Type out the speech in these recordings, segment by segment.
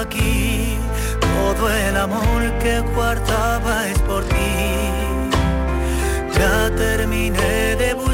aquí, todo el amor que guardaba es por ti. Ya terminé de buscar,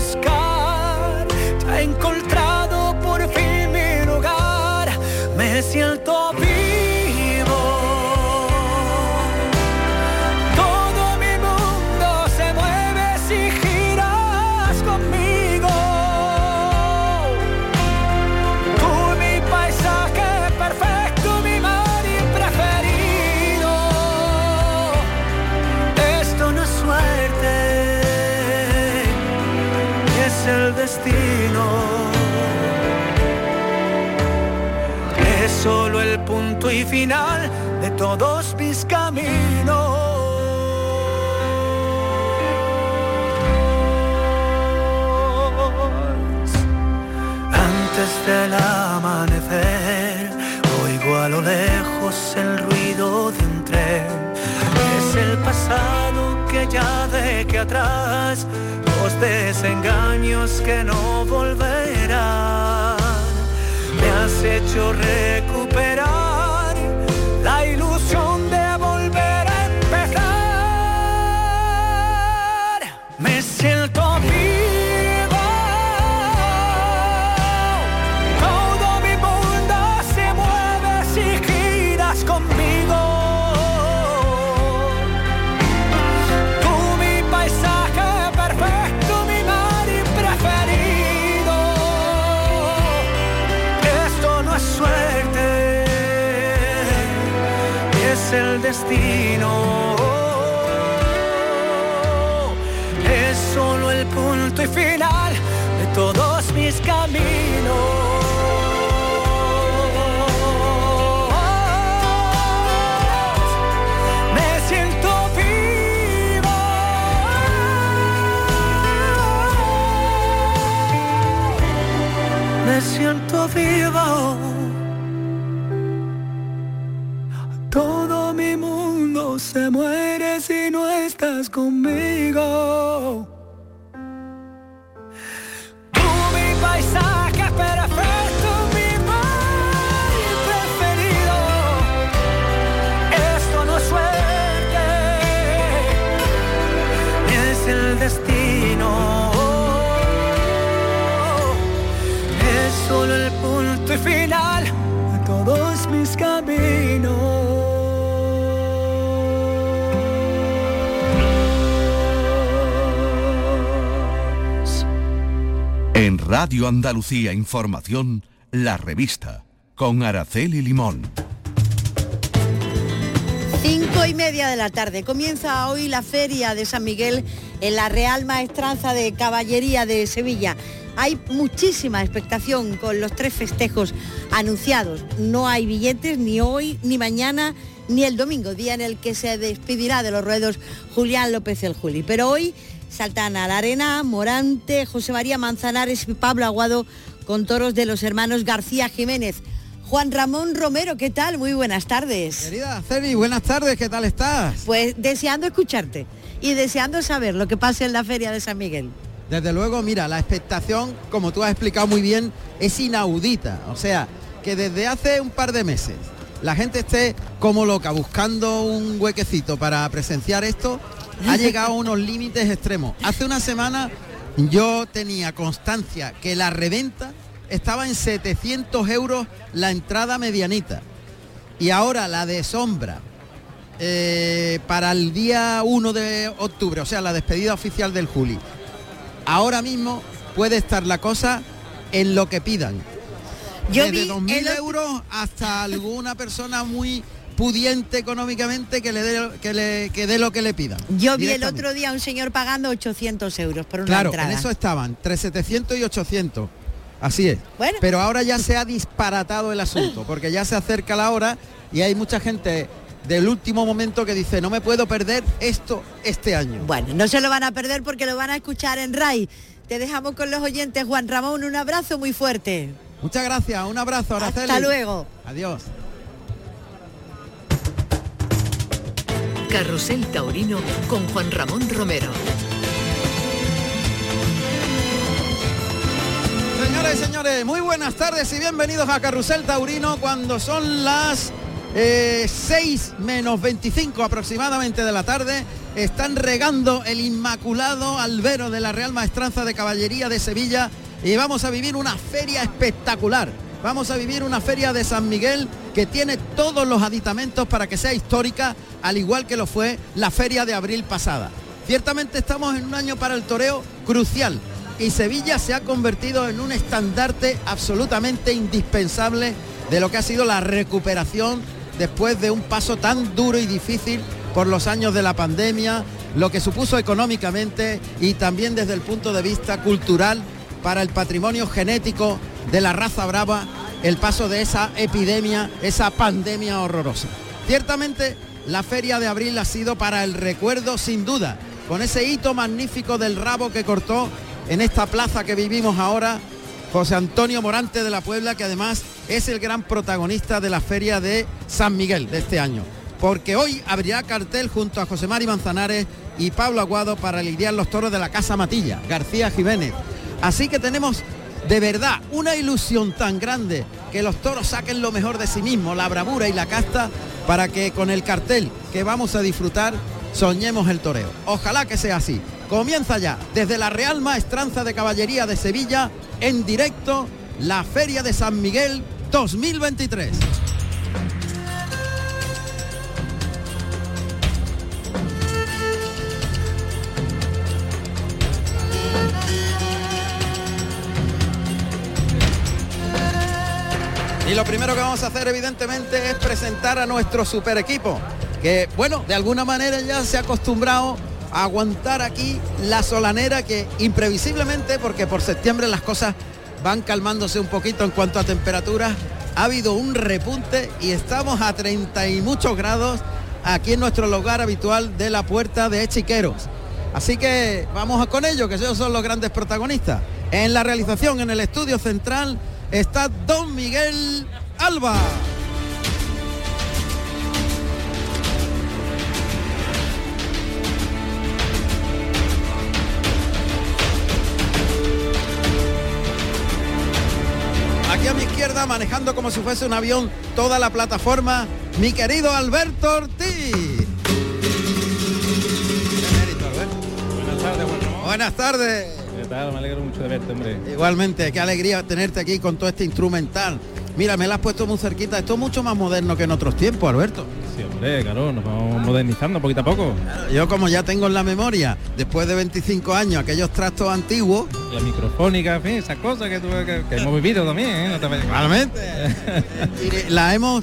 punto y final de todos mis caminos. Antes del amanecer, oigo a lo lejos el ruido de un tren. Es el pasado que ya dejé atrás, los desengaños que no volverán. Me has hecho recuperar destino. Es solo el punto y final de todos mis caminos. Me siento vivo. Radio Andalucía Información, la revista, con Araceli Limón. Cinco y media de la tarde. Comienza hoy la feria de San Miguel en la Real Maestranza de Caballería de Sevilla. Hay muchísima expectación con los tres festejos anunciados. No hay billetes ni hoy, ni mañana, ni el domingo, día en el que se despedirá de los ruedos Julián López el Juli. Pero hoy saltan a la arena Morante, José María Manzanares y Pablo Aguado con toros de los hermanos García Jiménez. Juan Ramón Romero, ¿qué tal? Muy buenas tardes. Querida Celi, buenas tardes, ¿qué tal estás? Pues deseando escucharte y deseando saber lo que pasa en la Feria de San Miguel. Desde luego, mira, la expectación, como tú has explicado muy bien, es inaudita. O sea, que desde hace un par de meses la gente esté como loca buscando un huequecito para presenciar esto ha llegado a unos límites extremos. Hace una semana yo tenía constancia que la reventa estaba en 700 euros la entrada medianita. Y ahora la de sombra eh, para el día 1 de octubre, o sea, la despedida oficial del Juli. Ahora mismo puede estar la cosa en lo que pidan. Yo Desde 2.000 euros hasta alguna persona muy pudiente económicamente que le dé que le que dé lo que le pidan. Yo vi el otro día a un señor pagando 800 euros por una claro, entrada. en eso estaban, entre 700 y 800. Así es. Bueno. Pero ahora ya se ha disparatado el asunto, porque ya se acerca la hora y hay mucha gente del último momento que dice, no me puedo perder esto este año. Bueno, no se lo van a perder porque lo van a escuchar en RAI. Te dejamos con los oyentes, Juan Ramón, un abrazo muy fuerte. Muchas gracias, un abrazo, Araceli. Hasta luego. Adiós. Carrusel Taurino con Juan Ramón Romero. Señores y señores, muy buenas tardes y bienvenidos a Carrusel Taurino cuando son las 6 menos 25 aproximadamente de la tarde. Están regando el Inmaculado Albero de la Real Maestranza de Caballería de Sevilla y vamos a vivir una feria espectacular. Vamos a vivir una feria de San Miguel que tiene todos los aditamentos para que sea histórica, al igual que lo fue la feria de abril pasada. Ciertamente estamos en un año para el toreo crucial y Sevilla se ha convertido en un estandarte absolutamente indispensable de lo que ha sido la recuperación después de un paso tan duro y difícil por los años de la pandemia, lo que supuso económicamente y también desde el punto de vista cultural para el patrimonio genético de la raza brava, el paso de esa epidemia, esa pandemia horrorosa. Ciertamente la feria de abril ha sido para el recuerdo sin duda, con ese hito magnífico del rabo que cortó en esta plaza que vivimos ahora José Antonio Morante de la Puebla, que además es el gran protagonista de la feria de San Miguel de este año. Porque hoy abrirá cartel junto a José Mari Manzanares y Pablo Aguado para lidiar los toros de la Casa Matilla, García Jiménez. Así que tenemos de verdad una ilusión tan grande que los toros saquen lo mejor de sí mismos, la bravura y la casta, para que con el cartel que vamos a disfrutar soñemos el toreo. Ojalá que sea así. Comienza ya desde la Real Maestranza de Caballería de Sevilla en directo la Feria de San Miguel 2023. Y lo primero que vamos a hacer evidentemente es presentar a nuestro super equipo, que bueno, de alguna manera ya se ha acostumbrado a aguantar aquí la solanera que imprevisiblemente, porque por septiembre las cosas van calmándose un poquito en cuanto a temperaturas, ha habido un repunte y estamos a 30 y muchos grados aquí en nuestro lugar habitual de la puerta de Chiqueros. Así que vamos con ello, que ellos son los grandes protagonistas. En la realización, en el estudio central, está Don Miguel Alba. Aquí a mi izquierda, manejando como si fuese un avión toda la plataforma, mi querido Alberto Ortiz. Buenas tardes. Buenas tardes. ¿Qué tal? Me alegro mucho de verte, hombre. Igualmente, qué alegría tenerte aquí con todo este instrumental. Mira, me la has puesto muy cerquita. Esto es mucho más moderno que en otros tiempos, Alberto. Sí, hombre, claro, nos vamos modernizando poquito a poco. Yo como ya tengo en la memoria, después de 25 años, aquellos trastos antiguos, La microfónica, en fin, esas cosas que, tú- que- que hemos vivido también, ¿eh? No te vayas- realmente, y la hemos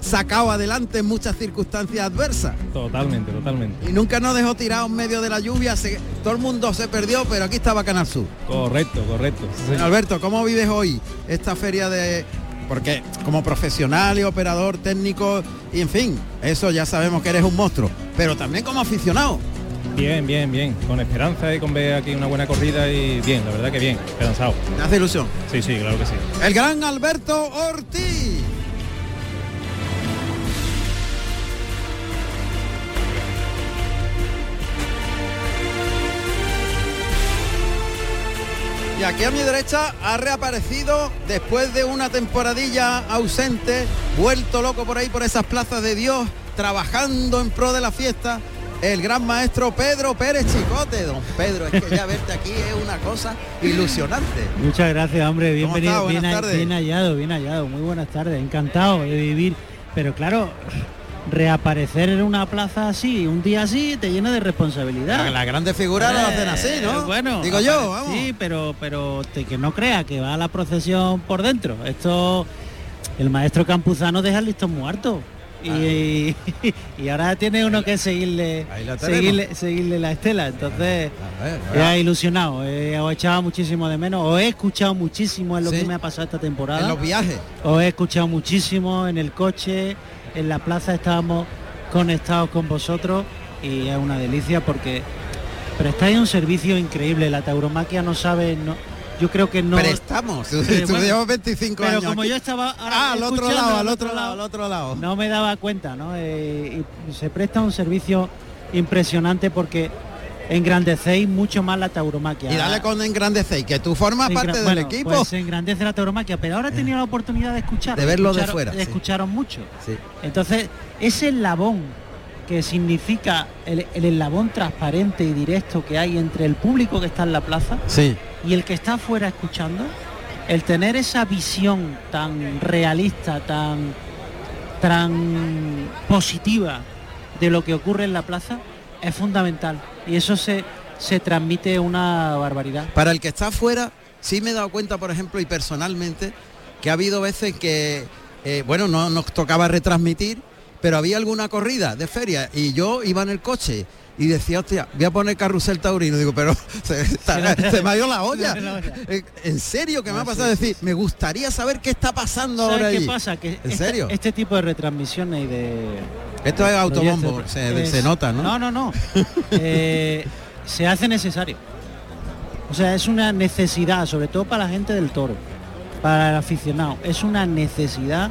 sacado adelante en muchas circunstancias adversas. Totalmente, totalmente. Y nunca nos dejó tirado en medio de la lluvia. se- todo el mundo se perdió, pero aquí estaba Canal Sur. Correcto, correcto. Sí. Alberto, ¿cómo vives hoy esta feria de...? Porque como profesional y operador técnico, y en fin, eso ya sabemos que eres un monstruo, pero también como aficionado. Bien, bien, bien. Con esperanza y con ver aquí una buena corrida y bien, la verdad que bien, esperanzado. ¿Te hace ilusión? Sí, sí, claro que sí. El gran Alberto Ortiz. Y aquí a mi derecha ha reaparecido después de una temporadilla ausente, vuelto loco por ahí por esas plazas de Dios, trabajando en pro de la fiesta, el gran maestro Pedro Pérez Chicote. Don Pedro, es que ya verte aquí es una cosa ilusionante. Muchas gracias, hombre. ¿Cómo Bienvenido, bien, bien hallado, bien hallado. Muy buenas tardes. Encantado de vivir. Pero claro, reaparecer en una plaza así, un día así, te llena de responsabilidad. La- Las grandes figuras lo hacen así, Eh, ¿no? Bueno, digo yo, vamos. Sí, pero, pero te- que no crea que va la procesión por dentro. Esto, el maestro Campuzano deja el listón muy alto. Y, y ahora tiene uno que seguirle, seguirle, seguirle la estela. Entonces, A ver, a he ilusionado, eh, os echaba muchísimo de menos, os he escuchado muchísimo en lo Sí. que me ha pasado esta temporada. En los viajes. Os he escuchado muchísimo en el coche, en la plaza estábamos conectados con vosotros y es una delicia porque prestáis un servicio increíble. La tauromaquia no sabe, no, yo creo que no. Prestamos. Sí, Estudiamos bueno, 25 pero años. como aquí. yo estaba ahora Ah, al otro lado, al otro lado, al otro lado. no me daba cuenta, ¿no? Eh, y se presta un servicio impresionante porque engrandecéis mucho más la tauromaquia. Y dale con engrandecéis, que tú formas parte del equipo. Pues se engrandece la tauromaquia, pero ahora he tenido la oportunidad de escuchar. De verlo de fuera, sí. Escucharon mucho. Sí. Entonces, ese eslabón que significa el, el eslabón transparente y directo que hay entre el público que está en la plaza Sí. y el que está afuera escuchando, el tener esa visión tan realista, tan, tan positiva de lo que ocurre en la plaza, es fundamental. Y eso se, se transmite una barbaridad. Para el que está afuera, sí me he dado cuenta, por ejemplo, y personalmente, que ha habido veces que, eh, bueno, no nos tocaba retransmitir, pero había alguna corrida de feria y yo iba en el coche y decía, hostia, voy a poner carrusel taurino. Digo, pero se, se me ha ido la olla. Se me ha ido la olla. Eh, En serio, que me ha pasado decir, me gustaría saber qué está pasando ¿Sabes ahora qué pasa? Que ¿En este, serio? este tipo de retransmisiones y de... Esto es autobombo, proyectos se, es- se nota, ¿no? No, no, no. Eh, se hace necesario. O sea, es una necesidad, sobre todo para la gente del toro, para el aficionado. Es una necesidad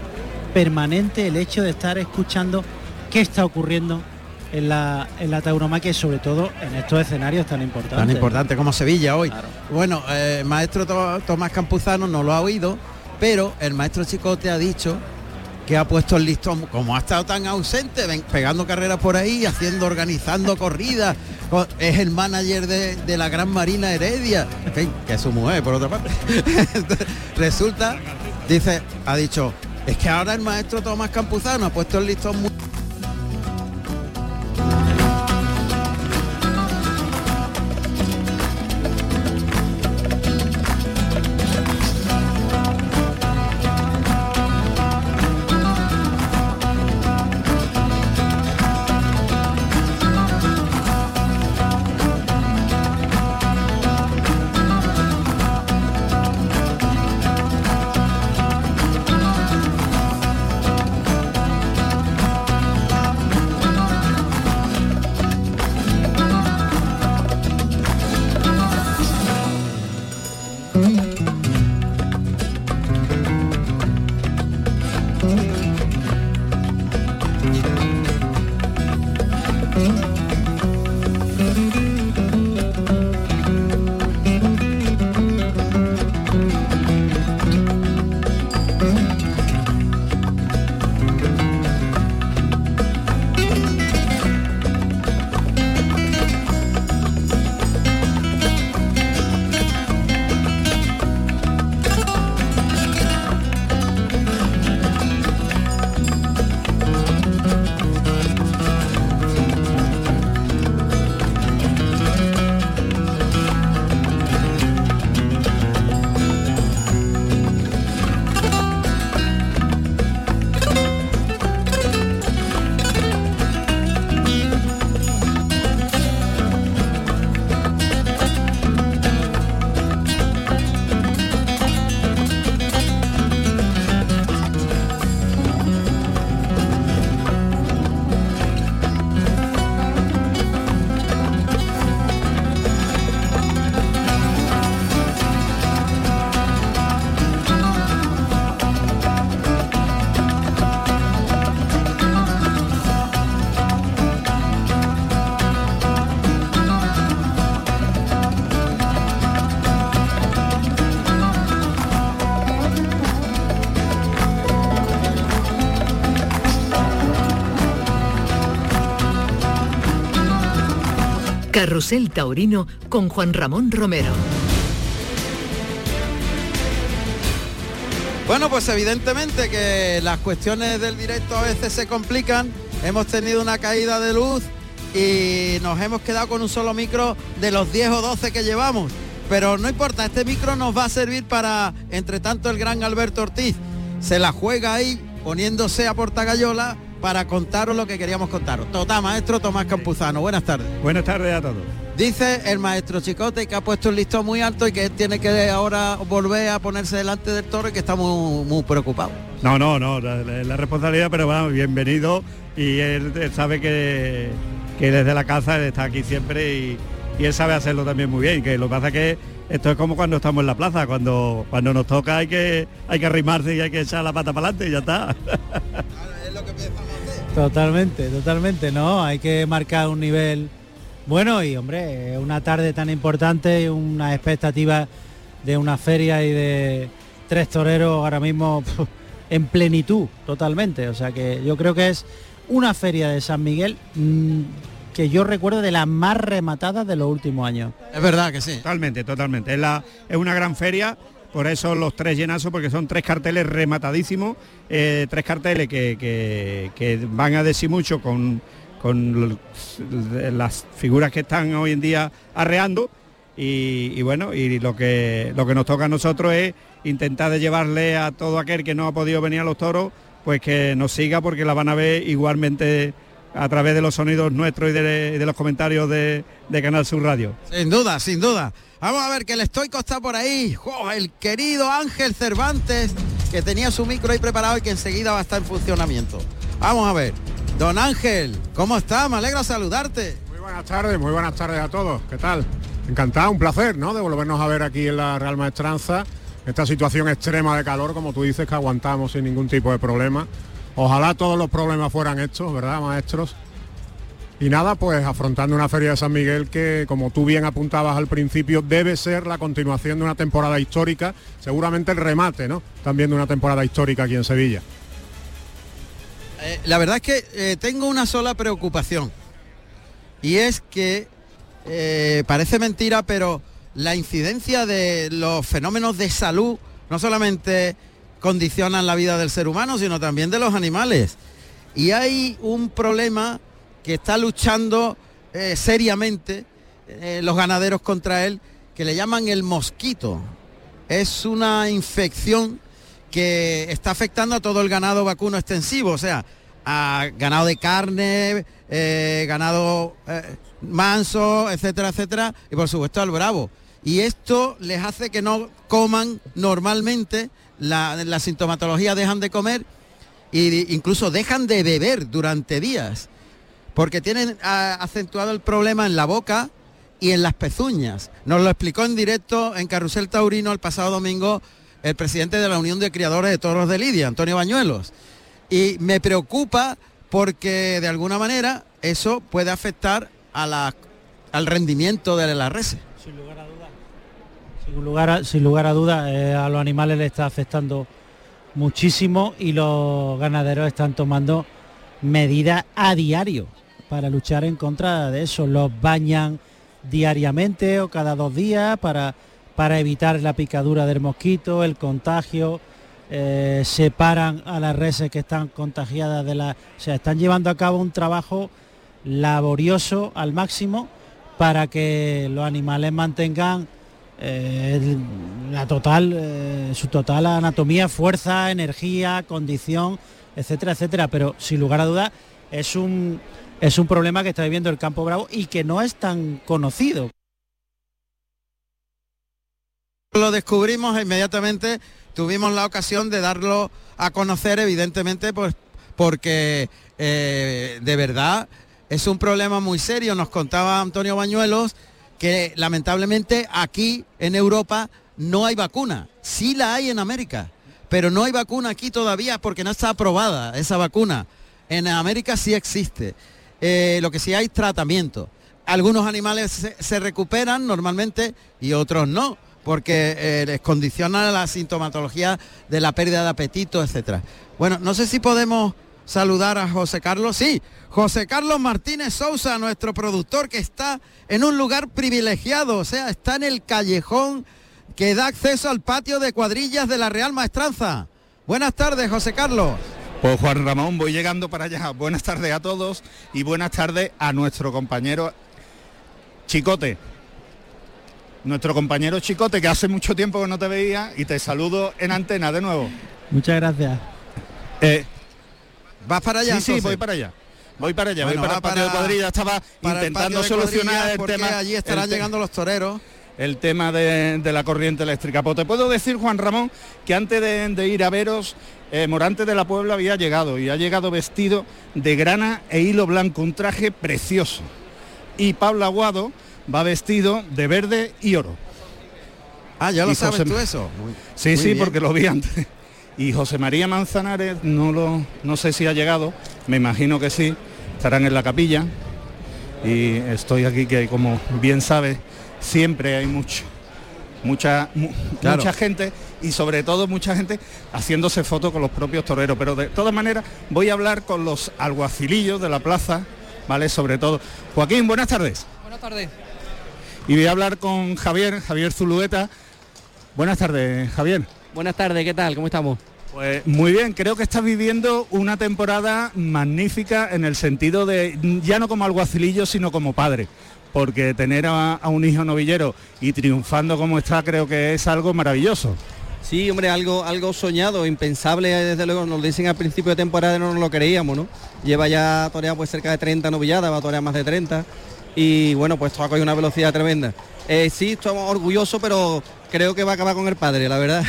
permanente el hecho de estar escuchando qué está ocurriendo en la, en la tauromaquia y sobre todo en estos escenarios tan importantes. tan importante como Sevilla hoy. Claro. Bueno, eh, maestro To- Tomás Campuzano no lo ha oído, pero el maestro Chicote ha dicho que ha puesto el listón, como ha estado tan ausente, ven- pegando carreras por ahí, haciendo, organizando corridas, co- es el manager de, de la Gran Marina Heredia, en fin, que es su mujer, por otra parte. Resulta, dice, ha dicho, es que ahora el maestro Tomás Campuzano ha puesto el listón muy Carrusel Taurino con Juan Ramón Romero. Bueno, pues evidentemente que las cuestiones del directo a veces se complican. Hemos tenido una caída de luz y nos hemos quedado con un solo micro de los 10 o 12 que llevamos. Pero no importa, este micro nos va a servir para, entre tanto, el gran Alberto Ortiz se la juega ahí poniéndose a Portagayola para contaros lo que queríamos contaros. Total, maestro Tomás Campuzano, buenas tardes. Buenas tardes a todos. Dice el maestro Chicote que ha puesto el listón muy alto y que él tiene que ahora volver a ponerse delante del toro y que está muy, muy preocupado. No, no, no, la, la- responsabilidad, pero vamos, bienvenido y él, él sabe que, que desde la casa él está aquí siempre y, y él sabe hacerlo también muy bien, que lo que pasa es que esto es como cuando estamos en la plaza, cuando, cuando nos toca hay que, hay que arrimarse y hay que echar la pata para adelante y ya está. Totalmente, totalmente, no, hay que marcar un nivel Bueno, y hombre, una tarde tan importante, una expectativa de una feria y de tres toreros ahora mismo en plenitud totalmente. O sea que yo creo que es una feria de San Miguel mm, que yo recuerdo de las más rematadas de los últimos años. Es verdad que sí. Totalmente, totalmente. Es, la, es una gran feria, por eso los tres llenazos, porque son tres carteles rematadísimos, eh, tres carteles que, que- van a decir mucho con, con las figuras que están hoy en día arreando. Y, y bueno, y lo que, lo que nos toca a nosotros es intentar de llevarle a todo aquel que no ha podido venir a los toros, pues que nos siga porque la van a ver igualmente a través de los sonidos nuestros y de, de los comentarios de, de Canal Sur Radio. Sin duda, sin duda. Vamos a ver que el estoico está por ahí. ¡Jo! el querido Ángel Cervantes, que tenía su micro ahí preparado y que enseguida va a estar en funcionamiento. Vamos a ver. Don Ángel, ¿cómo está? Me alegra saludarte. Muy buenas tardes, muy buenas tardes a todos. ¿Qué tal? Encantado, un placer, ¿no? De volvernos a ver aquí en la Real Maestranza. Esta situación extrema de calor, como tú dices, que aguantamos sin ningún tipo de problema. Ojalá todos los problemas fueran estos, ¿verdad, maestros? Y nada, pues afrontando una feria de San Miguel que, como tú bien apuntabas al principio, debe ser la continuación de una temporada histórica, seguramente el remate, ¿no? También de una temporada histórica aquí en Sevilla. Eh, la verdad es que eh, tengo una sola preocupación. Y es que eh, parece mentira, pero la incidencia de los fenómenos de salud no solamente condicionan la vida del ser humano, sino también de los animales. Y hay un problema que está luchando eh, seriamente eh, los ganaderos contra él, que le llaman el mosquito. Es una infección que está afectando a todo el ganado vacuno extensivo, o sea, a ganado de carne, eh, ganado manso, etcétera, etcétera, y por supuesto al bravo. Y esto les hace que no coman normalmente, la, la sintomatología dejan de comer e incluso dejan de beber durante días, porque tienen ah, acentuado el problema en la boca y en las pezuñas. Nos lo explicó en directo en Carrusel Taurino el pasado domingo el presidente de la Unión de Criadores de Toros de Lidia, Antonio Bañuelos. Y me preocupa porque de alguna manera eso puede afectar a al rendimiento de la res. Sin lugar a dudas. Sin lugar a, sin lugar a dudas, eh, a los animales le está afectando muchísimo y los ganaderos están tomando medidas a diario para luchar en contra de eso. Los bañan diariamente o cada dos días para, para evitar la picadura del mosquito, el contagio. eh, separan a las reses que están contagiadas de la... O sea, están llevando a cabo un trabajo laborioso al máximo para que los animales mantengan eh, la total, eh, su total anatomía, fuerza, energía, condición, etcétera, etcétera. Pero sin lugar a dudas es un es un problema que está viviendo el campo bravo y que no es tan conocido. Lo descubrimos e inmediatamente, tuvimos la ocasión de darlo a conocer, evidentemente, pues porque eh, de verdad es un problema muy serio. Nos contaba Antonio Bañuelos que lamentablemente aquí en Europa no hay vacuna. Sí la hay en América, pero no hay vacuna aquí todavía porque no está aprobada esa vacuna. En América sí existe. Eh, lo que sí hay es tratamiento. Algunos animales se, recuperan normalmente y otros no, porque eh, les condiciona la sintomatología de la pérdida de apetito, etcétera. Bueno, no sé si podemos saludar a José Carlos. Sí, José Carlos Martínez Sousa, nuestro productor, que está en un lugar privilegiado, o sea, está en el callejón que da acceso al patio de cuadrillas de la Real Maestranza. Buenas tardes, José Carlos. Pues Juan Ramón, voy llegando para allá. Buenas tardes a todos y buenas tardes a nuestro compañero Chicote. Nuestro compañero Chicote, que hace mucho tiempo que no te veía y te saludo en antena de nuevo. Muchas gracias. Eh, ¿Vas para allá? sí, sí, voy para allá. Voy para allá, Bueno, voy para el patio de cuadrilla. Estaba el intentando solucionar el tema. allí estarán el llegando los toreros. El tema de, de la corriente eléctrica. Pues te puedo decir, Juan Ramón, que antes de, de ir a veros, eh, Morante de la Puebla había llegado y ha llegado vestido de grana e hilo blanco, un traje precioso. Y Pablo Aguado va vestido de verde y oro. Ah, ya lo Y sabes José- tú eso. Muy- Sí, muy sí, bien. porque lo vi antes. Y José María Manzanares, no, lo, no sé si ha llegado, me imagino que sí, estarán en la capilla. y estoy aquí que como bien sabes, siempre hay mucho mucha mucha gente y sobre todo mucha gente haciéndose fotos con los propios toreros. Pero de todas maneras voy a hablar con los alguacilillos de la plaza, ¿vale? Sobre todo. Joaquín, buenas tardes. Buenas tardes. Y voy a hablar con Javier, Javier Zulueta. Buenas tardes, Javier. Buenas tardes, ¿qué tal? ¿Cómo estamos? Pues muy bien, creo que estás viviendo una temporada magnífica en el sentido de, ya no como alguacilillo, sino como padre porque tener a, un hijo novillero y triunfando como está creo que es algo maravilloso. Sí, hombre, algo, algo soñado, impensable, desde luego, nos dicen al principio de temporada no nos lo creíamos, ¿no? Lleva ya toreado pues cerca de 30 novilladas, va a torear más de 30 y bueno, pues esto ha cogido una velocidad tremenda. Eh, sí, estamos orgullosos, pero creo que va a acabar con el padre, la verdad.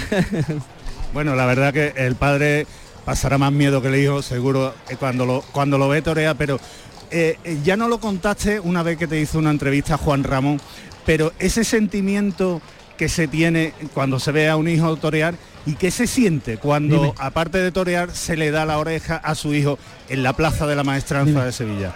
bueno, la verdad que el padre pasará más miedo que el hijo, seguro, eh, cuando lo, cuando lo ve torea, pero eh, eh, ya no lo contaste una vez que te hizo una entrevista Juan Ramón, pero ese sentimiento que se tiene cuando se ve a un hijo torear y qué se siente cuando, aparte de torear, se le da la oreja a su hijo en la plaza de la maestranza de Sevilla.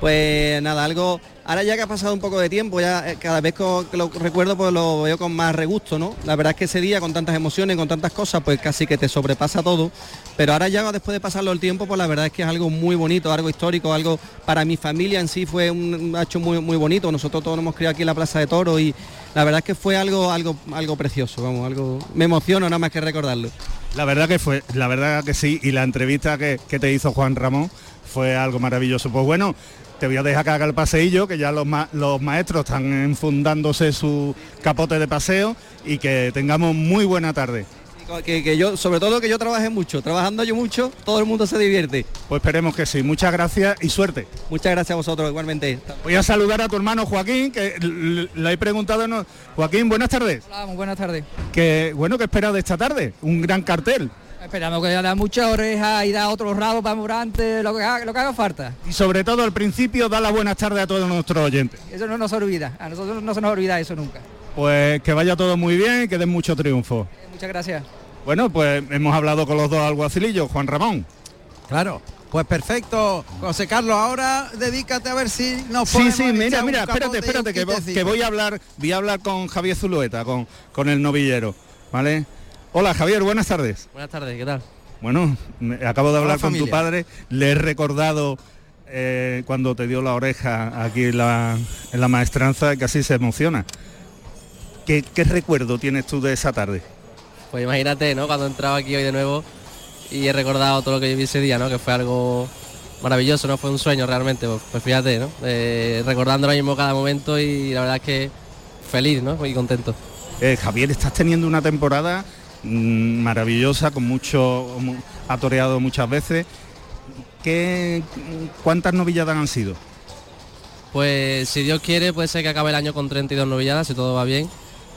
Pues nada, algo Ahora ya que ha pasado un poco de tiempo, ya eh, cada vez que lo recuerdo pues lo veo con más regusto, ¿no? La verdad es que ese día con tantas emociones, con tantas cosas, pues casi que te sobrepasa todo. Pero ahora ya después de pasarlo el tiempo, pues la verdad es que es algo muy bonito, algo histórico, algo para mi familia en sí fue un hecho muy, muy bonito. Nosotros todos nos hemos criado aquí en la Plaza de Toro y la verdad es que fue algo, algo, algo precioso, vamos, algo. Me emociono nada más que recordarlo. La verdad que fue, la verdad que sí, y la entrevista que, que te hizo Juan Ramón fue algo maravilloso. Pues bueno, te voy a dejar que haga el paseillo, que ya los, los maestros están enfundándose su capote de paseo y que tengamos muy buena tarde. Que, yo, sobre todo que yo trabaje mucho, trabajando yo mucho, todo el mundo se divierte. Pues esperemos que sí. Muchas gracias y suerte. Muchas gracias a vosotros igualmente. Voy a saludar a tu hermano Joaquín, que le he preguntado. No... Joaquín, buenas tardes. Hola, muy buenas tardes. Que bueno, ¿qué esperas de esta tarde? Un gran cartel. Esperamos que haya muchas orejas y da otros rados para Murante, lo que, haga, lo que haga falta. Y sobre todo al principio da la buenas tardes a todos nuestros oyentes. Eso no nos olvida, a nosotros no se nos olvida eso nunca. Pues que vaya todo muy bien y que den mucho triunfo. muchas gracias. Bueno, pues hemos hablado con los dos alguacilillos, Juan Ramón. Claro. Pues perfecto, José Carlos, ahora dedícate a ver si nos Sí, sí, mira, mira, espérate, espérate, que, que, voy a hablar, voy a hablar con Javier Zulueta, con, con el novillero, ¿vale? Hola Javier, buenas tardes. Buenas tardes, ¿qué tal? Bueno, acabo de hablar con tu padre, le he recordado eh, cuando te dio la oreja aquí en la, en la maestranza, casi se emociona. ¿Qué, recuerdo tienes tú de esa tarde? Pues imagínate, ¿no? Cuando he entrado aquí hoy de nuevo y he recordado todo lo que viví ese día, ¿no? Que fue algo maravilloso, ¿no? Fue un sueño realmente, pues, pues fíjate, ¿no? Eh, recordando ahora mismo cada momento y la verdad es que feliz, ¿no? Muy contento. Eh, Javier, estás teniendo una temporada maravillosa, con mucho, ha toreado muchas veces. ¿Qué, ¿Cuántas novilladas han sido? Pues si Dios quiere puede ser que acabe el año con 32 novilladas, si todo va bien.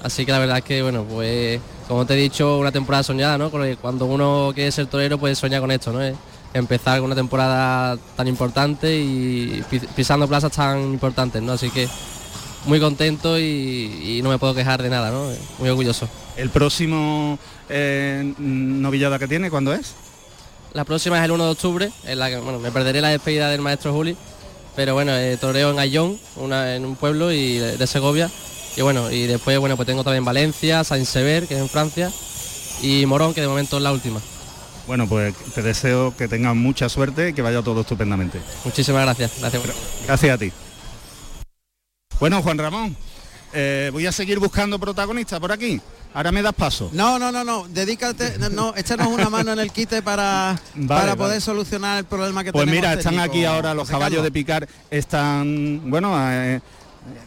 Así que la verdad es que, bueno, pues como te he dicho, una temporada soñada, ¿no? Cuando uno quiere ser torero, pues sueña con esto, ¿no? Empezar con una temporada tan importante y pisando plazas tan importantes, ¿no? Así que muy contento y, no me puedo quejar de nada, ¿no? Muy orgulloso. ¿El próximo eh, novillada que tiene cuándo es? La próxima es el 1 de octubre, en la que bueno, me perderé la despedida del maestro Juli, pero bueno, eh, toreo en Ayón, una, en un pueblo y de, Segovia. Y bueno, y después bueno, pues tengo también Valencia, Saint-Sever, que es en Francia, y Morón, que de momento es la última. Bueno, pues te deseo que tengas mucha suerte y que vaya todo estupendamente. Muchísimas gracias. Gracias, gracias a ti. Bueno, Juan Ramón, eh, voy a seguir buscando protagonistas por aquí. Ahora me das paso. No, no, no, no. Dedícate, no, échanos una mano en el quite para, para poder solucionar el problema que pues tenemos. Pues mira, están aquí ahora los caballos de picar, están, bueno, eh,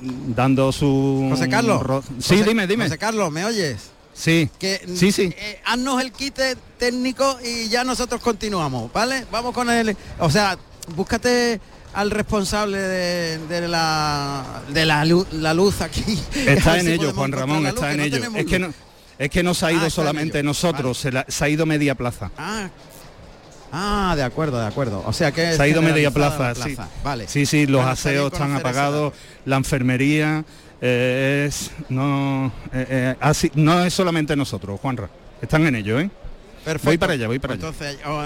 dando su. José Carlos. Sí, dime, dime. José Carlos, ¿me oyes? Sí. Que, sí, sí. Eh, haznos el quite técnico y ya nosotros continuamos, ¿vale? Vamos con el. O sea, búscate al responsable de, la, de la, luz, aquí. Está en ello, Juan Ramón, está en ello. es, que no, es que no se ha ido ah, solamente nosotros, se, ha ido media plaza. Ah, ah, de acuerdo, de acuerdo. O sea que se ha ido media plaza, sí. Vale. Sí, sí, los aseos están apagados, la enfermería eh, es no eh, eh, así, no es solamente nosotros, Juanra. Están en ello, ¿eh? Perfecto. Voy para allá, voy para allá. Entonces, oh,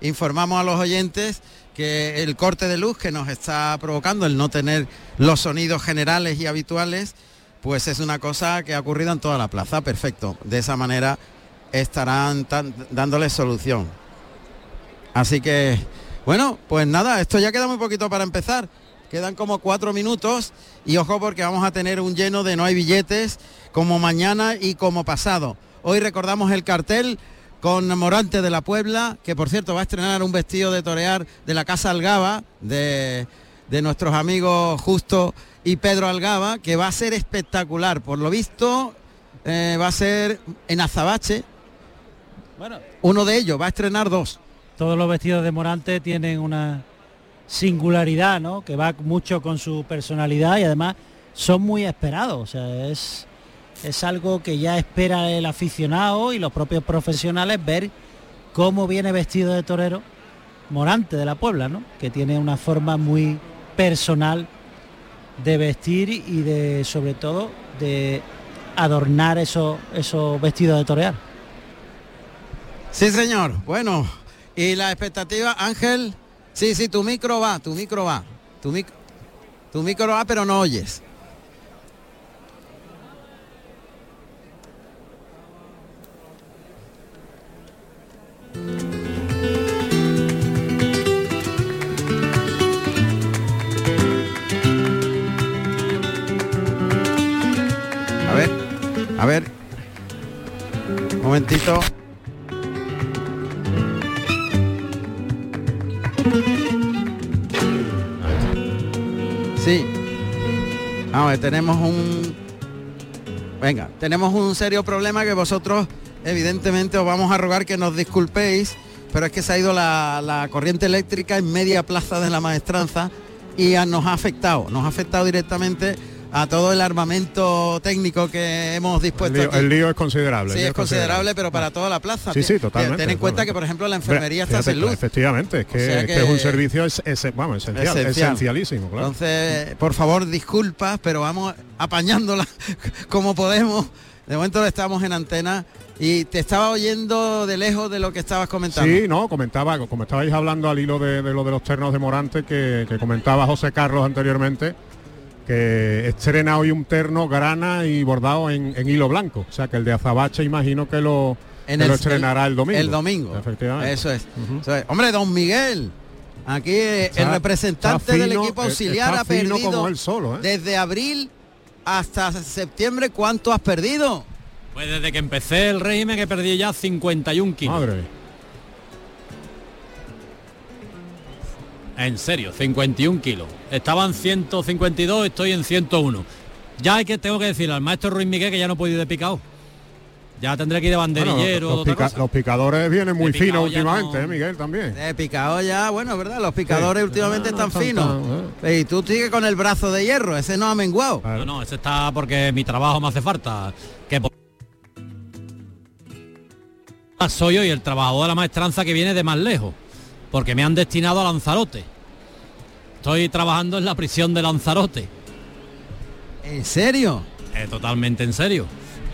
informamos a los oyentes que el corte de luz que nos está provocando el no tener los sonidos generales y habituales, pues es una cosa que ha ocurrido en toda la plaza. Perfecto. De esa manera estarán dándole solución. Así que, bueno, pues nada, esto ya queda muy poquito para empezar. Quedan como cuatro minutos y ojo porque vamos a tener un lleno de no hay billetes como mañana y como pasado. Hoy recordamos el cartel con Morante de la Puebla, que por cierto va a estrenar un vestido de torear de la Casa Algaba, de, nuestros amigos Justo y Pedro Algaba, que va a ser espectacular. Por lo visto, eh, va a ser en Azabache. Bueno. Uno de ellos, va a estrenar dos. Todos los vestidos de Morante tienen una singularidad, ¿no? Que va mucho con su personalidad y además son muy esperados. O sea, es es algo que ya espera el aficionado y los propios profesionales ver cómo viene vestido de torero Morante de la Puebla, ¿no? que tiene una forma muy personal de vestir y de sobre todo de adornar esos, esos vestidos de torear. Sí, señor. Bueno, y la expectativa, Ángel, sí, sí, tu micro va, tu micro va, tu, tu micro va, pero no oyes. A ver, a ver. Un momentito. Sí. Ver, tenemos un... Venga, tenemos un serio problema que vosotros evidentemente os vamos a rogar que nos disculpéis, pero es que se ha ido la, corriente eléctrica en media plaza de la maestranza y nos ha afectado, nos ha afectado directamente a todo el armamento técnico que hemos dispuesto. El lío, es considerable. Sí, es considerable, pero para toda la plaza. Sí, sí, totalmente. Ten en cuenta que, por ejemplo, la enfermería está sin luz. Efectivamente, es que, es un servicio es, vamos, esencial, esencialísimo. Entonces, por favor, disculpas, pero vamos apañándola como podemos. De momento estamos en antena y te estaba oyendo de lejos de lo que estabas comentando. Sí, no, comentaba, como estabais hablando al hilo de, lo de los ternos de Morante que, comentaba José Carlos anteriormente, que estrena hoy un terno grana y bordado en, hilo blanco. O sea que el de Azabache imagino que lo, estrenará el, domingo. El domingo. Efectivamente. Eso es. hombre, don Miguel. Aquí el representante del equipo auxiliar ha perdido como solo, ¿eh? desde abril hasta septiembre. ¿Cuánto has perdido? Pues desde que empecé el régimen que perdí ya 51 kilos. Madre. En serio, 51 kilos. Estaban 152, estoy en 101. Ya hay que tengo que decir al maestro Ruiz Miguel que ya no puedo ir de picado. Ya tendré que ir de banderillero. los, picadores vienen muy finos últimamente, ¿eh, Miguel, también. De picado ya, bueno, ¿verdad? Los picadores últimamente están finos. ¿eh? Y tú sigues con el brazo de hierro, ese no ha menguado. No, no, ese está porque mi trabajo me hace falta. Que soy hoy el trabajador de la maestranza que viene de más lejos, porque me han destinado a Lanzarote. Estoy trabajando en la prisión de Lanzarote. ¿En serio? Eh, totalmente en serio.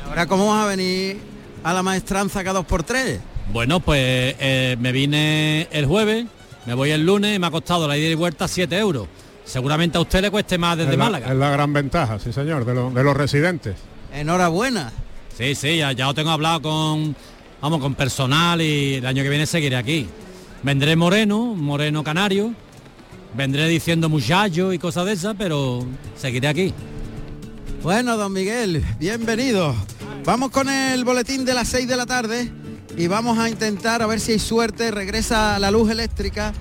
Ahora cómo vas a venir a la maestranza cada dos por tres? Bueno, pues eh, me vine el jueves, me voy el lunes y me ha costado la ida y vuelta 7 euros. Seguramente a usted le cueste más desde Málaga. Es la gran ventaja, sí señor, de, de los residentes. Enhorabuena. Sí, sí, ya, ya lo tengo hablado con vamos, con personal y el año que viene seguiré aquí. Vendré moreno, moreno canario, vendré diciendo muchacho y cosas de esas, pero seguiré aquí. Bueno, don Miguel, bienvenido. Vamos con el boletín de las 6 de la tarde y vamos a intentar a ver si hay suerte, regresa la luz eléctrica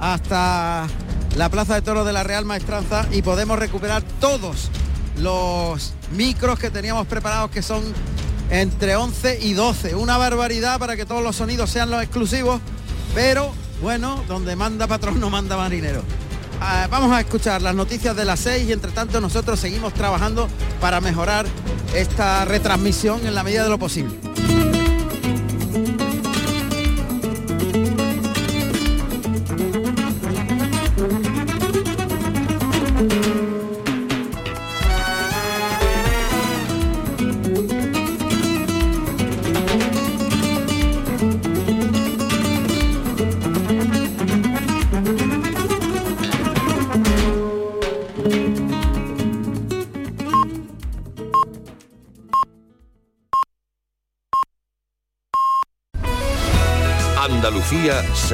hasta la Plaza de Toros de la Real Maestranza y podemos recuperar todos los micros que teníamos preparados que son entre 11 y 12. Una barbaridad para que todos los sonidos sean los exclusivos, pero bueno, donde manda patrón no manda marinero. Ah, vamos a escuchar las noticias de las 6 y entre tanto nosotros seguimos trabajando para mejorar esta retransmisión en la medida de lo posible.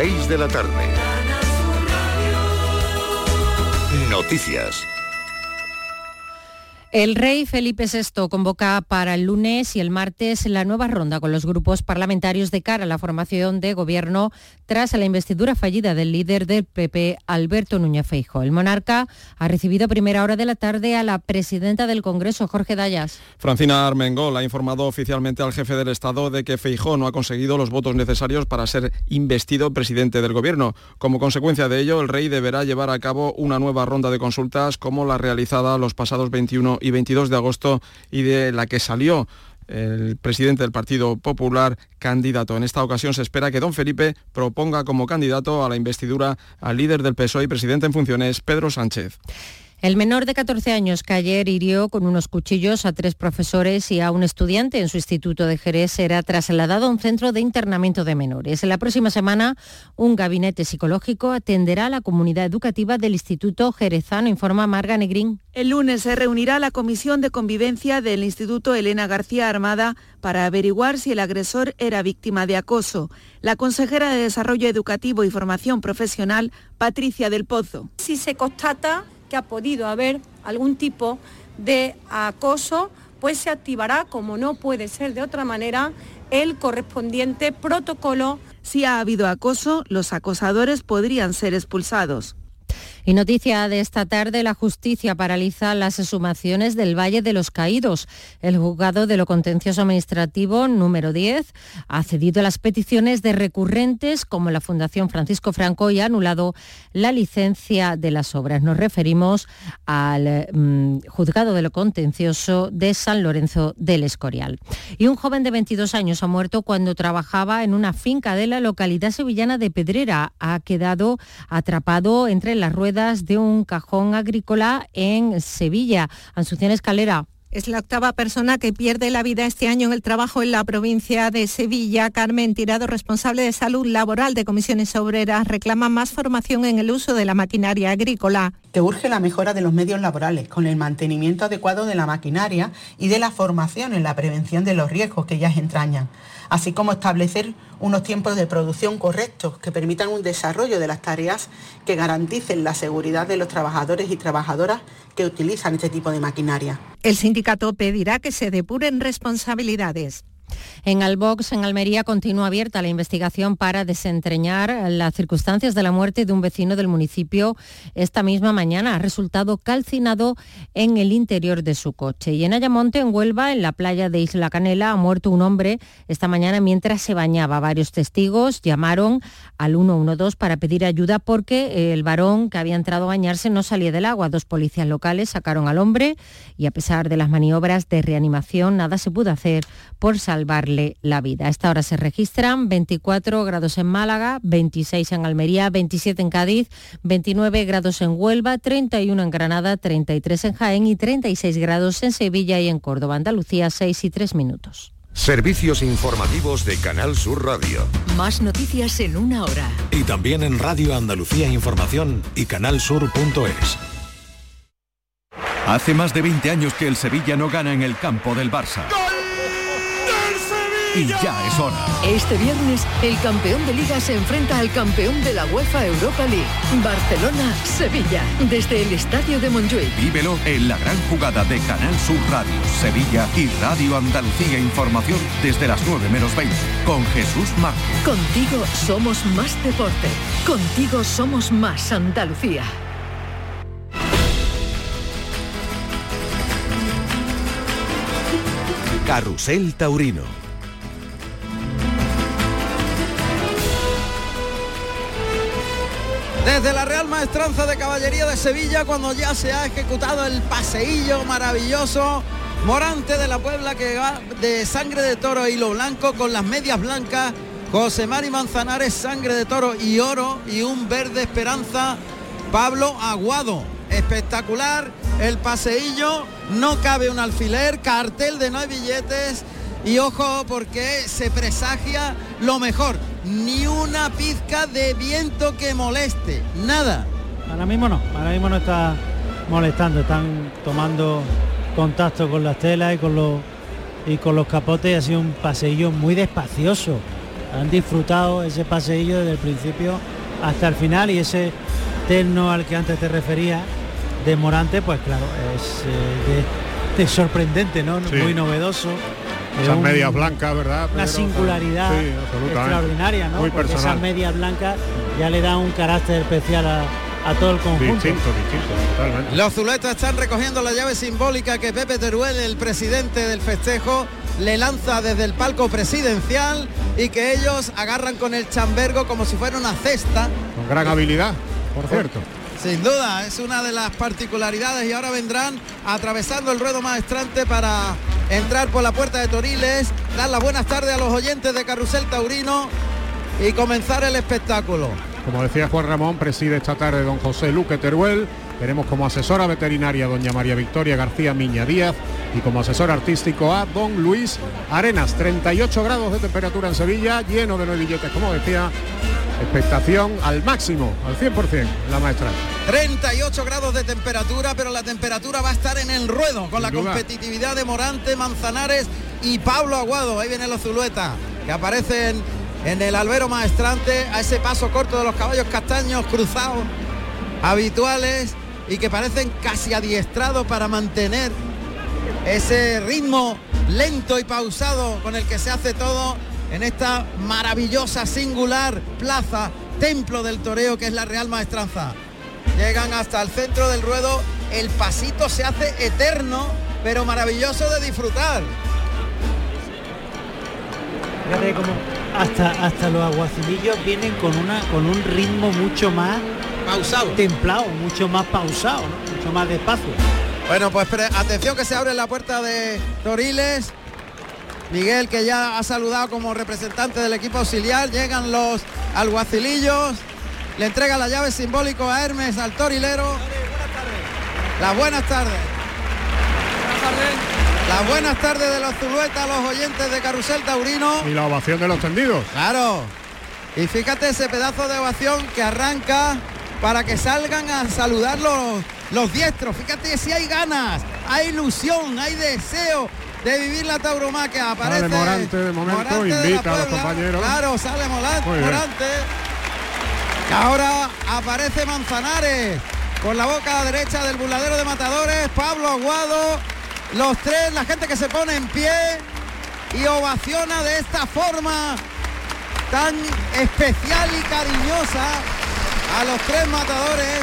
6 de la tarde. Noticias. El rey Felipe VI convoca para el lunes y el martes la nueva ronda con los grupos parlamentarios de cara a la formación de gobierno tras la investidura fallida del líder del PP, Alberto Núñez Feijóo. El monarca ha recibido a primera hora de la tarde a la presidenta del Congreso, Jorge Dayas. Francina Armengol ha informado oficialmente al jefe del Estado de que Feijóo no ha conseguido los votos necesarios para ser investido presidente del gobierno. Como consecuencia de ello, el rey deberá llevar a cabo una nueva ronda de consultas como la realizada los pasados 21 y 22 de agosto y de la que salió el presidente del Partido Popular candidato. En esta ocasión se espera que don Felipe proponga como candidato a la investidura al líder del PSOE y presidente en funciones, Pedro Sánchez. El menor de 14 años que ayer hirió con unos cuchillos a tres profesores y a un estudiante en su instituto de Jerez será trasladado a un centro de internamiento de menores. En la próxima semana, un gabinete psicológico atenderá a la comunidad educativa del Instituto Jerezano, informa Marga Negrín. El lunes se reunirá la Comisión de Convivencia del Instituto Elena García Armada para averiguar si el agresor era víctima de acoso. La consejera de Desarrollo Educativo y Formación Profesional, Patricia del Pozo. Si se constata que ha podido haber algún tipo de acoso, pues se activará, como no puede ser de otra manera, el correspondiente protocolo. Si ha habido acoso, los acosadores podrían ser expulsados. Y noticia de esta tarde, la justicia paraliza las exhumaciones del Valle de los Caídos. El juzgado de lo contencioso administrativo número 10 ha cedido las peticiones de recurrentes como la Fundación Francisco Franco y ha anulado la licencia de las obras. Nos referimos al mm, juzgado de lo contencioso de San Lorenzo del Escorial. Y un joven de 22 años ha muerto cuando trabajaba en una finca de la localidad sevillana de Pedrera. Ha quedado atrapado entre las ruedas de un cajón agrícola en Sevilla. Asunción Escalera. Es la octava persona que pierde la vida este año en el trabajo en la provincia de Sevilla. Carmen Tirado, responsable de salud laboral de comisiones obreras, reclama más formación en el uso de la maquinaria agrícola. Que urge la mejora de los medios laborales con el mantenimiento adecuado de la maquinaria y de la formación en la prevención de los riesgos que ellas entrañan así como establecer unos tiempos de producción correctos que permitan un desarrollo de las tareas que garanticen la seguridad de los trabajadores y trabajadoras que utilizan este tipo de maquinaria. El sindicato pedirá que se depuren responsabilidades. En Albox, en Almería, continúa abierta la investigación para desentrañar las circunstancias de la muerte de un vecino del municipio esta misma mañana. Ha resultado calcinado en el interior de su coche. Y en Ayamonte, en Huelva, en la playa de Isla Canela, ha muerto un hombre esta mañana mientras se bañaba. Varios testigos llamaron al 112 para pedir ayuda porque el varón que había entrado a bañarse no salía del agua. Dos policías locales sacaron al hombre y a pesar de las maniobras de reanimación, nada se pudo hacer por salvar salvarle la vida. A esta hora se registran 24 grados en Málaga, 26 en Almería, 27 en Cádiz, 29 grados en Huelva, 31 en Granada, 33 en Jaén y 36 grados en Sevilla y en Córdoba, Andalucía, 6 y 3 minutos. Servicios informativos de Canal Sur Radio. Más noticias en una hora. Y también en Radio Andalucía Información y canalsur.es. Hace más de 20 años que el Sevilla no gana en el campo del Barça. Y ya es hora. Este viernes, el campeón de liga se enfrenta al campeón de la UEFA Europa League, Barcelona-Sevilla, desde el Estadio de Montjuic. Vívelo en la gran jugada de Canal Sur Radio, Sevilla y Radio Andalucía Información desde las 9 menos 20, con Jesús Márquez. Contigo somos más deporte. Contigo somos más Andalucía. Carrusel Taurino Desde la Real Maestranza de Caballería de Sevilla, cuando ya se ha ejecutado el paseillo maravilloso, Morante de la Puebla que va de sangre de toro e hilo blanco con las medias blancas, José Mari Manzanares, sangre de toro y oro y un verde esperanza, Pablo Aguado. Espectacular el paseillo, no cabe un alfiler, cartel de no hay billetes y ojo porque se presagia lo mejor ni una pizca de viento que moleste, nada. Ahora mismo no, ahora mismo no está molestando, están tomando contacto con las telas y con los y con los capotes, ha sido un paseillo muy despacioso, han disfrutado ese paseillo desde el principio hasta el final y ese terno al que antes te refería de Morante, pues claro, es eh, de- de sorprendente, ¿no? Sí. Muy novedoso. Esas Un- medias blancas, ¿verdad? Una Pedro? singularidad Sí, absolutamente. extraordinaria, ¿no? Muy Porque personal. esas medias blancas ya le dan un carácter especial a, a todo el conjunto. Distinto, distinto, totalmente. Los zuletas están recogiendo la llave simbólica que Pepe Teruel, el presidente del festejo, le lanza desde el palco presidencial y que ellos agarran con el chambergo como si fuera una cesta. Con gran habilidad, por cierto. Sin duda, es una de las particularidades y ahora vendrán atravesando el ruedo maestrante para entrar por la puerta de Toriles, dar las buenas tardes a los oyentes de Carrusel Taurino y comenzar el espectáculo. Como decía Juan Ramón, preside esta tarde don José Luque Teruel. Tenemos como asesora veterinaria doña María Victoria García Miña Díaz y como asesor artístico a don Luis Arenas. 38 grados de temperatura en Sevilla, lleno de nueve billetes, como decía. Expectación al máximo, al 100%, la maestra. 38 grados de temperatura, pero la temperatura va a estar en el ruedo con la duda. competitividad de Morante, Manzanares y Pablo Aguado. Ahí vienen los Zulueta, que aparecen en el albero maestrante a ese paso corto de los caballos castaños cruzados habituales y que parecen casi adiestrados para mantener ese ritmo lento y pausado con el que se hace todo en esta maravillosa, singular plaza, templo del toreo que es la Real Maestranza. Llegan hasta el centro del ruedo, el pasito se hace eterno, pero maravilloso de disfrutar. Fíjate cómo hasta, hasta los aguacilillos vienen con una con un ritmo mucho más pausado, templado, mucho más pausado, ¿no? mucho más despacio. Bueno, pues atención que se abre la puerta de Toriles. Miguel que ya ha saludado como representante del equipo auxiliar. Llegan los alguacilillos. Le entrega la llave simbólico a Hermes, al torilero. Las buenas tardes. Las buenas tardes de los Zuluetas los oyentes de Carrusel Taurino. Y la ovación de los tendidos. Claro. Y fíjate ese pedazo de ovación que arranca para que salgan a saludar los, los diestros. Fíjate si hay ganas, hay ilusión, hay deseo de vivir la tauromaquia. Aparece Sale Morante de momento, Morante de invita a los compañeros. Claro, sale bien. Morante. Y ahora aparece Manzanares por la boca derecha del burladero de matadores, Pablo Aguado, los tres, la gente que se pone en pie y ovaciona de esta forma tan especial y cariñosa a los tres matadores.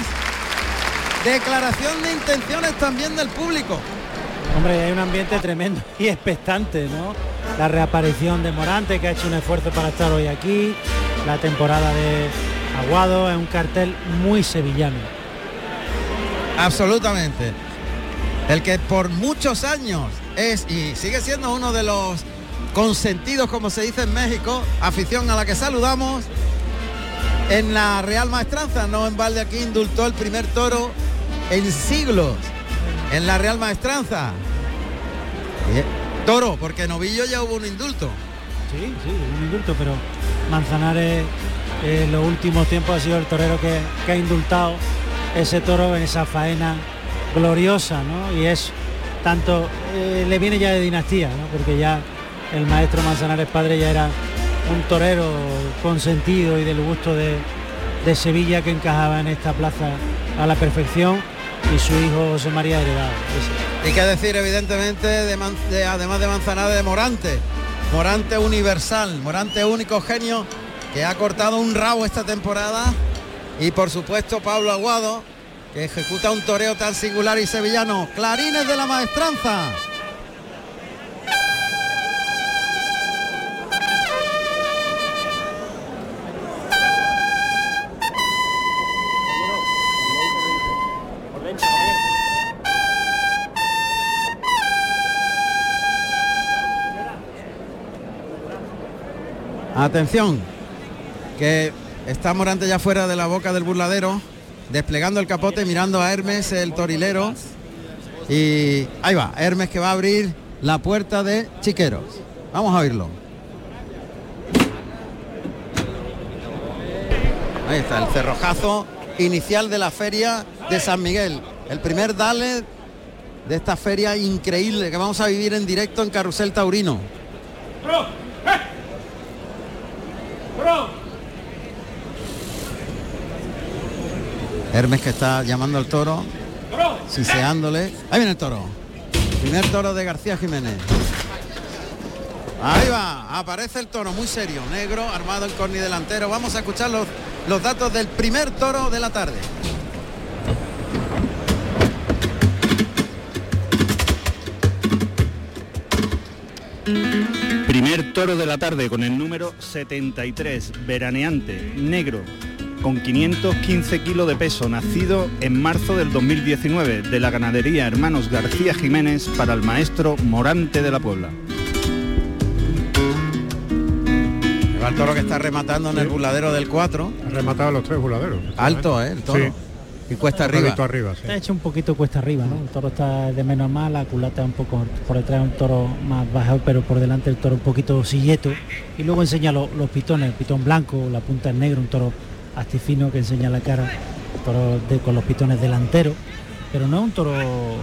Declaración de intenciones también del público. Hombre, hay un ambiente tremendo y expectante, ¿no? La reaparición de Morante, que ha hecho un esfuerzo para estar hoy aquí, la temporada de Aguado, es un cartel muy sevillano. Absolutamente. El que por muchos años es y sigue siendo uno de los consentidos, como se dice en México, afición a la que saludamos. En la Real Maestranza, no en balde aquí indultó el primer toro en siglos en la Real Maestranza. Eh, Toro, porque Novillo ya hubo un indulto. Sí, sí, un indulto, pero Manzanares eh, en los últimos tiempos ha sido el torero que, que ha indultado ese toro en esa faena gloriosa, ¿no? Y es tanto, eh, le viene ya de dinastía, ¿no? Porque ya el maestro Manzanares padre ya era un torero consentido y del gusto de, de Sevilla que encajaba en esta plaza a la perfección y su hijo José María heredado. Y qué decir, evidentemente, de además de Manzanares, de Morante. Morante universal, Morante único genio que ha cortado un rabo esta temporada. Y por supuesto Pablo Aguado, que ejecuta un toreo tan singular y sevillano. Clarines de la maestranza. Atención, que está Morante ya fuera de la boca del burladero, desplegando el capote, mirando a Hermes, el torilero. Y ahí va, Hermes que va a abrir la puerta de Chiqueros. Vamos a oírlo. Ahí está, el cerrojazo inicial de la feria de San Miguel. El primer dale de esta feria increíble que vamos a vivir en directo en Carrusel Taurino. Hermes que está llamando al toro, siseándole. Ahí viene el toro. Primer toro de García Jiménez. Ahí va, aparece el toro muy serio, negro, armado en corni delantero. Vamos a escuchar los, los datos del primer toro de la tarde. Primer toro de la tarde con el número 73, veraneante, negro, con 515 kilos de peso, nacido en marzo del 2019 de la ganadería Hermanos García Jiménez para el maestro Morante de la Puebla. El toro que está rematando en el buladero del 4. Ha rematado los tres buladeros. Alto, ¿eh? El toro. Sí. Y cuesta arriba. Poquito arriba, sí. Está hecho un poquito cuesta arriba, ¿no? El toro está de menos a más, la culata un poco por detrás un toro más bajo, pero por delante el toro un poquito silleto. Y luego enseña lo- los pitones, el pitón blanco, la punta en negro, un toro astifino que enseña la cara, toro de- con los pitones delanteros. Pero no es un toro,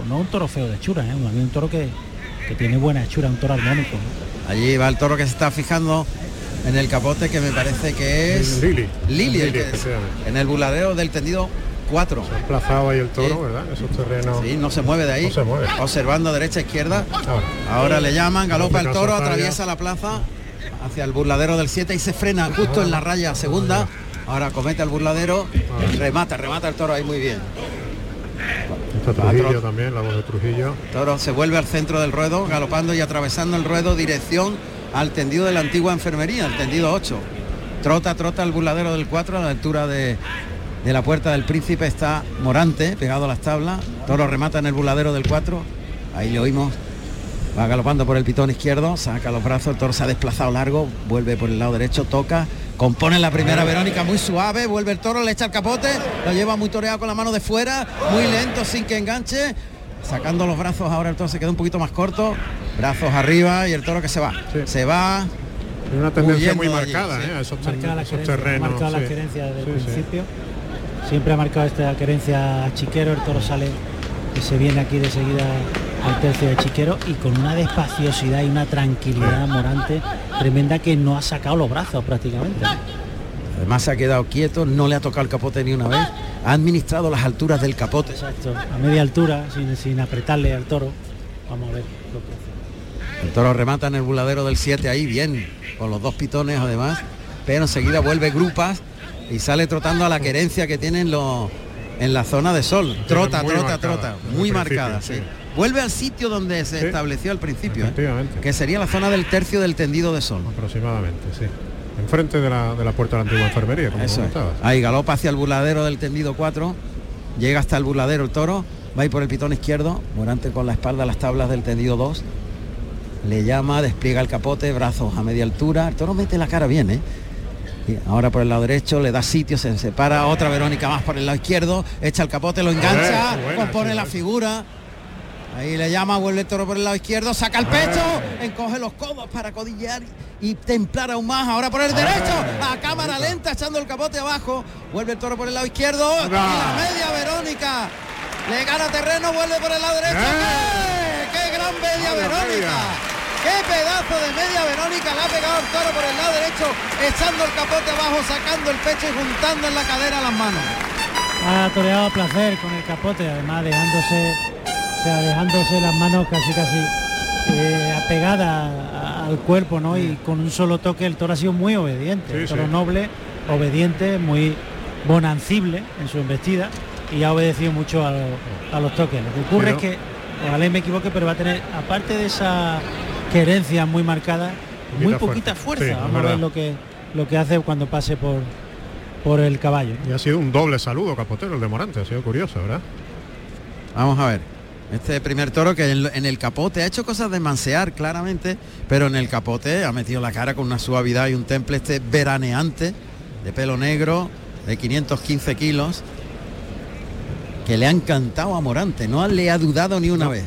no es un toro feo de hechura, ¿eh? Un toro que, que tiene buena hechura, un toro armónico. ¿no? Allí va el toro que se está fijando en el capote que me parece que es Lili. Lili, el Lili, que- efectivamente. en el buladero del tendido 4. Se ha emplazado ahí el toro, ¿verdad? Esos terrenos. Sí, no se mueve de ahí. No se mueve. Observando derecha izquierda. Ahora. Ahora le llaman, galopa el toro, atraviesa la plaza hacia el burladero del 7 y se frena justo en la raya segunda. Ahora comete el burladero, remata, remata el toro ahí muy bien. Está Trujillo también, la voz de Trujillo. Toro se vuelve al centro del ruedo, galopando y atravesando el ruedo dirección al tendido de la antigua enfermería, el tendido 8. Trota, trota el burladero del 4 a la altura de, de la puerta del príncipe está Morante, pegado a las tablas. Toro remata en el burladero del 4. Ahí le oímos. Va galopando por el pitón izquierdo, saca los brazos, el toro se ha desplazado largo, vuelve por el lado derecho, toca, compone la primera Verónica muy suave, vuelve el toro, le echa el capote, lo lleva muy toreado con la mano de fuera, muy lento sin que enganche, sacando los brazos ahora el toro se queda un poquito más corto, brazos arriba y el toro que se va, se va. Una tendencia muy de allí, marcada, sí. ¿eh? esos, Marcada la esos querencia, terrenos. ha marcado la querencia desde el principio. Siempre ha marcado esta querencia a Chiquero, el toro sale y se viene aquí de seguida al tercio de Chiquero y con una despaciosidad y una tranquilidad morante tremenda que no ha sacado los brazos prácticamente. Además se ha quedado quieto, no le ha tocado el capote ni una vez, ha administrado las alturas del capote. Exacto, a media altura, sin, sin apretarle al toro. Vamos a ver lo que hace. El toro remata en el buladero del 7 ahí bien, con los dos pitones además, pero enseguida vuelve grupas y sale trotando a la querencia que tienen los en la zona de sol. Trota, trota, marcada, trota. Muy marcada, sí. Vuelve al sitio donde se Sí. estableció al principio, ¿eh? Que sería la zona del tercio del tendido de sol. Aproximadamente, sí. Enfrente de la, de la puerta de la antigua enfermería, como Eso es. comentabas. Ahí galopa hacia el burladero del tendido 4, llega hasta el burladero el toro, va a ir por el pitón izquierdo, Morante con la espalda a las tablas del tendido 2, le llama, despliega el capote, brazos a media altura, el toro mete la cara bien, ¿eh? Ahora por el lado derecho le da sitio, se separa, otra Verónica más por el lado izquierdo, echa el capote, lo engancha, buena, compone sí, la figura. Ahí le llama, vuelve el toro por el lado izquierdo, saca el pecho, encoge los codos para codillar y templar aún más. Ahora por el derecho, a cámara lenta, echando el capote abajo. Vuelve el toro por el lado izquierdo y la media Verónica. Le gana terreno, vuelve por el lado derecho. ¡Qué, qué gran media Verónica! ¡Qué pedazo de media Verónica! Le ha pegado el toro por el lado derecho, echando el capote abajo, sacando el pecho y juntando en la cadera las manos. Ha toreado a placer con el capote, además dejándose, o sea, dejándose las manos casi casi eh, apegadas al cuerpo, ¿no? Y con un solo toque el toro ha sido muy obediente, Sí, el toro sí. noble, obediente, muy bonancible en su embestida y ha obedecido mucho a, lo- a los toques. Lo que ocurre Pero- es que, ojalá y me equivoque, pero va a tener, aparte de esa querencia muy marcada, muy Poquita poquita fuerza. fuerza. Sí, es Vamos a ver lo que lo que hace cuando pase por por el caballo. Y ha sido un doble saludo capotero el de Morante, ha sido curioso, ¿verdad? Vamos a ver. Este primer toro que en, en el capote ha hecho cosas de mansear claramente, pero en el capote ha metido la cara con una suavidad y un temple este veraneante de pelo negro de 515 kilos que le ha encantado a Morante, no le ha dudado ni una vez.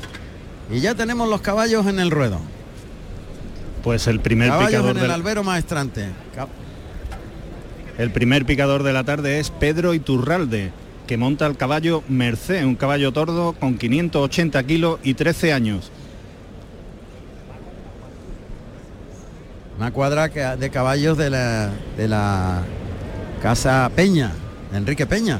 Y ya tenemos los caballos en el ruedo. Pues el primer Caballos picador en el del, albero maestrante. El primer picador de la tarde es Pedro Iturralde, que monta el caballo Merced, un caballo tordo con 580 kilos y 13 años. Una cuadra de caballos de la, de la casa Peña, Enrique Peña.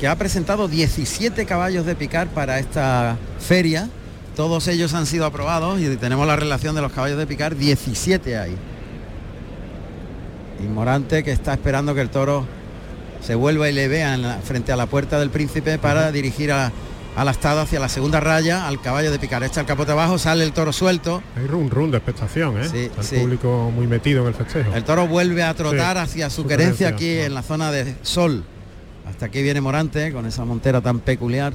que ha presentado 17 caballos de picar para esta feria. Todos ellos han sido aprobados y tenemos la relación de los caballos de picar, 17 hay. Y Morante que está esperando que el toro se vuelva y le vea la- frente a la puerta del príncipe para dirigir a, al astado hacia la segunda raya al caballo de picar. Echa el capote abajo, sale el toro suelto. Hay run run de expectación, ¿eh? Sí, Está el sí. público muy metido en el festejo. El toro vuelve a trotar Sí, hacia su, su querencia querencia, aquí en la zona de sol. Hasta aquí viene Morante con esa montera tan peculiar.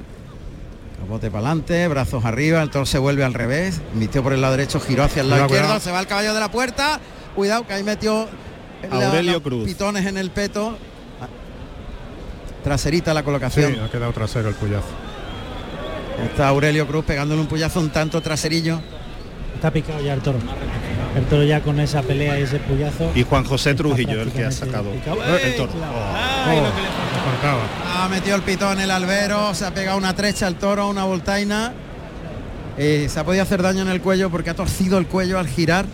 Capote para adelante, brazos arriba, el toro se vuelve al revés, vistió por el lado derecho, giró hacia el lado Cuidado, izquierdo, cuidado. se va el caballo de la puerta. Cuidado que ahí metió Aurelio Cruz. pitones en el peto. Traserita la colocación. Sí, ha quedado trasero el puyazo. Está Aurelio Cruz pegándole un puyazo un tanto traserillo. Está picado ya el toro. El toro ya con esa pelea y ese puyazo. Y Juan José Trujillo, el que ha sacado picado. el toro. Ha metido el pitón en el albero, se ha pegado una trecha al toro, una voltaina. Eh, se ha podido hacer daño en el cuello porque ha torcido el cuello al girar.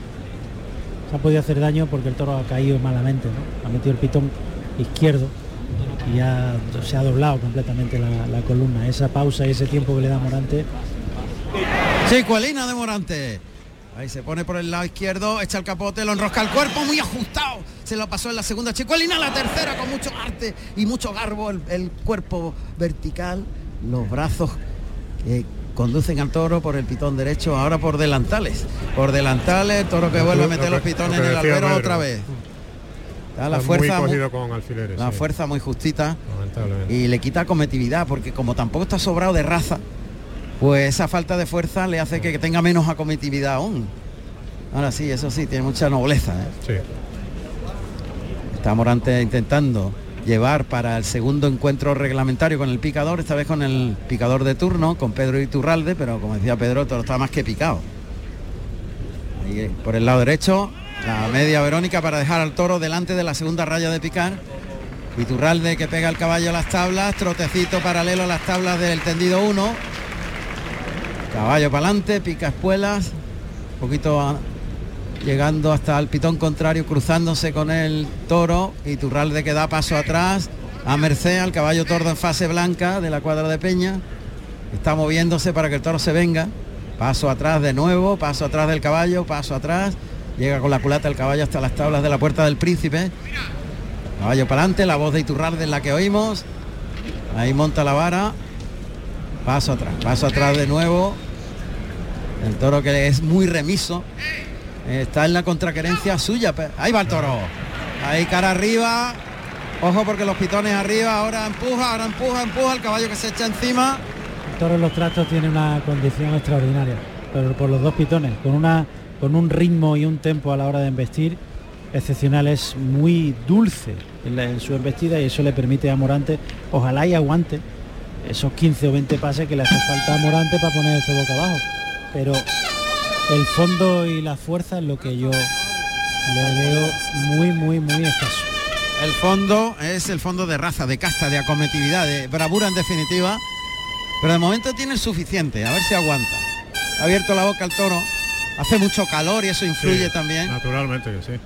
Se ha podido hacer daño porque el toro ha caído malamente, ¿no? Ha metido el pitón izquierdo y ya se ha doblado completamente la, la columna. Esa pausa y ese tiempo que le da Morante. Chicuelina de Morante. Ahí se pone por el lado izquierdo, echa el capote, lo enrosca el cuerpo, muy ajustado. Se lo pasó en la segunda chicuelina, la tercera con mucho arte y mucho garbo, el, el cuerpo vertical, los brazos que conducen al toro por el pitón derecho, ahora por delantales. Por delantales, toro que vuelve a meter lo los pitones en el albero otra vez. Da la fuerza muy mu- cogido con alfileres. la sí, fuerza muy justita y le quita acometividad porque como tampoco está sobrado de raza pues esa falta de fuerza le hace que tenga menos acometividad aún ahora sí eso sí tiene mucha nobleza ¿eh? está Morante intentando llevar para el segundo encuentro reglamentario con el picador esta vez con el picador de turno con Pedro Iturralde pero como decía Pedro el toro está más que picado Ahí, eh, por el lado derecho la media Verónica para dejar al toro delante de la segunda raya de picar Iturralde que pega el caballo a las tablas, trotecito paralelo a las tablas del tendido 1. Caballo para adelante, pica espuelas, un poquito llegando hasta el pitón contrario, cruzándose con el toro. Iturralde que da paso atrás, a merced al caballo tordo en fase blanca de la cuadra de Peña. Está moviéndose para que el toro se venga. Paso atrás de nuevo, paso atrás del caballo, paso atrás. Llega con la culata el caballo hasta las tablas de la puerta del príncipe. Caballo para adelante, la voz de Iturralde es la que oímos. Ahí monta la vara. Paso atrás, paso atrás de nuevo. El toro que es muy remiso. Está en la contraquerencia suya. Ahí va el toro. Ahí cara arriba. Ojo porque los pitones arriba. Ahora empuja, ahora empuja, empuja. El caballo que se echa encima. El toro en los trastos tiene una condición extraordinaria, pero por los dos pitones, con una con un ritmo y un tempo a la hora de embestir excepcional, es muy dulce en, en su embestida y eso le permite a Morante, ojalá y aguante esos 15 o 20 pases que le hace falta a Morante para poner esto boca abajo. Pero el fondo y la fuerza es lo que yo le veo muy, muy, muy escaso. El fondo es el fondo de raza, de casta, de acometividad, de bravura en definitiva. Pero de momento tiene el suficiente, a ver si aguanta. Ha abierto la boca el toro. Hace mucho calor y eso influye Sí, también. Naturalmente que sí.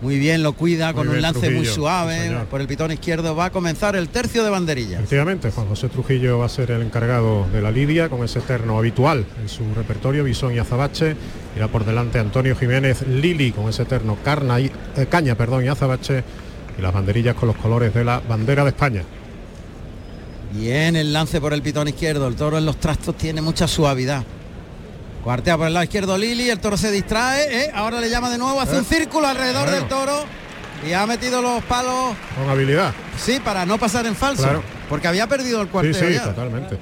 Muy bien, lo cuida con un lance muy suave. por el pitón izquierdo va a comenzar el tercio de banderillas. Efectivamente, Juan José Trujillo va a ser el encargado de la lidia con ese terno habitual en su repertorio, Bisón y Azabache. Irá por delante Antonio Jiménez Lili con ese terno carna y, eh, caña perdón, y Azabache y las banderillas con los colores de la bandera de España. Bien el lance por el pitón izquierdo. El toro en los trastos tiene mucha suavidad. Cuartea por el lado izquierdo Lili, el toro se distrae, ¿eh? ahora le llama de nuevo, hace Eh. un círculo alrededor Bueno. del toro y ha metido los palos, Con habilidad. sí, para no pasar en falso, Claro. porque había perdido el Sí, cuarteo sí, ya. totalmente.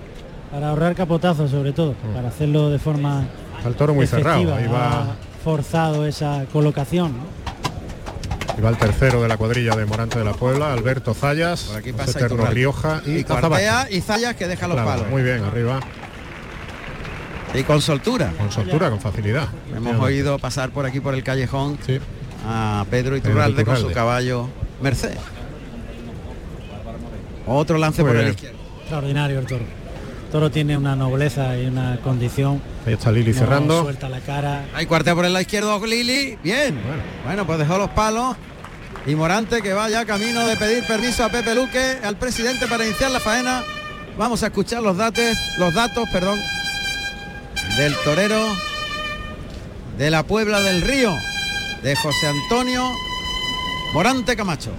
Para ahorrar capotazos sobre todo, para hacerlo de forma Está el toro muy cerrado. Ahí va, Ha forzado esa colocación. ¿no? ahí va el tercero de la cuadrilla de Morante de la Puebla, Alberto Zayas, Por aquí pasa. Rioja y, Y cuartea y Zayas que deja los Claro, palos. Muy bien, arriba. Y con soltura. Con soltura, con facilidad. Hemos oído pasar por aquí por el callejón Sí. a Pedro Pedro Iturralde con su caballo Merced. Otro lance Muy por el bien. izquierdo. Extraordinario el toro. El toro tiene una nobleza y una condición. Ahí está Lili no cerrando. Suelta la cara. Hay cuartea por el lado izquierdo Lili. Bien. Bueno. pues dejó los palos. Y Morante que va ya camino de pedir permiso a Pepe Luque, al presidente para iniciar la faena. Vamos a escuchar los datos, los datos, perdón, del torero de la Puebla del Río, de José Antonio Morante Camacho.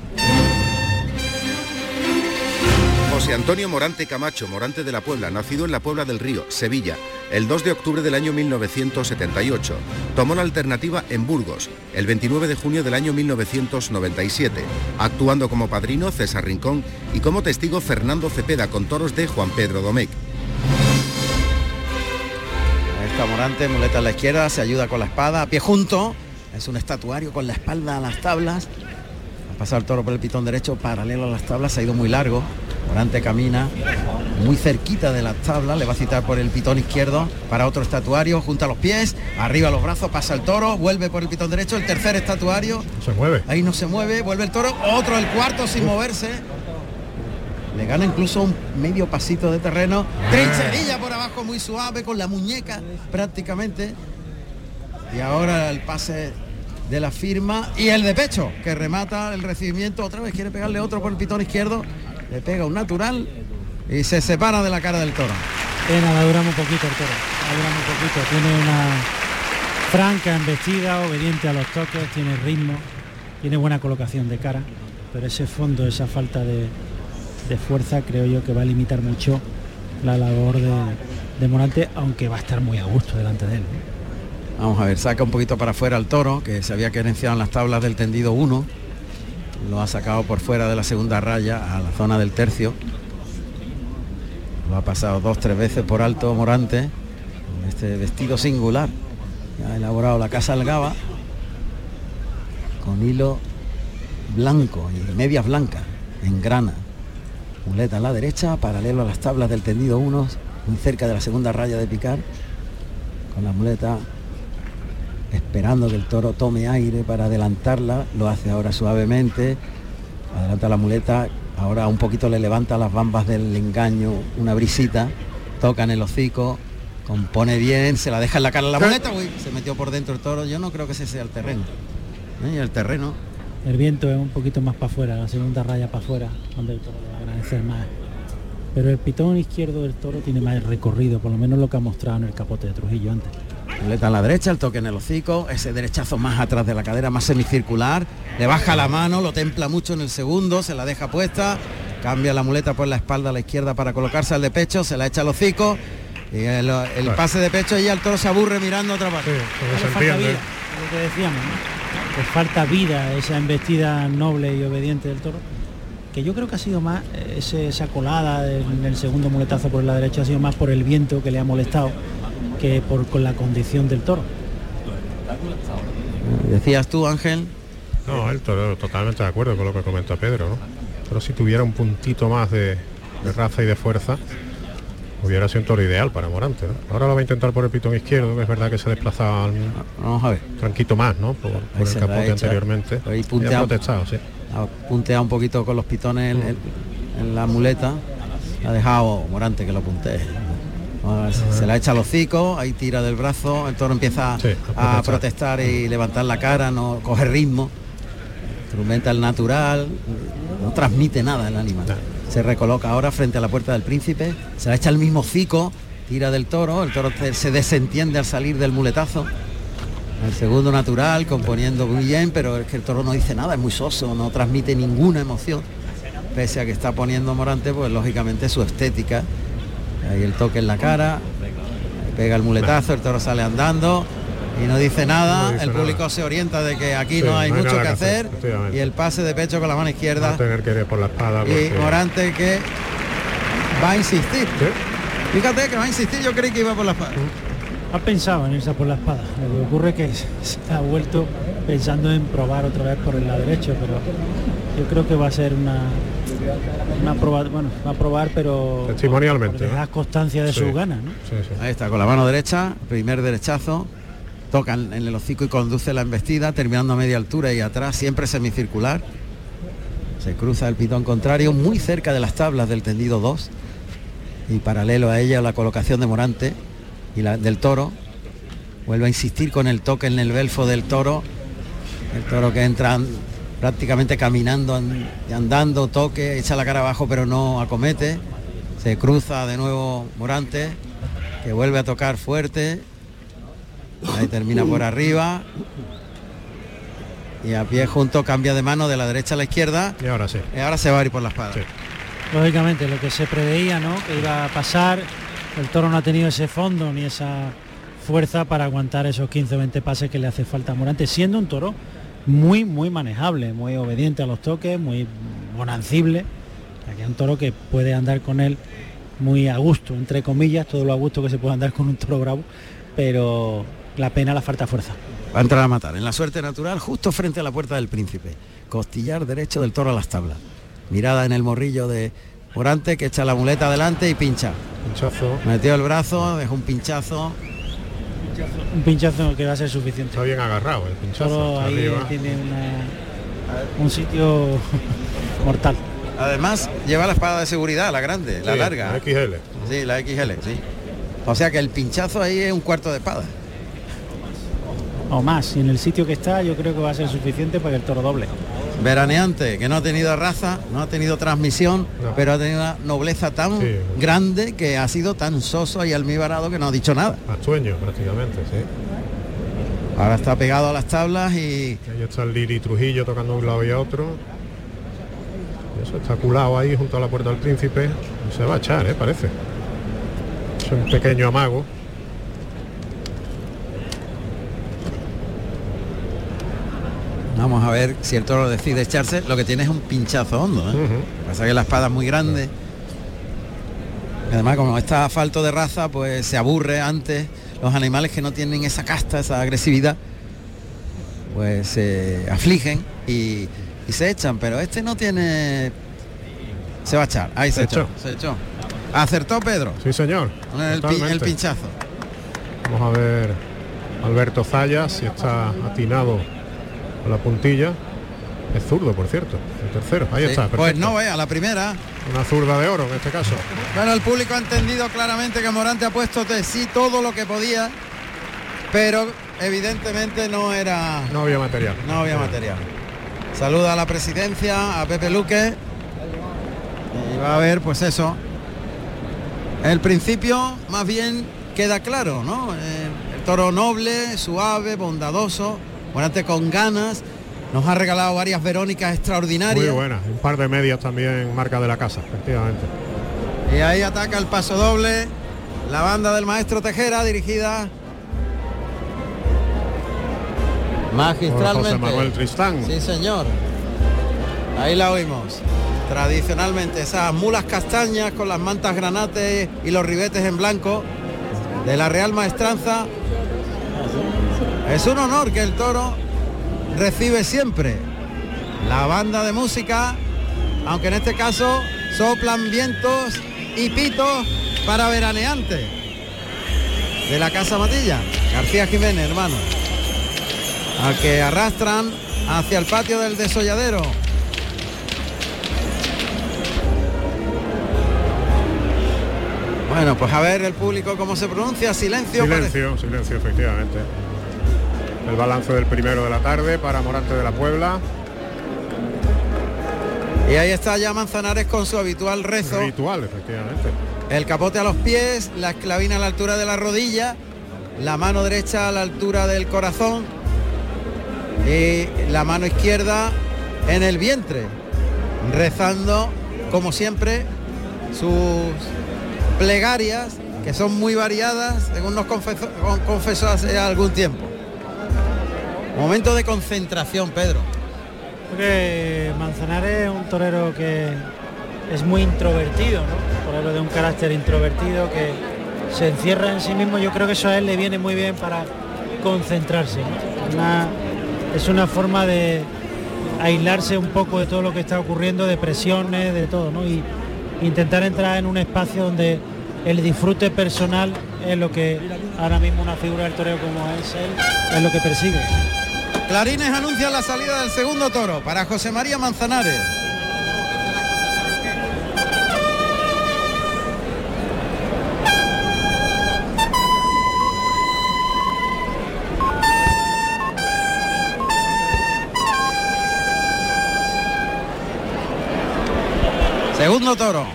José Antonio Morante Camacho, Morante de la Puebla, nacido en la Puebla del Río, Sevilla, el 2 de octubre del año 1978. Tomó la alternativa en Burgos, el 29 de junio del año 1997, actuando como padrino César Rincón y como testigo Fernando Cepeda con toros de Juan Pedro Domecq. Ahí está Morante, muleta a la izquierda, se ayuda con la espada, a pie junto. Es un estatuario con la espalda a las tablas. Ha pasado el toro por el pitón derecho, paralelo a las tablas, ha ido muy largo. Morante camina muy cerquita de las tablas, le va a citar por el pitón izquierdo para otro estatuario, junta los pies, arriba los brazos, pasa el toro, vuelve por el pitón derecho, el tercer estatuario. Se mueve. Ahí no se mueve, vuelve el toro, otro, el cuarto sin moverse. Le gana incluso un medio pasito de terreno. Trincherilla por abajo muy suave, con la muñeca prácticamente. Y ahora el pase de la firma y el de pecho, que remata el recibimiento. Otra vez quiere pegarle otro por el pitón izquierdo. Le pega un natural y se separa de la cara del toro. La dura muy poquito el toro. La dura muy poquito. Tiene una franca embestida, obediente a los toques, tiene ritmo, tiene buena colocación de cara, pero ese fondo, esa falta de, de fuerza, creo yo que va a limitar mucho la labor de, Morante, aunque va a estar muy a gusto delante de él. Vamos a ver, saca un poquito para afuera al toro, que se había querenciado en las tablas del tendido 1. Lo ha sacado por fuera de la segunda raya a la zona del tercio. Lo ha pasado dos, tres veces por alto Morante. Este vestido singular. Ha elaborado la casa Algaba. Con hilo blanco y medias blancas en grana. Muleta a la derecha, paralelo a las tablas del tendido 1, muy cerca de la segunda raya de picar. Con la muleta esperando que el toro tome aire para adelantarla, lo hace ahora suavemente, adelanta la muleta, ahora un poquito le levanta las bambas del engaño, una brisita, toca en el hocico, compone bien, se la deja en la cara a la muleta, uy, se metió por dentro el toro, yo no creo que ese sea el terreno. ¿eh? Y el terreno, El viento es un poquito más para afuera, la segunda raya para afuera, donde el toro le va a agradecer más. Pero el pitón izquierdo del toro tiene más recorrido, por lo menos lo que ha mostrado en el capote de Trujillo antes. muleta a la derecha, el toque en el hocico, ese derechazo más atrás de la cadera, más semicircular, le baja la mano, lo templa mucho en el segundo, se la deja puesta, cambia la muleta por la espalda a la izquierda para colocarse al de pecho, se la echa al hocico, y el, el pase de pecho y ya el toro se aburre mirando a otra parte. Le falta vida, lo que decíamos, ¿no? Falta vida esa embestida noble y obediente del toro. Que yo creo que ha sido más eh, ese- esa colada en el segundo muletazo por la derecha ha sido más por el viento que le ha molestado que por con la condición del toro. Decías tú, Ángel. No, el toro totalmente de acuerdo con lo que comenta Pedro, ¿no? Pero si tuviera un puntito más de, de raza y de fuerza, hubiera sido un toro ideal para Morante, ¿no? Ahora lo va a intentar por el pitón izquierdo, que es verdad que se desplazaba al- Vamos a ver. tranquito más, ¿no? Por, por el capote anteriormente. Ahí Y ha punteado. protestado, sí. Ha punteado un poquito con los pitones en, en- en la muleta. Ha dejado Morante que lo puntee. Se- Se la echa al hocico, ahí tira del brazo, el toro empieza a, protestar. protestar y levantar la cara, no coge ritmo, instrumenta el natural, no transmite nada el animal. Se recoloca ahora frente a la puerta del príncipe, se la echa el mismo hocico, tira del toro, el toro se- se desentiende al salir del muletazo. El segundo natural, componiendo muy bien, pero es que el toro no dice nada, es muy soso, no transmite ninguna emoción. Pese a que está poniendo Morante, pues lógicamente su estética. Ahí el toque en la cara, pega el muletazo, el toro sale andando y no dice nada. No dice el nada. público se orienta de que aquí Sí, no hay no hay mucho que que hacer, y el pase de pecho con la mano Va izquierda. a tener que ir por la espada. Y porque- Morante que va a insistir. Fíjate que va a insistir, yo creí que iba por la espada. Ha pensado en irse por la espada. Lo que ocurre es que se ha vuelto pensando en probar otra vez por el lado derecho, pero yo creo que va a ser una una proba, bueno, va a probar pero Testimonialmente, por dejar constancia de Sí. sus ganas, ¿no? Ahí está, con la mano derecha, primer derechazo, toca en el hocico y conduce la embestida, terminando a media altura y atrás, siempre semicircular. Se cruza el pitón contrario, muy cerca de las tablas del tendido 2 y paralelo a ella la colocación de Morante y la del toro. Vuelve a insistir con el toque en el belfo del toro. El toro que entra prácticamente caminando, and- andando, toque, echa la cara abajo pero no acomete. Se cruza de nuevo Morante, que vuelve a tocar fuerte. Ahí termina por arriba. Y a pie junto cambia de mano de la derecha a la izquierda. Y ahora sí. Y ahora se va a ir por la espada. Lógicamente, lo que se preveía, ¿no? Que iba a pasar, el toro no ha tenido ese fondo ni esa fuerza para aguantar esos 15 o 20 pases que le hace falta a Morante, siendo un toro muy, muy manejable, muy obediente a los toques, muy bonancible. Aquí hay un toro que puede andar con él muy a gusto, entre comillas, todo lo a gusto que se puede andar con un toro bravo, pero la pena la falta fuerza. Va a entrar a matar en la suerte natural justo frente a la puerta del príncipe. Costillar derecho del toro a las tablas. Mirada en el morrillo de Morante que echa la muleta adelante y pincha. Pinchazo. Metió el brazo, dejó un pinchazo. Un pinchazo que va a ser suficiente. Está bien agarrado el pinchazo. Ahí arriba. tiene una- un sitio mortal. Además lleva la espada de seguridad, la grande, la larga. la XL. Sí, la XL, sí. O sea que el pinchazo ahí es un cuarto de espada. O más. Y en el sitio que está yo creo que va a ser suficiente para que el toro doble. Veraneante, que no ha tenido raza, no ha tenido transmisión, pero ha tenido una nobleza tan grande que ha sido tan soso y almibarado que no ha dicho nada. Sueño prácticamente, sí. Ahora está pegado a las tablas y Ahí está el Liri Trujillo tocando a un lado y a otro. Y eso está culado ahí junto a la puerta del príncipe. Y se va a echar, ¿eh? parece. Es un pequeño amago. Vamos a ver si el toro decide echarse. Lo que tiene es un pinchazo hondo. ¿eh? Pasa que la espada es muy grande. Además, como está falto de raza, pues se aburre antes. Los animales que no tienen esa casta, esa agresividad, pues se afligen y, y se echan. Pero este no tiene... Se va a echar. Ahí se, Se echó. echó. Se echó. Acertó Pedro. Sí, señor. Pi- el pinchazo. Vamos a ver Alberto Zayas si está atinado la puntilla. Es zurdo, por cierto. El tercero. Ahí Sí, está. Pues no vea, la primera. Una zurda de oro en este caso. Bueno, el público ha entendido claramente que Morante ha puesto de sí todo lo que podía, pero evidentemente no era... No había material. No había material. Saluda a la presidencia, a Pepe Luque. Y va a ver, pues eso. El principio más bien queda claro, ¿no? Eh, el toro noble, suave, bondadoso, Morante con ganas. Nos ha regalado varias Verónicas extraordinarias. Muy buena. Un par de medias también marca de la casa, efectivamente. Y ahí ataca el paso doble. La banda del maestro Tejera dirigida magistralmente. José Manuel Tristán. Sí, señor. Ahí la oímos. Tradicionalmente esas mulas castañas con las mantas granates y los ribetes en blanco de la Real Maestranza. Es un honor que el toro recibe siempre. La banda de música, aunque en este caso soplan vientos y pitos para veraneantes de la Casa Matilla. García Jiménez, hermano. Al que arrastran hacia el patio del desolladero. Bueno, pues a ver el público cómo se pronuncia. Silencio. Silencio, silencio, efectivamente. El balance del primero de la tarde para Morante de la Puebla. Y ahí está ya Manzanares con su habitual rezo. Ritual, efectivamente. El capote a los pies, la esclavina a la altura de la rodilla, la mano derecha a la altura del corazón y la mano izquierda en el vientre, rezando como siempre sus plegarias que son muy variadas, según nos confesó, con- confesó hace algún tiempo. Momento de concentración, Pedro. Porque Manzanares es un torero que es muy introvertido, ¿no? Torero de un carácter introvertido que se encierra en sí mismo. Yo creo que eso a él le viene muy bien para concentrarse. es una forma de aislarse un poco de todo lo que está ocurriendo, de presiones, de todo, ¿no? Y intentar entrar en un espacio donde el disfrute personal es lo que ahora mismo una figura del torero como es él, es lo que persigue. Clarines anuncia la salida del segundo toro para José María Manzanares. Segundo toro.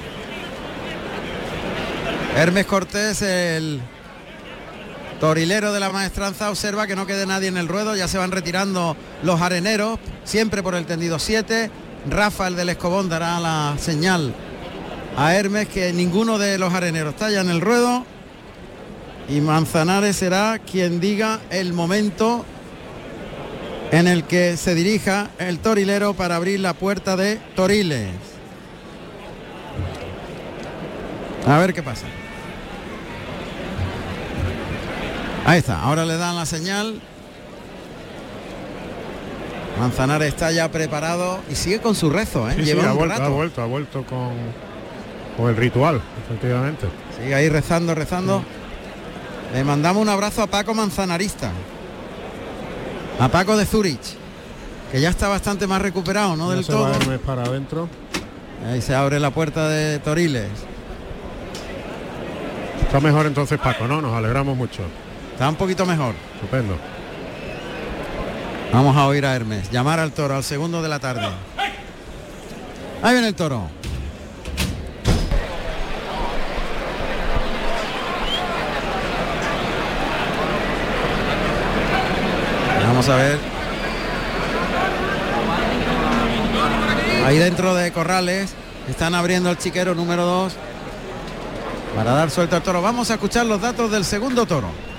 Hermes Cortés, el torilero de la maestranza, observa que no quede nadie en el ruedo, ya se van retirando los areneros, siempre por el tendido 7. Rafael del Escobón dará la señal a Hermes que ninguno de los areneros está ya en el ruedo y Manzanares será quien diga el momento en el que se dirija el torilero para abrir la puerta de Toriles. A ver qué pasa. Ahí está, ahora le dan la señal. Manzanares está ya preparado y sigue con su rezo, ¿eh? Sí, sí, Lleva ha, un vuelto, rato. ha vuelto, ha vuelto con, con el ritual, efectivamente. Sigue ahí rezando, rezando. Le mandamos un abrazo a Paco Manzanarista. A Paco de Zurich, que ya está bastante más recuperado, no Ya del se va todo. Hermes para adentro. Ahí se abre la puerta de Toriles. Está mejor entonces Paco, ¿no? Nos alegramos mucho. Está un poquito mejor. Estupendo. Vamos a oír a Hermes. Llamar al toro al segundo de la tarde. Ahí viene el toro. Vamos a ver. Ahí dentro de Corrales están abriendo el chiquero número 2 para dar suelta al toro. Vamos a escuchar los datos del segundo toro.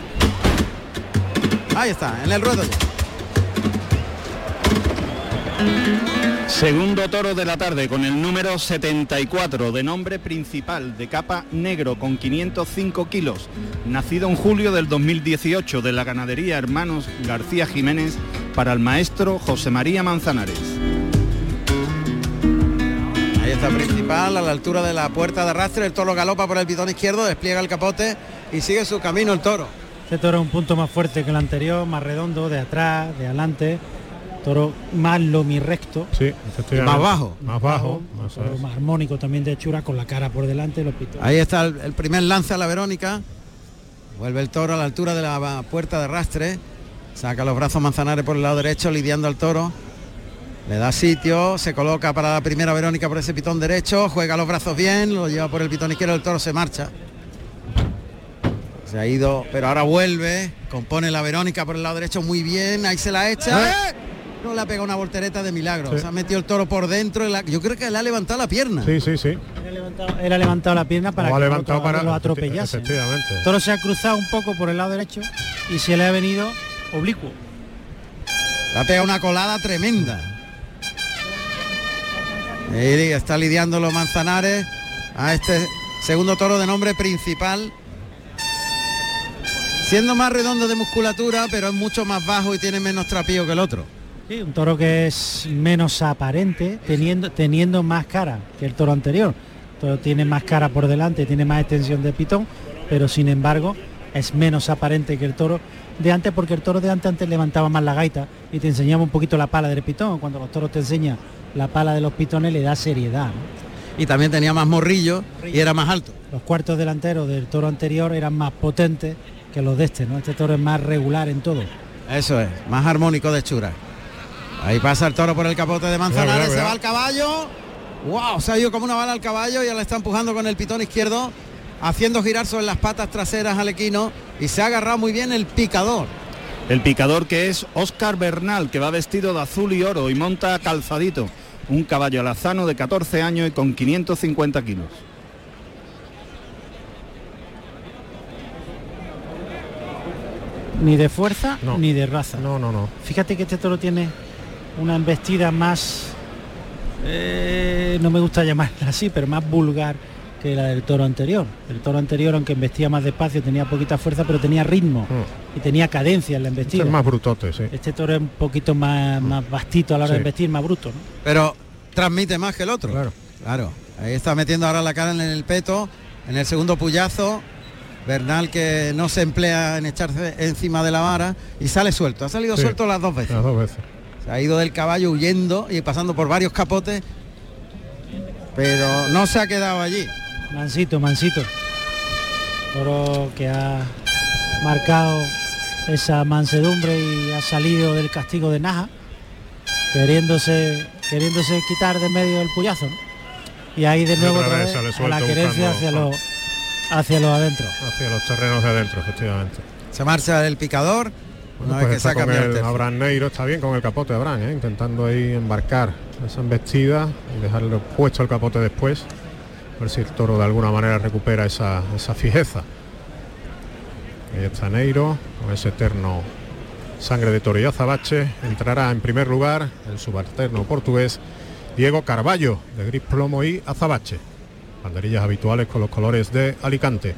Ahí está, en el ruedo ya. Segundo toro de la tarde con el número 74 de nombre principal de capa negro con 505 kilos. Nacido en julio del 2018 de la ganadería Hermanos García Jiménez para el maestro José María Manzanares. Ahí está principal, a la altura de la puerta de arrastre, el toro galopa por el pitón izquierdo, despliega el capote y sigue su camino el toro. Este toro es un punto más fuerte que el anterior, más redondo, de atrás, de adelante. Toro más lomirrecto. Sí, efectivamente. Más bajo. Más bajo. Más armónico también de hechura, con la cara por delante los pitones. Ahí está el, el primer lance a la Verónica. Vuelve el toro a la altura de la puerta de arrastre. Saca los brazos Manzanares por el lado derecho, lidiando al toro. Le da sitio, se coloca para la primera Verónica por ese pitón derecho, juega los brazos bien, lo lleva por el pitón izquierdo, el toro se marcha. Se ha ido, pero ahora vuelve, compone la Verónica por el lado derecho muy bien, ahí se la echa. ¡Eh! No le ha pegado una voltereta de milagro. Sí. Se ha metido el toro por dentro. la- yo creo que le ha levantado la pierna. Sí, sí, sí. Él ha levantado, él ha levantado la pierna para O ha que levantado otro para- lo atropellase. efectivamente. El toro se ha cruzado un poco por el lado derecho y se le ha venido oblicuo. Le ha pegado una colada tremenda. Y está lidiando los manzanares a este segundo toro de nombre principal. Siendo más redondo de musculatura, pero es mucho más bajo y tiene menos trapío que el otro. Sí, un toro que es menos aparente, teniendo, teniendo más cara que el toro anterior. El toro tiene más cara por delante, tiene más extensión de pitón, pero sin embargo es menos aparente que el toro de antes porque el toro de antes antes levantaba más la gaita y te enseñaba un poquito la pala del pitón. Cuando los toros te enseñan la pala de los pitones le da seriedad. ¿no? Y también tenía más morrillo y era más alto. Los cuartos delanteros del toro anterior eran más potentes que los de este, ¿no? Este toro es más regular en todo. Eso es, más armónico de hechura. Ahí pasa el toro por el capote de Manzanares, se va al caballo. ¡Wow! Se ha ido como una bala al caballo y ya le está empujando con el pitón izquierdo, haciendo girar sobre las patas traseras al equino y se ha agarrado muy bien el picador. El picador que es Óscar Bernal, que va vestido de azul y oro y monta calzadito. Un caballo alazano de 14 años y con 550 kilos. Ni de fuerza No. ni de raza. No, no, no. Fíjate que este toro tiene una embestida más, eh, no me gusta llamarla así, pero más vulgar que la del toro anterior. El toro anterior, aunque embestía más despacio, tenía poquita fuerza, pero tenía ritmo y tenía cadencia en la Este embestida. es más brutote, sí. Este toro es un poquito más, más bastito a la hora Sí. de embestir, más bruto. ¿no? Pero transmite más que el otro. Claro. Claro. Ahí está metiendo ahora la cara en el peto, en el segundo puyazo. Bernal que no se emplea en echarse encima de la vara y sale suelto. Ha salido Sí. suelto las dos veces. Las dos veces. Se ha ido del caballo huyendo y pasando por varios capotes, pero no se ha quedado allí. Mansito, mansito. Toro que ha marcado esa mansedumbre y ha salido del castigo de Naja, queriéndose, queriéndose quitar de medio el puyazo. ¿no? y ahí de nuevo otra otra vez vez sale a la querencia buscando- hacia los hacia los adentro. Hacia los terrenos de adentro, efectivamente. Se marcha el picador. Una Bueno, vez pues que se está ha con cambiado el. Abraham Neiro, está bien con el capote de Abraham, ¿eh? intentando ahí embarcar esa embestida y dejarle puesto el capote después. A ver si el toro de alguna manera recupera esa, esa fijeza. Ahí está Neiro, con ese eterno sangre de toro y azabache. Entrará en primer lugar el subalterno portugués Diego Carballo, de gris plomo y azabache. Banderillas habituales con los colores de Alicante.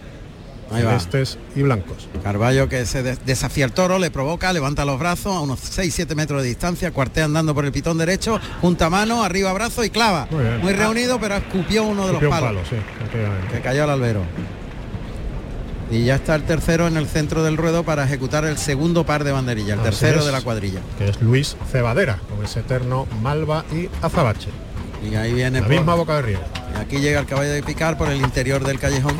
Celestes y blancos. Carballo que se de- desafía el toro, le provoca, levanta los brazos a unos 6-7 metros de distancia, cuartea andando por el pitón derecho, junta mano, arriba brazo y clava. Muy reunido, pero escupió uno de los un palos. palo, sí, efectivamente. que cayó al albero. Y ya está el tercero en el centro del ruedo para ejecutar el segundo par de banderillas, el Así tercero es. de la cuadrilla. que es Luis Cebadera, con ese eterno Malva y Azabache. Y ahí viene La por- misma boca de río. y aquí llega el caballo de picar por el interior del callejón.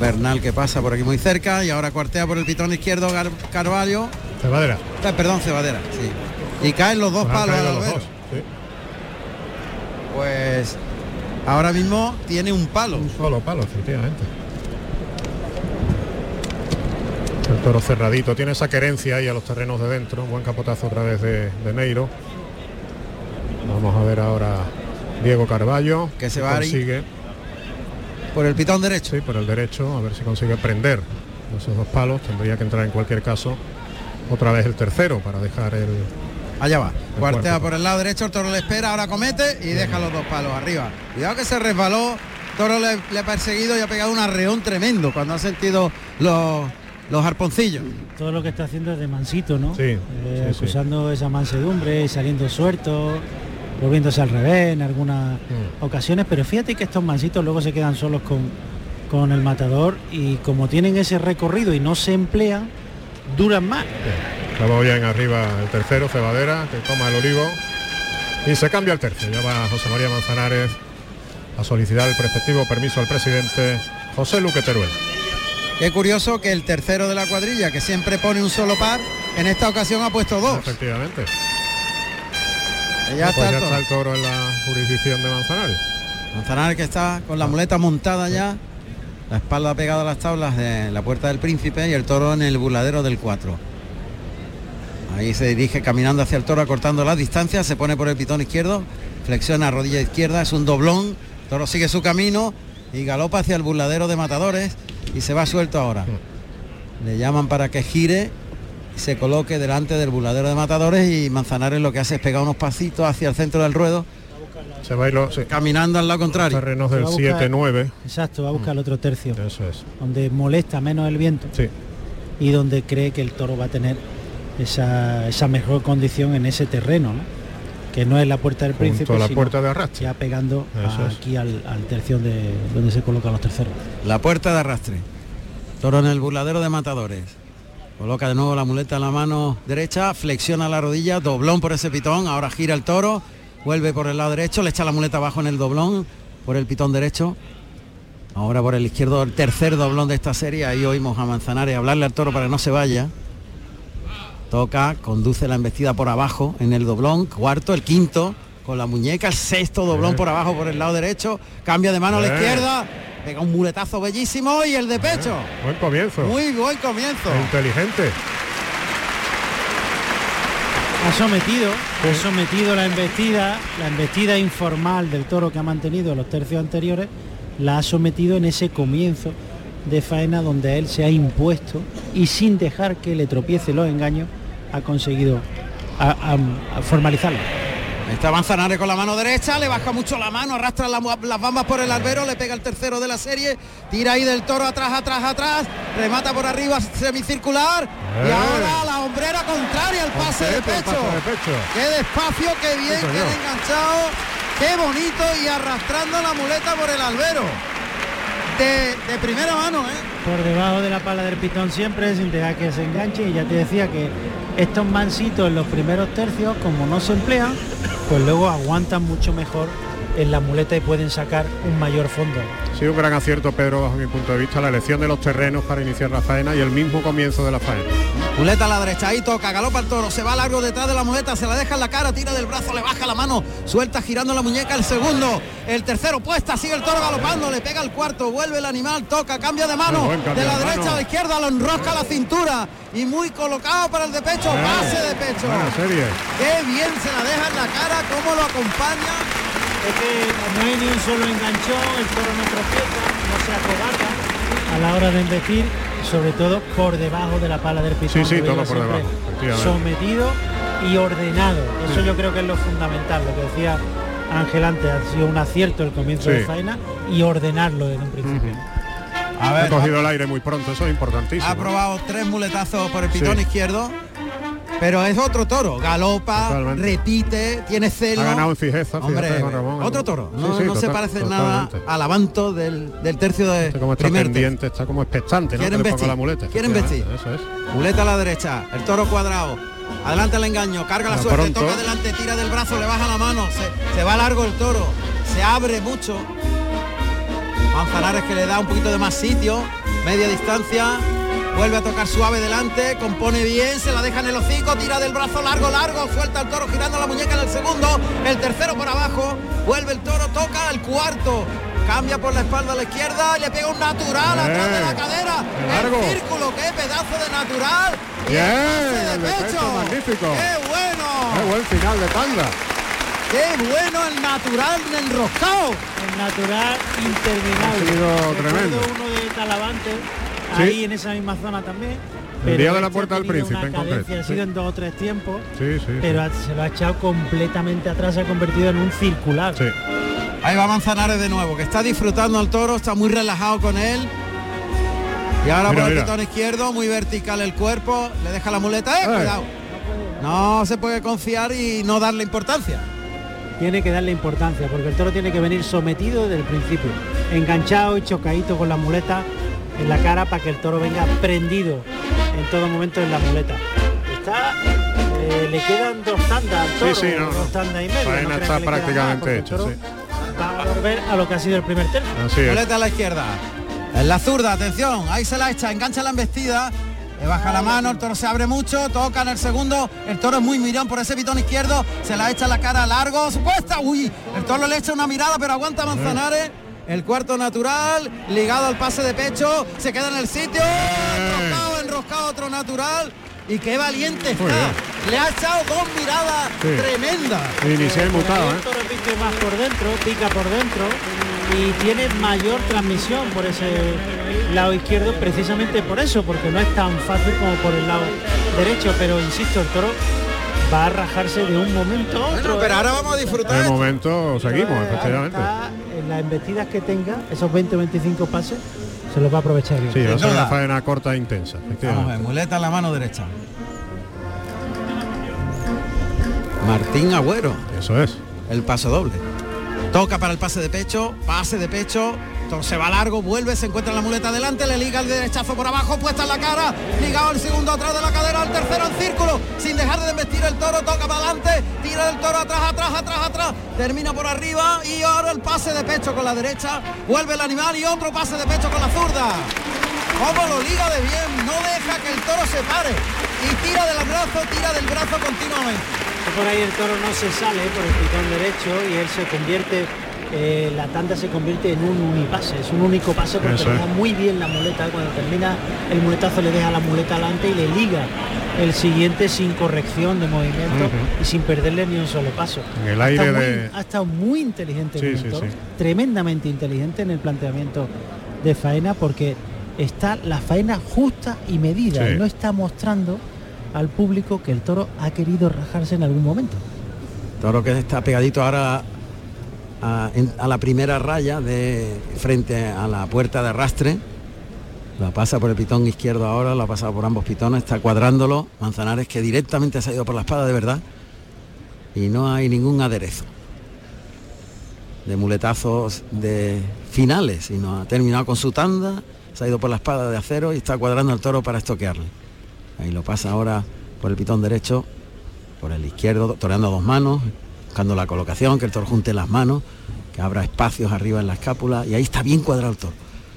Bernal que pasa por aquí muy cerca y ahora cuartea por el pitón izquierdo Gar- Carvalho. Cebadera. Eh, perdón, Cebadera, sí. Y caen los dos Pues palos los dos, sí. Pues ahora mismo tiene un palo. Un solo palo, efectivamente. El toro cerradito, tiene esa querencia ahí a los terrenos de dentro, buen capotazo otra vez de, de Neiro. Vamos a ver ahora Diego Carballo, Que se va consigue, Por el pitón derecho. sí, por el derecho, a ver si consigue prender esos dos palos, tendría que entrar en cualquier caso otra vez el tercero para dejar el, Allá va. Cuartea cuarto. por el lado derecho, el toro le espera, ahora comete y deja los dos palos arriba. Cuidado que se resbaló, toro le, le ha perseguido y ha pegado un arreón tremendo cuando ha sentido los, los arponcillos. Todo lo que está haciendo es de mansito, ¿no? Sí, Eh, sí, sí. acusando esa mansedumbre, saliendo suelto, volviéndose al revés en algunas Mm. ocasiones, pero fíjate que estos mansitos luego se quedan solos con, con el matador y como tienen ese recorrido y no se emplean, duran más. Estaba bien arriba el tercero, Cebadera, que toma el olivo y se cambia el tercio. Ya va José María Manzanares a solicitar el respectivo permiso al presidente José Luque Teruel. Qué curioso que el tercero de la cuadrilla, que siempre pone un solo par, en esta ocasión ha puesto dos. Efectivamente. Ya Pues está el ya toro. está el toro en la jurisdicción de Manzanares. Manzanares que está con la muleta montada ya, la espalda pegada a las tablas de la puerta del príncipe y el toro en el burladero del 4. Ahí se dirige caminando hacia el toro, acortando las distancias, se pone por el pitón izquierdo, flexiona rodilla izquierda, es un doblón, el toro sigue su camino y galopa hacia el burladero de matadores y se va suelto ahora. Le llaman para que gire se coloque delante del burladero de matadores y Manzanares lo que hace es pegar unos pasitos hacia el centro del ruedo, Se va a ir los sí, caminando al lado contrario. terrenos del Va a buscar- 7-9. Exacto, va a buscar el otro tercio, Eso es. donde molesta menos el viento Sí. y donde cree que el toro va a tener esa, esa mejor condición en ese terreno, ¿no? que no es la puerta del príncipe, a la sino puerta de arrastre. ya pegando aquí al, al tercio de donde se colocan los terceros. La puerta de arrastre. Toro en el burladero de matadores. Coloca de nuevo la muleta en la mano derecha, flexiona la rodilla, doblón por ese pitón, ahora gira el toro, vuelve por el lado derecho, le echa la muleta abajo en el doblón, por el pitón derecho. Ahora por el izquierdo, el tercer doblón de esta serie, ahí oímos a Manzanares hablarle al toro para que no se vaya. Toca, conduce la embestida por abajo en el doblón, cuarto, el quinto, con la muñeca, el sexto doblón por abajo por el lado derecho, cambia de mano a la Bien. izquierda, pega un muletazo bellísimo y el de pecho. Buen comienzo. Muy buen comienzo. Inteligente. Ha sometido, ha sometido la embestida, la embestida informal del toro que ha mantenido los tercios anteriores, la ha sometido en ese comienzo de faena donde él se ha impuesto y sin dejar que le tropiece los engaños ha conseguido a- a- a formalizarlo. Está Manzanares con la mano derecha, le baja mucho la mano, arrastra la- las bambas por el albero, le pega el tercero de la serie, tira ahí del toro atrás, atrás, atrás, remata por arriba semicircular y Eh. ahora la hombrera contraria al pase de pecho. pase de pecho. Qué despacio, qué bien, qué enganchado, qué bonito y arrastrando la muleta por el albero. De, primera mano, ¿eh? Por debajo de la pala del pitón siempre sin dejar que se enganche y ya te decía que estos mansitos en los primeros tercios como no se emplean pues luego aguantan mucho mejor en la muleta y pueden sacar un mayor fondo. Sí, un gran acierto, Pedro, bajo mi punto de vista, la elección de los terrenos para iniciar la faena y el mismo comienzo de la faena. Muleta a la derecha, ahí toca, galopa el toro, se va largo detrás de la muleta, se la deja en la cara, tira del brazo, le baja la mano, suelta girando la muñeca el segundo, el tercero puesta, sigue el toro galopando, le pega el cuarto, vuelve el animal, toca, cambia de mano, de la derecha a la izquierda, lo enrosca la cintura y muy colocado para el de pecho, base de pecho. serie. Qué bien se la deja en la cara, cómo lo acompaña. Es que no hay ni un solo enganchón, el toro no tropieza, no se acrobata a la hora de embestir, sobre todo por debajo de la pala del pitón. Sí, todo por debajo. Sometido y ordenado. Eso Sí. yo creo que es lo fundamental, lo que decía Ángel antes, ha sido un acierto el comienzo Sí. de faena y ordenarlo desde un principio. A ver, ha cogido el aire muy pronto, eso es importantísimo. Ha probado tres muletazos por el pitón Sí. izquierdo, pero es otro toro. Galopa, Totalmente. repite, tiene celo. Ha ganado en fijeza, Hombre, Ramón. otro toro. No, sí, no se parece totalmente. nada al avanto del, del tercio de Como está primer pendiente, está como expectante, ¿no? Quieren vestir, la muleta. quieren vestir. Eso es. Muleta a la derecha, el toro cuadrado. Adelante el engaño, carga la suerte, pronto. toca adelante, tira del brazo, le baja la mano, se, se va largo el toro, se abre mucho. Manzanares que le da un poquito de más sitio, media distancia, vuelve a tocar suave delante, compone bien, se la deja en el hocico, tira del brazo largo, largo, suelta el toro girando la muñeca en el segundo, el tercero por abajo, vuelve el toro, toca el cuarto, cambia por la espalda a la izquierda y le pega un natural atrás de la cadera, largo. el círculo, qué pedazo de natural. y Bien, el pase de el de pecho, magnífico. ¡Qué bueno! Qué buen final de tanda. ¡Qué bueno el natural enroscado! El natural interminable. Ha sido Recuerdo tremendo. uno de Talavante, Sí. ahí en esa misma zona también. El día de la este Puerta del Príncipe, una en cadencia, concreto, Ha sido sí. en dos o tres tiempos, Sí, sí. pero se lo ha echado completamente atrás, se ha convertido en un circular. Sí. Ahí va Manzanares de nuevo, que está disfrutando al toro, está muy relajado con él. Y ahora Mira, por el mira. pitón izquierdo, muy vertical el cuerpo, le deja la muleta, ¡eh! Cuidado. No se puede confiar y no darle importancia. Tiene que darle importancia, porque el toro tiene que venir sometido desde el principio, enganchado y chocadito con la muleta en la cara para que el toro venga prendido en todo momento en la muleta. Está, eh, le quedan dos tandas al toro, Sí, sí, no, no. dos tandas y media. No está prácticamente toro sí. Va a volver a lo que ha sido el primer tercio. Así. Muleta a la izquierda. En la zurda, atención, ahí se la echa, engancha la embestida, le baja la mano, el toro se abre mucho, toca en el segundo, el toro es muy mirón por ese pitón izquierdo, se la echa la cara largo, supuesta, uy, el toro le echa una mirada pero aguanta Manzanares. El cuarto natural, ligado al pase de pecho, se queda en el sitio, enroscado, enroscado otro natural. Y qué valiente Muy está. Le ha echado dos miradas Sí. tremendas. Y ni se ha inmutado, El ¿eh? más por dentro, pica por dentro y tiene mayor transmisión por ese lado izquierdo precisamente por eso, porque no es tan fácil como por el lado derecho, pero insisto, el toro va a rajarse de un momento a otro. Bueno, pero ¿eh? ahora vamos a disfrutar. De momento seguimos, Eh, efectivamente. está en las embestidas que tenga, esos 20 o 25 pases, se los va a aprovechar bien. Sí, va a ser una faena corta e intensa. Vamos a ver, muleta en la mano derecha. Martín Agüero, Eso es. el paso doble. Toca para el pase de pecho, pase de pecho, se va largo, vuelve, se encuentra en la muleta adelante, le liga el derechazo por abajo, puesta en la cara, ligado el segundo atrás de la cadera, el tercero en círculo, sin dejar de embestir el toro, toca para adelante, tira del toro atrás, atrás, atrás, atrás, termina por arriba y ahora el pase de pecho con la derecha, vuelve el animal y otro pase de pecho con la zurda. Cómo lo liga de bien, no deja que el toro se pare y tira del brazo, tira del brazo continuamente. Por ahí el toro no se sale por el pitón derecho y él se convierte, eh, la tanda se convierte en un unipase, es un único pase porque Eso le es. da muy bien la muleta, cuando termina el muletazo le deja la muleta adelante y le liga el siguiente sin corrección de movimiento y sin perderle ni un solo paso. En el Ha aire estado muy- de- ha estado muy inteligente Sí, el sí, sí. tremendamente inteligente en el planteamiento de faena porque está la faena justa y medida, no está mostrando al público que el toro ha querido rajarse en algún momento. Toro que está pegadito ahora a, la primera raya de frente a la puerta de arrastre. La pasa por el pitón izquierdo ahora, la ha pasado por ambos pitones, está cuadrándolo. Manzanares que directamente ha ido por la espada de verdad. Y no hay ningún aderezo de muletazos de finales, sino ha terminado con su tanda, se ha ido por la espada de acero y está cuadrando el toro para estoquearle. Ahí lo pasa ahora por el pitón derecho, por el izquierdo, toreando dos manos, buscando la colocación, que el toro junte las manos que abra espacios arriba en la escápula y ahí está bien cuadrado el toro.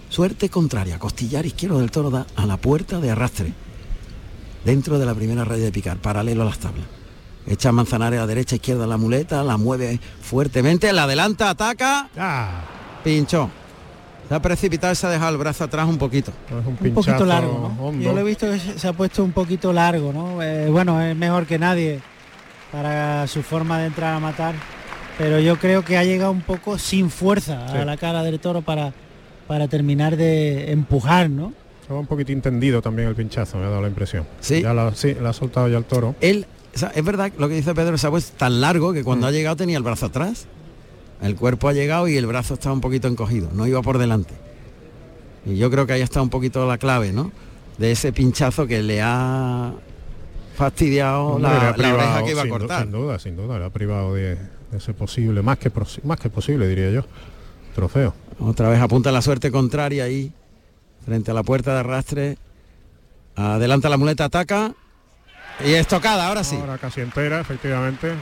Suerte contraria, costillar izquierdo del toro da a la puerta de arrastre, dentro de la primera raya de picar, paralelo a las tablas. Echa Manzanares a derecha, izquierda la muleta, la mueve fuertemente, la adelanta, ataca, pinchó. Se ha precipitado y se ha dejado el brazo atrás un poquito. un poquito largo, ¿no? Yo lo he visto que se se ha puesto un poquito largo, ¿no? Eh, bueno, es mejor que nadie para su forma de entrar a matar, pero yo creo que ha llegado un poco sin fuerza Sí. a la cara del toro para, para terminar de empujar, ¿no? Estaba un poquito entendido también el pinchazo, me ha dado la impresión. Sí. Ya la, sí, la ha soltado ya el toro. Él, o sea, es verdad lo que dice Pedro, se ha puesto tan largo que cuando ha llegado tenía el brazo atrás. El cuerpo ha llegado y el brazo estaba un poquito encogido, no iba por delante. Y yo creo que ahí está un poquito la clave, ¿no? De ese pinchazo que le ha fastidiado la, ha la privado, oreja que iba a cortar. Sin duda, sin duda, le ha privado de, de ese posible, más que, más que posible, diría yo, trofeo. Otra vez apunta la suerte contraria ahí, frente a la puerta de arrastre. Adelanta la muleta, ataca. Y estocada, ahora sí. Ahora casi entera, efectivamente.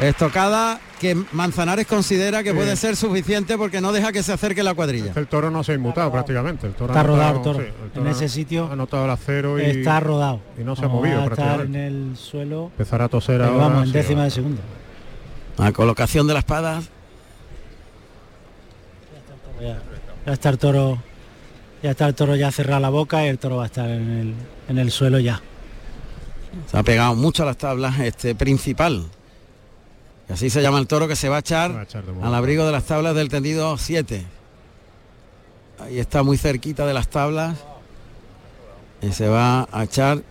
Estocada que Manzanares considera que Sí. puede ser suficiente porque no deja que se acerque la cuadrilla. El toro no se ha inmutado prácticamente. El toro Está rodado el toro. sí, el En ese sitio ha notado el acero y Está rodado. y no se ha movido va a estar prácticamente. en el suelo. Empezar a toser ahora. vamos, en sí, décima de segundo. La colocación de la espada. Ya, ya está el toro. Ya está el toro ya cerrado la boca y el toro va a estar en el, en el suelo ya. Se ha pegado mucho a las tablas este principal. Y así se llama el toro que se va a echar, al abrigo de las tablas del tendido 7. Ahí está muy cerquita de las tablas. Y se va a echar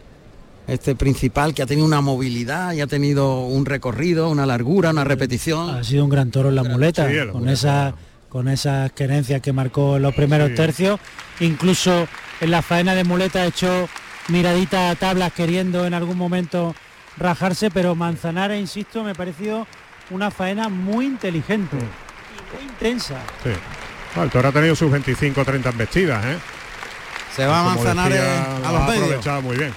este principal que ha tenido una movilidad y ha tenido un recorrido, una largura, una repetición. Ha sido un gran toro en la muleta, Sí, en la con esa con esas querencias que marcó en los primeros Sí. tercios. Incluso en la faena de muleta ha hecho miradita a tablas queriendo en algún momento rajarse, pero Manzanares, insisto, me ha parecido una faena muy inteligente y muy intensa. Sí. Bueno, el toro ha tenido sus 25 o 30 embestidas, ¿eh? Se va Como Manzanares decía, a lo los ha aprovechado muy bien.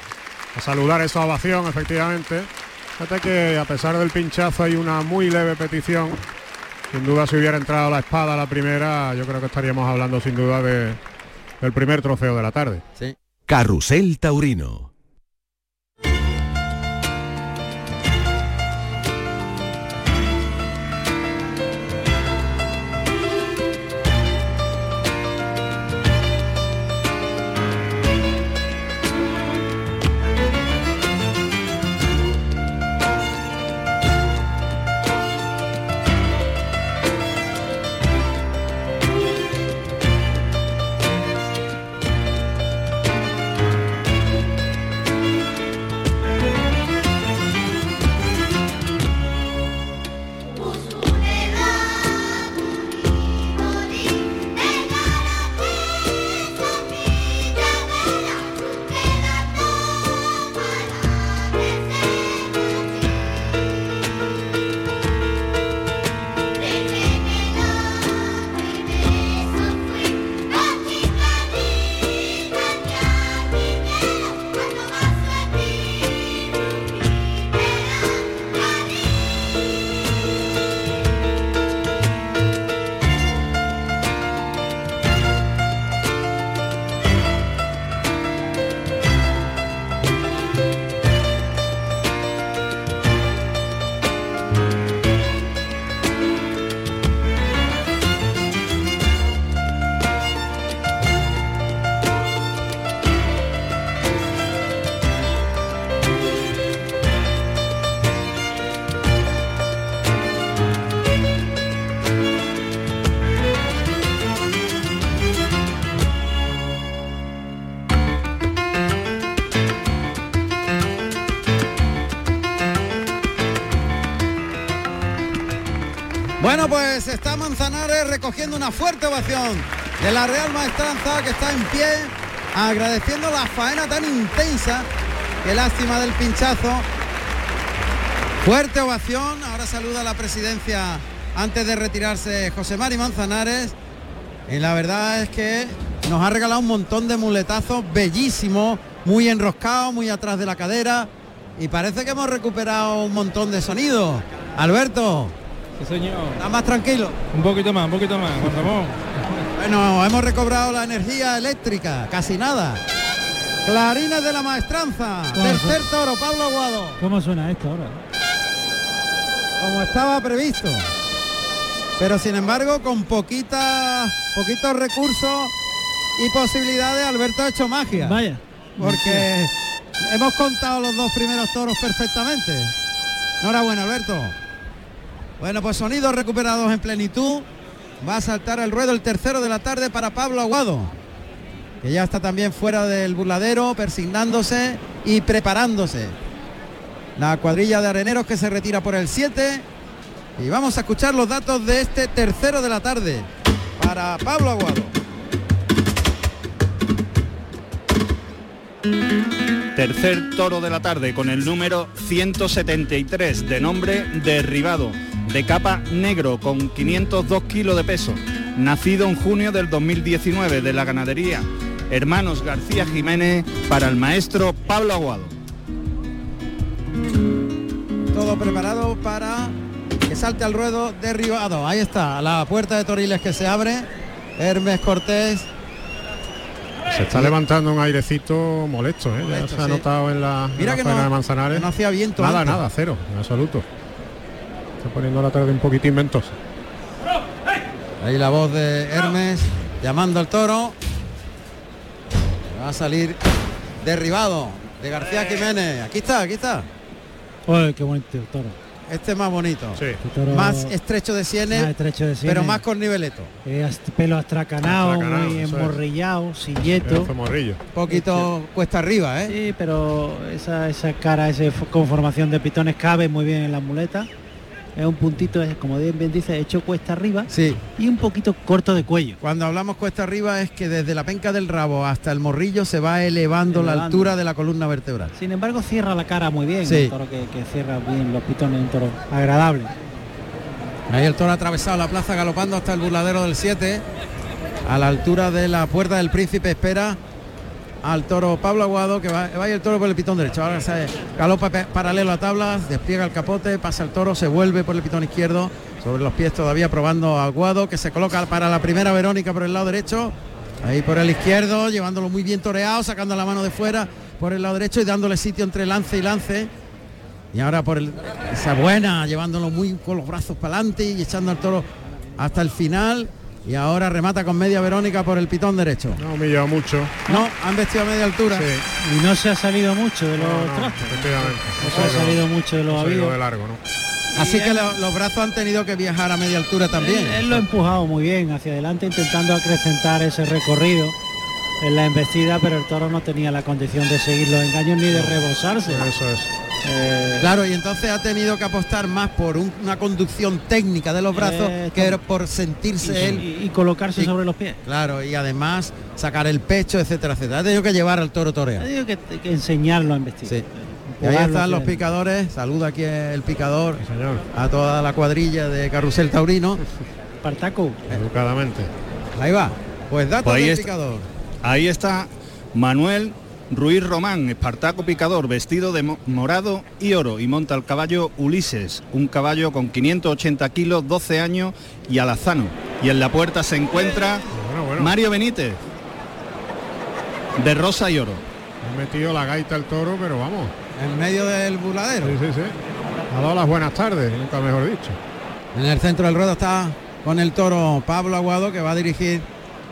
A saludar esa ovación, efectivamente. Fíjate que a pesar del pinchazo hay una muy leve petición. Sin duda si hubiera entrado la espada a la primera, yo creo que estaríamos hablando sin duda de, del primer trofeo de la tarde. Carrusel Taurino. Manzanares recogiendo una fuerte ovación de la Real Maestranza que está en pie, agradeciendo la faena tan intensa. Qué lástima del pinchazo. Fuerte ovación. Ahora saluda la presidencia antes de retirarse José Mari Manzanares. Y la verdad es que nos ha regalado un montón de muletazos bellísimos, muy enroscados, muy atrás de la cadera. Y parece que hemos recuperado un montón de sonido. Alberto. Señor. ¿Está más tranquilo? Un poquito más, un poquito más, Juan Ramón. Bueno, hemos recobrado la energía eléctrica, casi nada. Clarines de la maestranza. Tercer toro, Pablo Aguado. ¿Cómo suena esto ahora? Como estaba previsto. Pero sin embargo, con poquita, poquitos recursos y posibilidades, Alberto ha hecho magia. Vaya. Porque hemos contado los dos primeros toros perfectamente. Enhorabuena, Alberto. Bueno, pues sonidos recuperados en plenitud. Va a saltar al ruedo el tercero de la tarde para Pablo Aguado, que ya está también fuera del burladero, persignándose y preparándose. La cuadrilla de areneros que se retira por el 7. Y vamos a escuchar los datos de este tercero de la tarde para Pablo Aguado. Tercer toro de la tarde con el número 173 de nombre Derribado, de capa negro con 502 kilos de peso, nacido en junio del 2019 de la ganadería Hermanos García Jiménez para el maestro Pablo Aguado. Todo preparado para que salte al ruedo derribado. Ahí está, la puerta de Toriles que se abre. Hermes Cortés Se está levantando un airecito molesto, ¿eh? Ya se ha sí. notado en la, en Mira la que faena no- de Manzanares. que no hacía viento Nada, antes. nada, cero, en absoluto. Está poniendo la tarde un poquitín ventosa. Ahí la voz de Hermes llamando al toro. Va a salir derribado de García Jiménez. Aquí está, aquí está. Uy, qué buen toro. Este es más bonito. toro- Más estrecho de sienes, Más estrecho de sienes. pero más con niveleto. Eh, ast- pelo astracanado, Astracanado, muy emborrillado, silleto. morrillo. Poquito cuesta arriba, ¿eh? Sí, pero esa, esa cara, esa conformación de pitones cabe muy bien en la muleta. Es un puntito, como bien dice, hecho cuesta arriba Sí. y un poquito corto de cuello. Cuando hablamos cuesta arriba es que desde la penca del rabo hasta el morrillo se va elevando, la altura de la columna vertebral. Sin embargo, cierra la cara muy bien. Sí. Un toro que, que cierra bien los pitones, un toro agradable. Ahí el toro ha atravesado la plaza galopando hasta el burladero del 7. A la altura de la puerta del príncipe espera al toro Pablo Aguado que va, va el toro por el pitón derecho. Ahora se galopa paralelo a tablas, despliega el capote, pasa el toro, se vuelve por el pitón izquierdo, sobre los pies todavía probando a Aguado que se coloca para la primera Verónica por el lado derecho. Ahí por el izquierdo, llevándolo muy bien toreado, sacando la mano de fuera por el lado derecho y dándole sitio entre lance y lance. Y ahora por el, esa buena, llevándolo muy con los brazos para adelante y echando al toro hasta el final. Y ahora remata con media Verónica por el pitón derecho. No ha humillado mucho. No, han vestido a media altura. Y no se ha salido mucho de los No, no, trastos. efectivamente. No se ha salido mucho de los avíos. de largo, ¿no? Así que lo- los brazos han tenido que viajar a media altura también. Él, él lo ha empujado muy bien hacia adelante, intentando acrecentar ese recorrido en la embestida, pero el toro no tenía la condición de seguir los engaños ni de rebosarse. Eso es. Eh, Claro, y entonces ha tenido que apostar más por un- una conducción técnica de los brazos Eh, que por sentirse y- él. y- y colocarse Y- sobre los pies. Claro, y además sacar el pecho, etcétera, etcétera. Ha tenido que llevar al toro Ha toreado. tenido que, que enseñarlo a embestir. Sí. Y ahí están los picadores. Saluda aquí el picador señor. a toda la cuadrilla de Carrusel Taurino. Partaco. Educadamente. Ahí va. Pues datos Pues ahí del está. picador. Ahí está Manuel Ruiz Román, Espartaco Picador, vestido de mo- morado y oro y monta el caballo Ulises, un caballo con 580 kilos, 12 años y alazano. Y en la puerta se encuentra Mario Benítez, de rosa y oro. Ha metido la gaita el toro, pero vamos. En medio del buladero. Sí, sí, sí. Ha dado las buenas tardes, nunca mejor dicho. En el centro del ruedo está con el toro Pablo Aguado que va a dirigir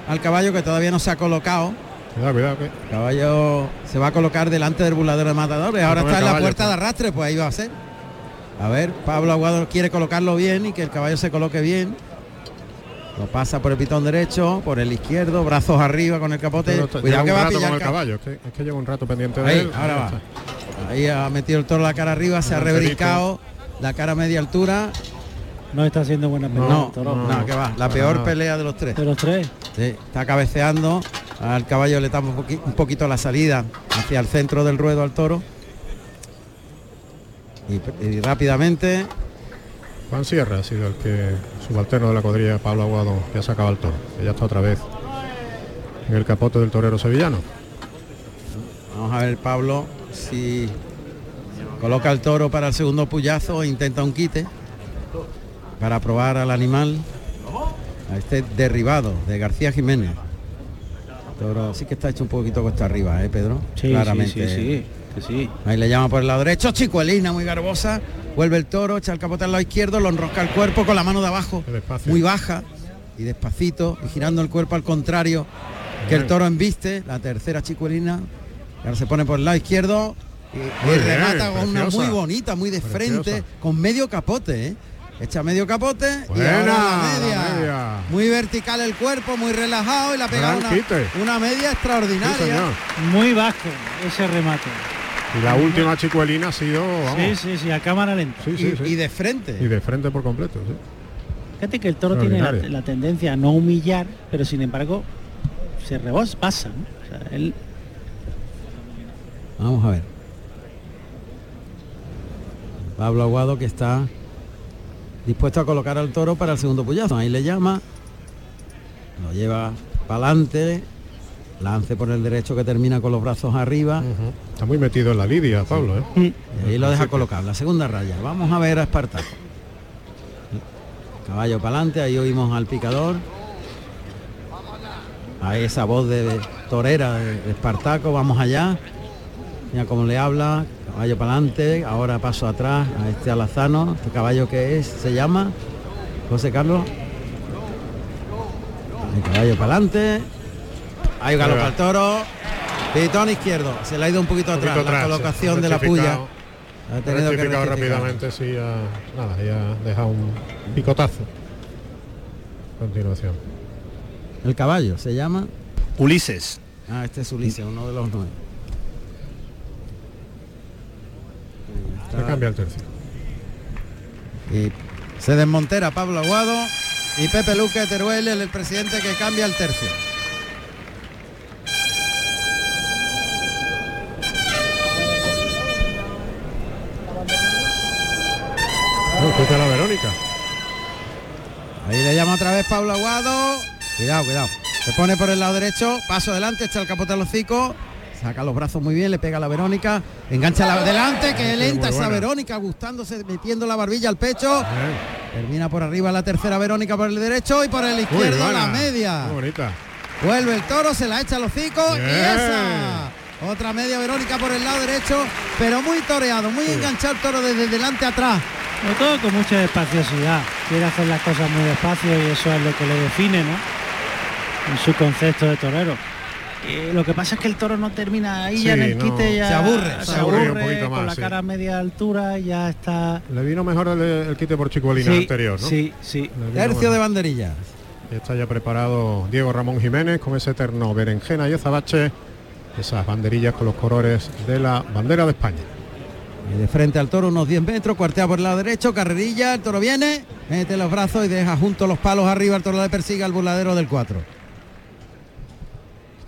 al caballo que todavía no se ha colocado. Cuidado, cuidado. Que... El caballo se va a colocar delante del buladero de matadores. Ahora está en la puerta de claro. arrastre, pues ahí va a ser. A ver, Pablo Aguado quiere colocarlo bien y que el caballo se coloque bien. Lo pasa por el pitón derecho, por el izquierdo, brazos arriba con el capote. Está- Cuidado que un va a rato pillar con el ca- caballo, es que, es que lleva un rato pendiente de Ahí, él. ahora va. Ahí ha metido el toro la cara arriba, se ha rebrincado, la cara a media altura. No está haciendo buena pelea. No, toro. no, que va. La peor nada. pelea de los tres. De los tres. Sí, está cabeceando. Al caballo le tapa un, poqui- un poquito la salida hacia el centro del ruedo al toro. Y, y rápidamente. Juan Sierra ha sido el que subalterno de la cuadrilla Pablo Aguado que ha sacado al toro. Ya está otra vez en el capote del torero sevillano. Vamos a ver Pablo si coloca el toro para el segundo puyazo e intenta un quite. para probar al animal, a este derribado de García Jiménez. Toro sí que está hecho un poquito cuesta arriba, ¿eh, Pedro? Sí, Claramente. sí, sí, sí, sí. Ahí le llama por el lado derecho, Chicuelina, muy garbosa. Vuelve el toro, echa el capote al lado izquierdo, lo enrosca el cuerpo con la mano de abajo, muy baja y despacito, y girando el cuerpo al contrario que el toro embiste. La tercera Chicuelina, ahora se pone por el lado izquierdo y, remata con una muy bonita, muy de Preciosa. frente, con medio capote, ¿eh? Echa medio capote y Buena, ahora la la media. media. Muy vertical el cuerpo, muy relajado y la pega una, una media extraordinaria. Sí. Muy vasco ese remate. Y la última chicuelina ha sido, vamos, Sí, sí, sí, a cámara lenta. Sí, sí, sí. y de frente. y de frente por completo. sí. Fíjate que el toro tiene la, tendencia a no humillar, pero sin embargo se rebos pasa. ¿no? O sea, él Vamos a ver. Pablo Aguado que está dispuesto a colocar al toro para el segundo puyazo. Ahí le llama, lo lleva para adelante, lance por el derecho que termina con los brazos arriba. Está muy metido en la lidia, Pablo. ¿eh? Y ahí lo deja colocar, la segunda raya. Vamos a ver a Espartaco. Caballo para adelante, ahí oímos al picador. Ahí esa voz de torera de Espartaco, vamos allá. Mira cómo le habla, caballo para adelante, ahora paso atrás a este alazano, este caballo que es, se llama José Carlos. El caballo para adelante. Ahí galopa el toro. Pitón izquierdo. Se le ha ido un poquito Un atrás la colocación de la puya. Ha tenido que rápidamente, sí, ha, nada, ya ha dejado un picotazo. A continuación. El caballo se llama. Ulises. Ah, este es Ulises, uno de los nueve. Se cambia el tercio. Y se desmontera Pablo Aguado y Pepe Luque Teruel, el presidente que cambia el tercio. No, escucha a la Verónica. Ahí le llama otra vez Pablo Aguado. Cuidado, cuidado. Se pone por el lado derecho, paso adelante, echa el capote al hocico, saca los brazos muy bien, le pega a la Verónica, engancha la delante, que lenta esa. Verónica, gustándose, metiendo la barbilla al pecho. Termina por arriba la tercera Verónica por el derecho y por el izquierdo la media. Muy bonita. Vuelve el toro, se la echa al hocico y esa. Otra media Verónica por el lado derecho, pero muy toreado, muy enganchado el toro desde delante a atrás. Todo con mucha despaciosidad. Quiere hacer las cosas muy despacio y eso es lo que le define, ¿no? En su concepto de torero. Eh, lo que pasa es que el toro no termina ahí ya en el no. quite, ya Se aburre, se se aburre un poquito con más, la sí. cara a media altura, ya está. Le vino mejor el, el quite por chicuelina Sí, anterior, ¿no? sí, sí. Tercio mejor. de banderillas. Y está ya preparado Diego Ramón Jiménez con ese eterno berenjena y azabache. Esas banderillas con los colores de la bandera de España. Y de frente al toro unos 10 metros, cuartea por el lado derecho, carrerilla, el toro viene, mete los brazos y deja junto los palos arriba, el toro le persigue al burladero del 4.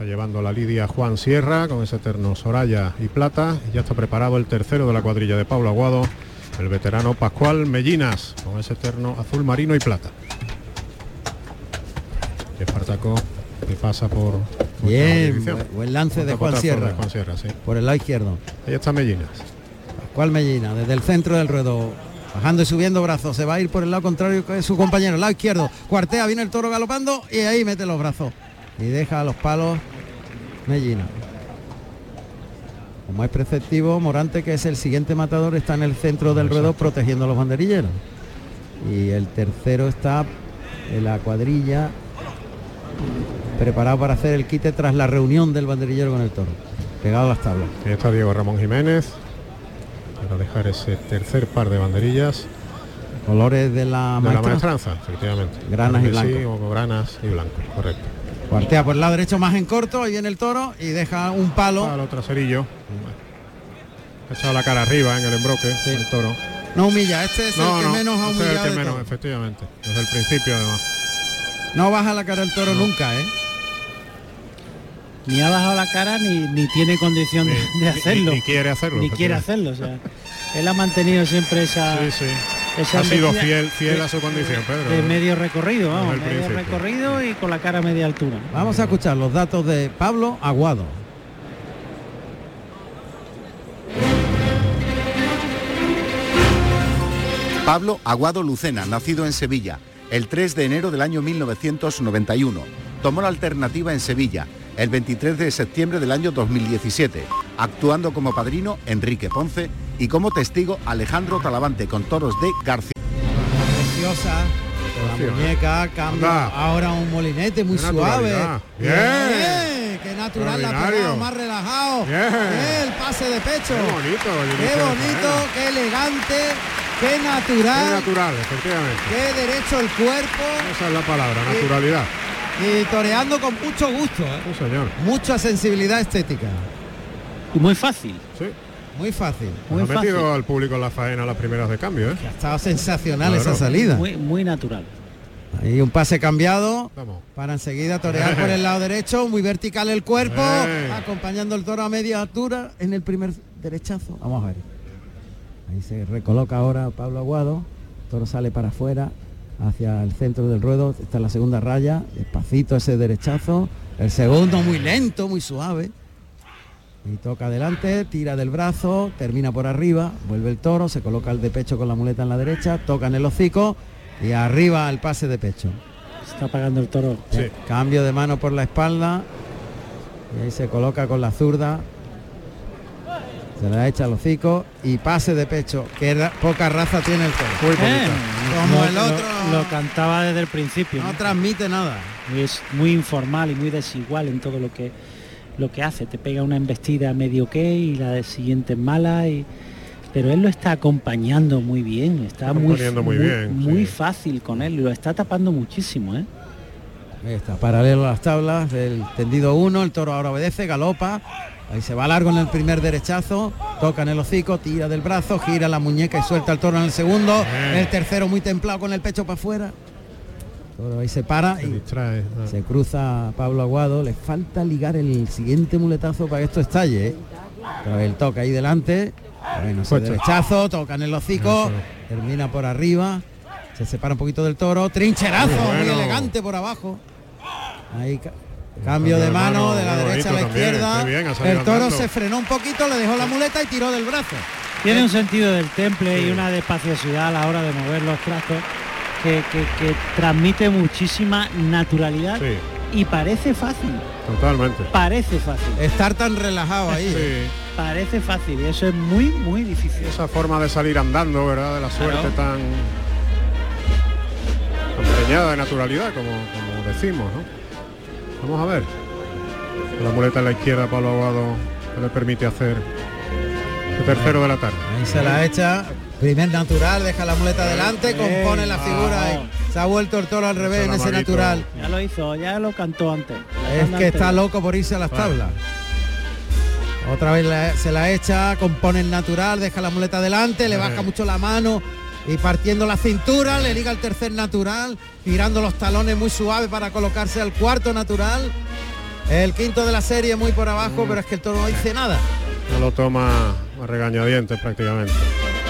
Está llevando la lidia Juan Sierra con ese eterno Soraya y Plata. Y ya está preparado el tercero de la cuadrilla de Pablo Aguado, el veterano Pascual Mellinas con ese eterno azul marino y plata. Espartaco que pasa por... Bien, buen, lance de Juan Sierra. de Juan Sierra, sí. Por el lado izquierdo. Ahí está Mellinas. Pascual Mellina, desde el centro del ruedo. Bajando y subiendo brazos, se va a ir por el lado contrario que su compañero, el lado izquierdo. Cuartea, viene el toro galopando y ahí mete los brazos. Y deja a los palos Mellina. Como es preceptivo, Morante, que es el siguiente matador, está en el centro del ruedo protegiendo a los banderilleros. Y el tercero está en la cuadrilla, preparado para hacer el quite tras la reunión del banderillero con el toro. Pegado a las tablas. Ahí está Diego Ramón Jiménez para dejar ese tercer par de banderillas Colores de la de la maestra. maestranza, efectivamente. Granas y Carmesí blanco. o granas y blanco, correcto. Cuartea por el lado derecho más en corto, ahí viene el toro y deja un palo. Palo traserillo. Ha echado la cara arriba en el embroque, el toro. No humilla, este es No, el que no, menos ha este es el humillado que de menos, todos. efectivamente. Desde el principio además. No baja la cara el toro nunca, ¿eh? Ni ha bajado la cara ni, ni tiene condición de, Ni- de hacerlo. ni- ni quiere hacerlo, Ni quiere hacerlo. O sea, él ha mantenido siempre esa. Sí, sí. Esa Ha sido fiel, fiel de- a su condición, Pedro. De medio recorrido, vamos, medio principio. recorrido y con la cara a media altura. Vamos a escuchar los datos de Pablo Aguado. Pablo Aguado Lucena, nacido en Sevilla, el 3 de enero del año 1991. Tomó la alternativa en Sevilla, el 23 de septiembre del año 2017, actuando como padrino Enrique Ponce y como testigo Alejandro Talavante con toros de García. Preciosa. La muñeca cambia ahora un molinete muy suave. Bien. Bien. Qué natural la pegado, más relajado. Bien. El pase de pecho. Qué bonito, Qué bonito, qué elegante, qué natural. Qué natural, efectivamente. Qué derecho el cuerpo. Esa es la palabra, naturalidad. Y toreando con mucho gusto. ¿eh? Sí, señor. Mucha sensibilidad estética. Y muy fácil. Muy fácil. Muy ha metido al público en la faena las primeras de cambio, ¿eh? Ha estado sensacional Claro. esa salida. Muy, muy natural. Ahí un pase cambiado Vamos. para enseguida torear por el lado derecho, muy vertical el cuerpo, Eh. acompañando el toro a media altura en el primer derechazo. Vamos a ver. Ahí se recoloca ahora Pablo Aguado, el toro sale para afuera, hacia el centro del ruedo, está en la segunda raya, despacito ese derechazo, el segundo muy lento, muy suave. Y toca adelante, tira del brazo, termina por arriba, vuelve el toro, se coloca el de pecho con la muleta en la derecha, toca en el hocico y arriba el pase de pecho. Está pagando el toro. Cambio de mano por la espalda. Y ahí se coloca con la zurda. Se la echa al hocico y pase de pecho. Que ra- poca raza tiene el toro. Muy Eh, Como lo- el lo- otro. Lo, cantaba desde el principio. No ¿no? transmite nada. Y es muy informal y muy desigual en todo lo que lo que hace. Te pega una embestida medio que y la de siguiente es mala y pero él lo está acompañando muy bien, está muy, muy bien, muy sí. fácil con él lo está tapando muchísimo, ¿eh? Ahí está, paralelo a las tablas del tendido 1, el toro ahora obedece, galopa, ahí se va largo en el primer derechazo, toca en el hocico, tira del brazo, gira la muñeca y suelta el toro en el segundo, Bien. el tercero muy templado con el pecho para afuera. Toro ahí se para Se y distrae. ah. se cruza Pablo Aguado, le falta ligar el siguiente muletazo para que esto estalle. ¿eh? Pero él toca ahí delante, bueno, Puesto. derechazo, toca en el hocico, Eso. termina por arriba, se separa un poquito del toro, trincherazo, Muy elegante por abajo. Ahí ca- cambio de mano de la derecha a la izquierda. bien, el toro andando. se frenó un poquito, le dejó la muleta y tiró del brazo. Tiene un sentido del temple y una despaciosidad a la hora de mover los trazos que, que- que transmite muchísima naturalidad Sí, y parece fácil, totalmente. parece fácil, Estar tan relajado ahí. ¿eh? Sí. parece fácil y eso es muy, muy difícil. Esa forma de salir andando, ¿verdad? De la suerte Claro. tan empeñada de naturalidad, como, como decimos, ¿no? Vamos a ver. La muleta en la izquierda, Pablo Aguado, que le permite hacer el tercero de la tarde. Ahí se la echa. Primer natural, deja la muleta adelante, compone la figura y se ha vuelto el toro al revés en ese natural. Ya lo hizo, ya lo cantó antes. Es que está loco por irse a las tablas. Otra vez la- se la echa, compone el natural, deja la muleta adelante, le Eh. baja mucho la mano y partiendo la cintura le liga el tercer natural, girando los talones muy suave para colocarse al cuarto natural. El quinto de la serie muy por abajo, pero es que el toro no dice nada. No lo toma a regañadientes prácticamente.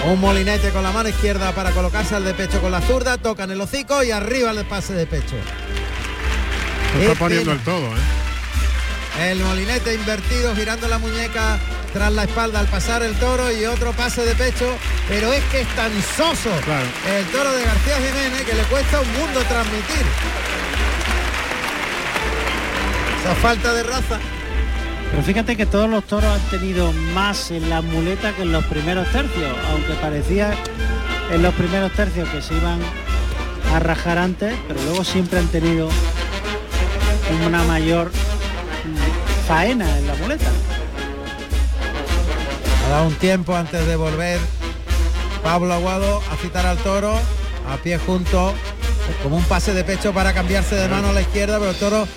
Un molinete con la mano izquierda para colocarse al de pecho con la zurda, toca en el hocico y arriba el pase de pecho. Se está poniendo pena. el todo, ¿eh? El molinete invertido girando la muñeca tras la espalda al pasar el toro y otro pase de pecho, pero es que es tan soso Claro. el toro de García Jiménez que le cuesta un mundo transmitir. Esa falta de raza. Pero fíjate que todos los toros han tenido más en la muleta que en los primeros tercios, aunque parecía en los primeros tercios que se iban a rajar antes, pero luego siempre han tenido una mayor faena en la muleta. Ha dado un tiempo antes de volver Pablo Aguado a citar al toro a pie junto, como un pase de pecho para cambiarse de mano a la izquierda, pero el toro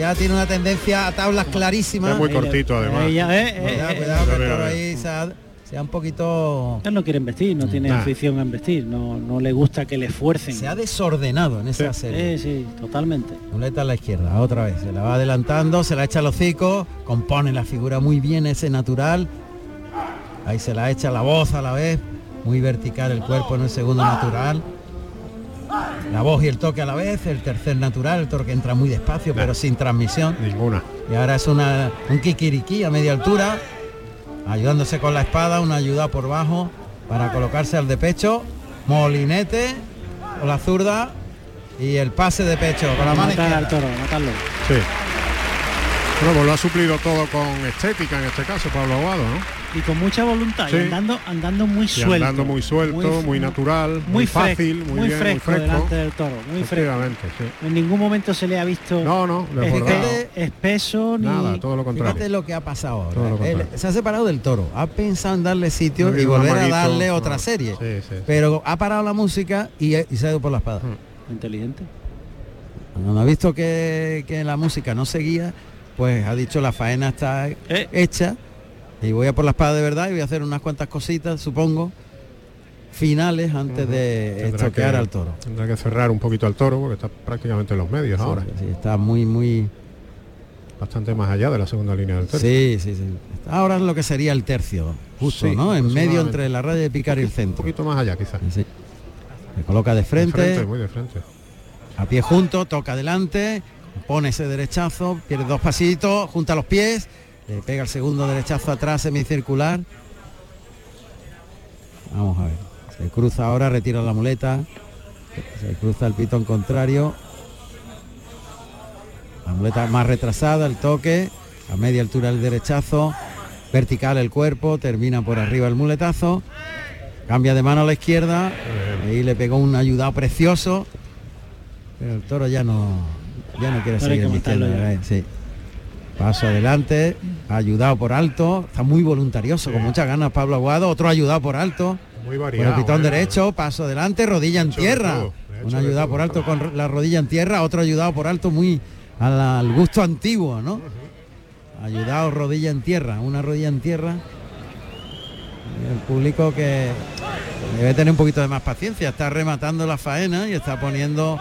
ya tiene una tendencia a tablas clarísimas. Está muy cortito además. Ella, eh, eh, Cuidado, eh, cuidado, que mira. ahí se ha, se ha un poquito... él no quiere investir, no tiene Nah. afición a investir, no, no le gusta que le fuercen. Se ha desordenado en esa Sí. serie. Sí, sí, totalmente. Muleta a la izquierda, otra vez. Se la va adelantando, se la echa al hocico, compone la figura muy bien ese natural. Ahí se la echa la voz a la vez, muy vertical el cuerpo en el segundo natural. La voz y el toque a la vez, el tercer natural, el toro que entra muy despacio pero sin transmisión. Ninguna. Y ahora es una, un kikiriki a media altura, ayudándose con la espada, una ayuda por bajo para colocarse al de pecho. molinete o la zurda y el pase de pecho con la mano Matar al toro, matarlo. Sí. Bueno, pues lo ha suplido todo con estética en este caso, Pablo Aguado, ¿no? Y con mucha voluntad, y andando, andando muy Y suelto. andando muy suelto, muy, natural, muy, fácil, muy, bien, fresco, muy fresco. delante del toro, muy fresco. Efectivamente, sí. En ningún momento se le ha visto No, no, espe- espeso ni Nada, todo lo contrario. Fíjate lo que ha pasado ahora. Él se ha separado del toro, ha pensado en darle sitio y volver a darle no. otra serie. Sí, sí, sí. Pero ha parado la música y, y se ha ido por la espada. inteligente. Cuando ha visto que, que la música no seguía, pues ha dicho la faena está Eh. hecha y voy a por la espada de verdad y voy a hacer unas cuantas cositas, supongo, finales antes de estoquear que- al toro. Tendrá que cerrar un poquito al toro porque está prácticamente en los medios Sí, ahora. sí, está muy, muy... Bastante más allá de la segunda línea del tercio. Sí, sí, sí. Ahora es lo que sería el tercio, justo, Sí, ¿no? En medio aproximadamente. entre la raya de picar y el centro. Un poquito más allá quizás. Sí. Se coloca de frente, De frente, muy de frente. a pie junto, toca adelante, pone ese derechazo, pierde dos pasitos, junta los pies, le pega el segundo derechazo atrás semicircular. Vamos a ver. Se cruza ahora, retira la muleta. Se cruza el pitón contrario. La muleta más retrasada, el toque, a media altura el derechazo, vertical el cuerpo, termina por arriba el muletazo, cambia de mano a la izquierda, ahí le pegó un ayudado precioso, pero el toro ya no, ya no quiere seguir sí. Paso adelante, ayudado por alto, está muy voluntarioso, con muchas ganas Pablo Aguado, otro ayudado por alto, Muy variado. el pitón ¿eh? derecho, paso adelante, rodilla en tierra. Un ayudado por alto con la rodilla en tierra, otro ayudado por alto muy al, gusto antiguo, ¿no? Ayudado rodilla en tierra, una rodilla en tierra. Y el público que debe tener un poquito de más paciencia, está rematando la faena y está poniendo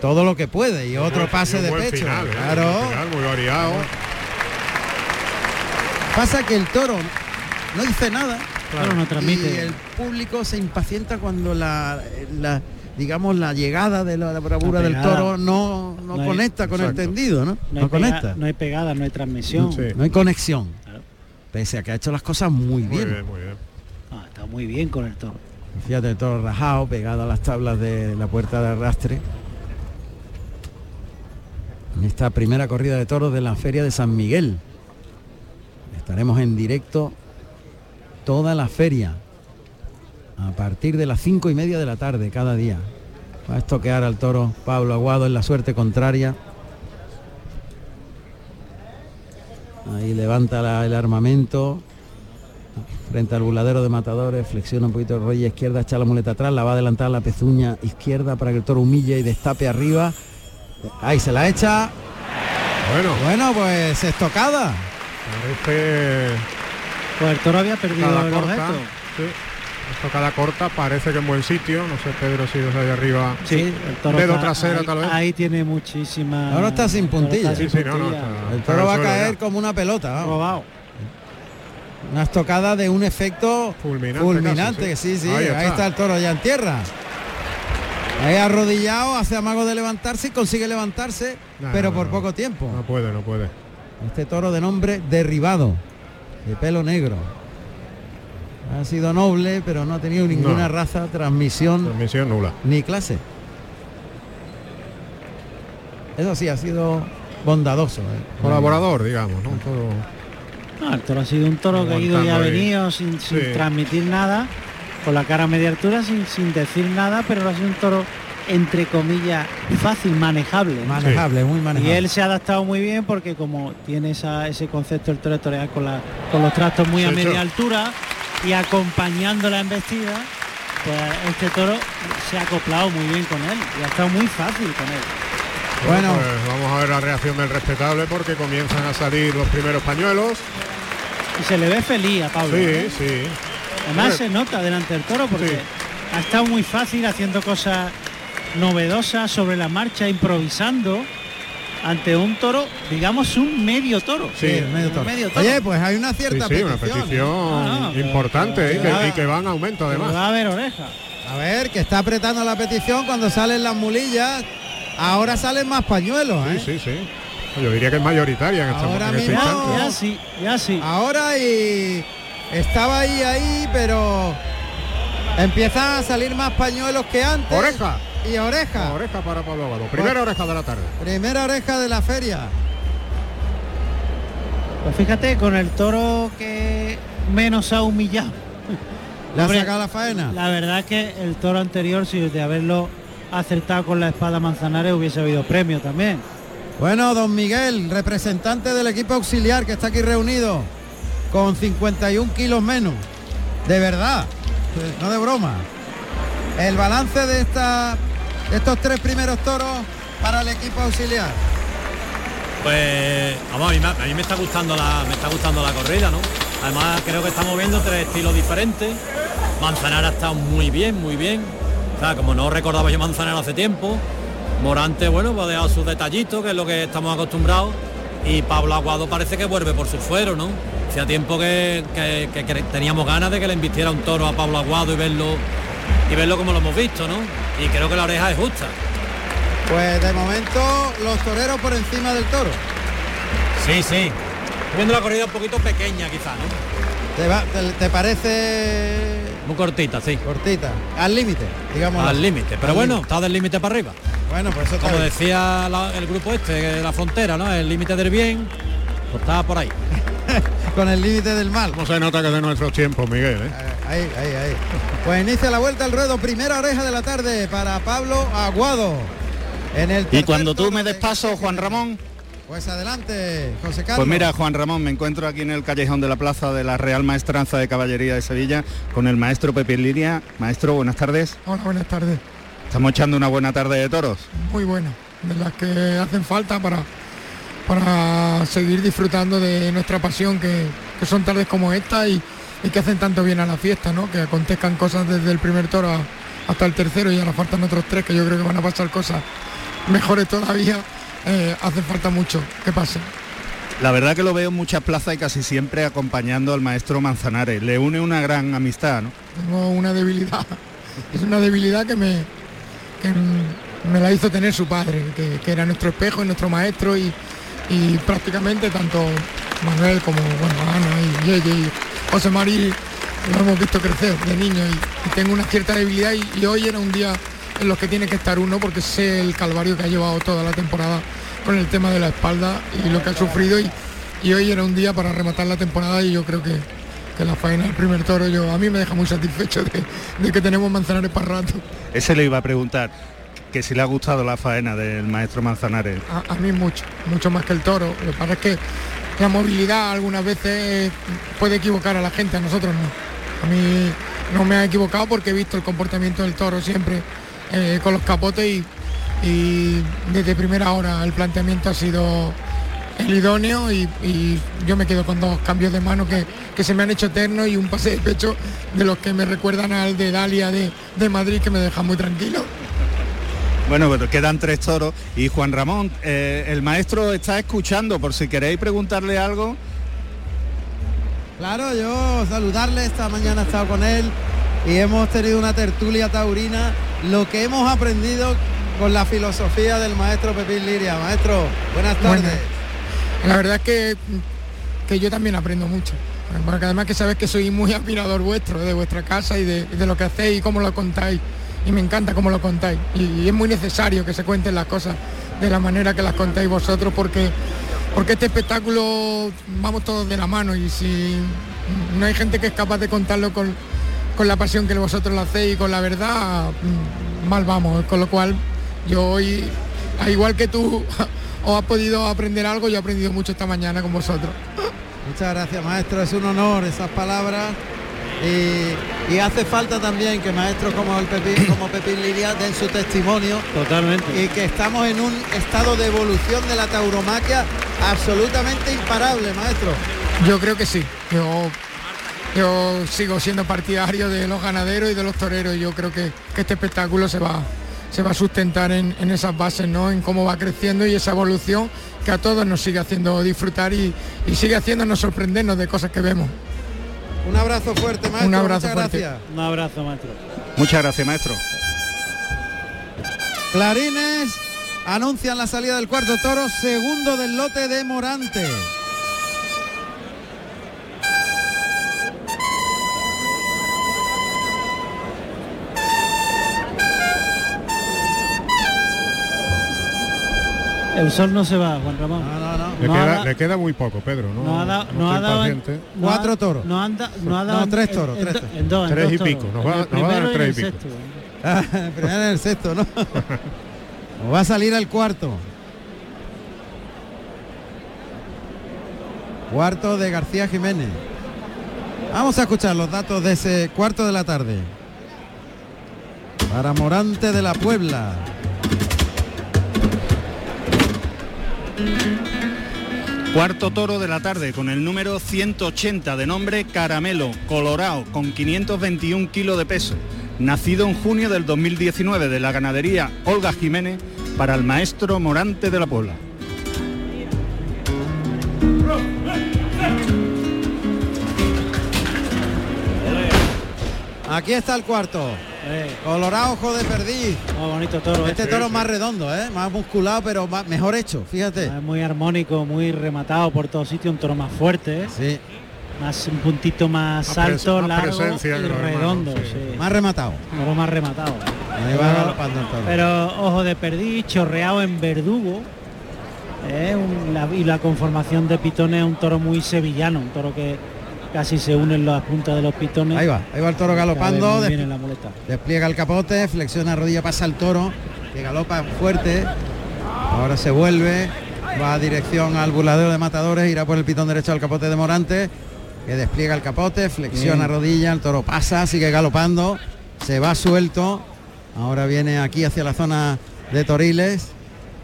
todo lo que puede y otro pase y de pecho. final, ¿eh? claro. Un final muy variado. Pasa que el toro no dice nada. Claro, no transmite. Y el público se impacienta cuando la, la- digamos la llegada de la, la bravura La del toro no, no No hay- conecta con Exacto. el tendido, ¿no? No, No, hay pega- conecta. no hay pegada, no hay transmisión. Sí. No hay conexión. Claro. Pese a que ha hecho las cosas muy Muy bien. bien, muy bien. Ah, está muy bien con el toro. Fíjate, el toro rajado, pegado a las tablas de la puerta de arrastre. En esta primera corrida de toros de la Feria de San Miguel. Estaremos en directo toda la feria. A partir de las cinco y media de la tarde cada día. Va a estoquear al toro Pablo Aguado en la suerte contraria. Ahí levanta la- el armamento frente al buladero de matadores, flexiona un poquito el rodilla izquierda, echa la muleta atrás, la va a adelantar la pezuña izquierda para que el toro humille y destape arriba. Ahí se la echa. Bueno, Bueno, pues estocada. Parece Pues el toro había perdido cada el corta. objeto. Sí. Estocada corta, parece que en buen sitio. No sé, Pedro, si desde ahí arriba. Sí, el toro Dedo trasero, ahí, tal vez. Ahí tiene muchísima. Ahora está sin puntilla. está sin Sí, sí, no, no, puntilla. está- El toro va a caer ya. como una pelota. vamos. Robado. Una estocada de un efecto Fulminante fulminante. casi, sí. sí, sí. Ahí Ahí, está. está. el toro ya en tierra. Ahí arrodillado, hace amago de levantarse y consigue levantarse, No, pero no, por no. poco tiempo. No puede, no puede. Este toro de nombre derribado, de pelo negro. Ha sido noble, pero no ha tenido ninguna No. raza, transmisión Transmisión nula. ni clase. Eso sí, ha sido bondadoso. ¿eh? Colaborador, digamos, ¿no? Todo- No, el toro ha sido un toro que ha ido y ha venido sin, sin Sí. transmitir nada, con la cara a media altura, sin, sin decir nada, pero ha sido un toro entre comillas fácil, manejable. Manejable, muy Y manejable. él se ha adaptado muy bien porque como tiene esa- ese concepto del toro de torear con, la- con los trastos muy a media sí. altura y acompañando la embestida, pues este toro se ha acoplado muy bien con él y ha estado muy fácil con él. Bueno. pues vamos a ver la reacción del respetable porque comienzan a salir los primeros pañuelos. Y se le ve feliz a Pablo. Sí, ¿eh? sí. Además se nota delante del toro porque Sí. ha estado muy fácil haciendo cosas novedosas sobre la marcha, improvisando ante un toro, digamos un medio toro. Sí, Sí, medio toro. medio toro. Oye, pues hay una Sí, cierta sí, una petición. ¿eh? petición Ah, no, pero- importante ¿eh? y, pero- que, y que va en aumento además. va a haber oreja. A ver, que está apretando la petición cuando salen las mulillas. Ahora salen más pañuelos, ¿eh? Sí, sí, sí. Yo diría que es mayoritaria en, esta- Ahora este mismo-. Ya sí, ya sí. Ahora y estaba ahí, ahí, pero Empiezan a salir más pañuelos que antes. Oreja. Y oreja. Oreja para Pablo Aguado. Primera oreja de la tarde. Primera oreja de la feria. Pues fíjate, con el toro que menos ha humillado. Le ha sacado la faena. La verdad es que el toro anterior, si de haberlo acertado con la espada Manzanares, hubiese habido premio también. Bueno, don Miguel, representante del equipo auxiliar que está aquí reunido, con 51 kilos menos. De verdad, no de broma. El balance de, esta, de estos tres primeros toros para el equipo auxiliar. Pues a mí, me- está gustando la me está gustando la corrida, ¿no? Además creo que estamos viendo tres estilos diferentes. Manzanara ha estado muy bien, muy bien. O sea, como no recordaba yo Manzanara hace tiempo. Morante, bueno, pues ha dejado sus detallitos, que es lo que estamos acostumbrados. Y Pablo Aguado parece que vuelve por su fuero, ¿no? Hacía tiempo que- que teníamos ganas de que le invistiera un toro a Pablo Aguado y verlo y verlo como lo hemos visto, ¿no? Y creo que la oreja es justa. Pues de momento los toreros por encima del toro. Sí, sí. Estoy viendo la corrida un poquito pequeña quizá, ¿no? ¿Te, va- te- te parece Muy cortita, sí. cortita? Al límite, digamos. Al límite. Pero Al bueno, está del límite para arriba. Bueno, pues eso está Como bien. decía la- el grupo este, la frontera, ¿no? El límite del bien, pues está por ahí. Con el límite del mal. ¿Cómo se nota que es de nuestros tiempos, Miguel? eh? Ahí, ahí, ahí. Pues inicia la vuelta al ruedo, primera oreja de la tarde para Pablo Aguado. En el Y cuando tú me de- des paso, Juan Ramón, Pues adelante, José Carlos. Pues mira, Juan Ramón, me encuentro aquí en el callejón de la plaza de la Real Maestranza de Caballería de Sevilla con el maestro Pepe Liria. Maestro, buenas tardes. Hola, buenas tardes. Estamos echando una buena tarde de toros. Muy buena, de las que hacen falta para, para seguir disfrutando de nuestra pasión, que, que son tardes como esta y, y que hacen tanto bien a la fiesta, ¿no? Que acontezcan cosas desde el primer toro a- hasta el tercero y ahora faltan otros tres que yo creo que van a pasar cosas mejores todavía. Eh, hace falta mucho que pase. La verdad que lo veo en muchas plazas y casi siempre acompañando al maestro Manzanares. Le une una gran amistad, ¿no? Tengo una debilidad, es una debilidad que me, que me la hizo tener su padre, que, que era nuestro espejo y nuestro maestro y, y prácticamente tanto Manuel como bueno, Ana y Yeye y José Mari lo hemos visto crecer de niño y, y tengo una cierta debilidad y, y hoy era un día en los que tiene que estar uno porque sé el calvario que ha llevado toda la temporada con el tema de la espalda y lo que ha sufrido y, y hoy era un día para rematar la temporada y yo creo que, que la faena del primer toro yo a mí me deja muy satisfecho de, de que tenemos manzanares para rato. Ese le iba a preguntar que si le ha gustado la faena del maestro Manzanares. A, a mí mucho, mucho más que el toro. Lo que pasa es que la movilidad algunas veces puede equivocar a la gente, a nosotros no. A mí no me ha equivocado porque he visto el comportamiento del toro siempre eh, con los capotes y, desde primera hora el planteamiento ha sido el idóneo y, y yo me quedo con dos cambios de mano que, que se me han hecho eternos y un pase de pecho de los que me recuerdan al de Dalia de, de Madrid que me deja muy tranquilo. Bueno, pues quedan tres toros y Juan Ramón, eh, el maestro está escuchando por si queréis preguntarle algo. Claro, yo saludarle, esta mañana he estado con él y hemos tenido una tertulia taurina, lo que hemos aprendido con la filosofía del maestro Pepín Liria. Maestro, buenas tardes. Bueno, la verdad es que, que yo también aprendo mucho. Porque además que sabes que soy muy admirador vuestro, de vuestra casa y de, de lo que hacéis y cómo lo contáis. Y me encanta cómo lo contáis. Y, es muy necesario que se cuenten las cosas de la manera que las contáis vosotros porque, porque este espectáculo vamos todos de la mano y si no hay gente que es capaz de contarlo con, con la pasión que vosotros lo hacéis y con la verdad, mm, mal vamos. Con lo cual yo hoy, al igual que tú, os has podido aprender algo, yo he aprendido mucho esta mañana con vosotros. Muchas gracias, maestro. Es un honor esas palabras. Y, y hace falta también que maestros como el Pepín, como Pepín Liria den su testimonio. Totalmente. Y que estamos en un estado de evolución de la tauromaquia absolutamente imparable, maestro. Yo creo que sí. Yo, yo sigo siendo partidario de los ganaderos y de los toreros. y Yo creo que, que este espectáculo se va, se va a sustentar en, en esas bases, ¿no? En cómo va creciendo y esa evolución que a todos nos sigue haciendo disfrutar y, y sigue haciéndonos sorprendernos de cosas que vemos. Un abrazo fuerte, maestro. Un abrazo Muchas fuerte. gracias. Un abrazo, maestro. Muchas gracias, maestro. Clarines anuncian la salida del cuarto toro, segundo del lote de Morante. El sol no se va, Juan Ramón. Le, No queda, ha da- le queda muy poco, Pedro. No, No ha dado, no no ha esté dado en- impaciente. no ha- Cuatro toros. No, anda, no ha dado tres toros, en, tres toros. en dos, en Tres dos y toros. pico, nos va- el nos va a dar tres y el pico. sexto. Ah, primero en el sexto, ¿no? O va a salir al cuarto. Cuarto de García Jiménez. Vamos a escuchar los datos de ese cuarto de la tarde. Para Morante de la Puebla. Cuarto toro de la tarde con el número 180 de nombre Caramelo, colorado, con 521 kilos de peso. Nacido en junio del 2019 de la ganadería Olga Jiménez para el maestro Morante de la Puebla. Aquí está el cuarto. Colorado ojo de perdiz. Oh, bonito toro. Este eh. toro es más redondo, ¿eh? más musculado, pero más- mejor hecho, fíjate. Es muy armónico, muy rematado por todos sitios, un toro más fuerte, ¿eh? Sí. Más un puntito más, alto, más largo presencia y hermanos, redondo. sí. sí. Más rematado. Toro más rematado. Ahí va galopando el toro. Pero ojo de perdiz, chorreado en verdugo. ¿eh? Un- la- y la conformación de pitones es un toro muy sevillano, un toro que casi se unen las puntas de los pitones. Ahí va, ahí va el toro galopando. En la muleta. Despliega el capote, flexiona rodilla, pasa el toro, que galopa fuerte. Ahora se vuelve, va a dirección al burladero de matadores, irá por el pitón derecho al capote de Morante, que despliega el capote, flexiona Bien. rodilla, el toro pasa, sigue galopando, se va suelto. Ahora viene aquí hacia la zona de Toriles.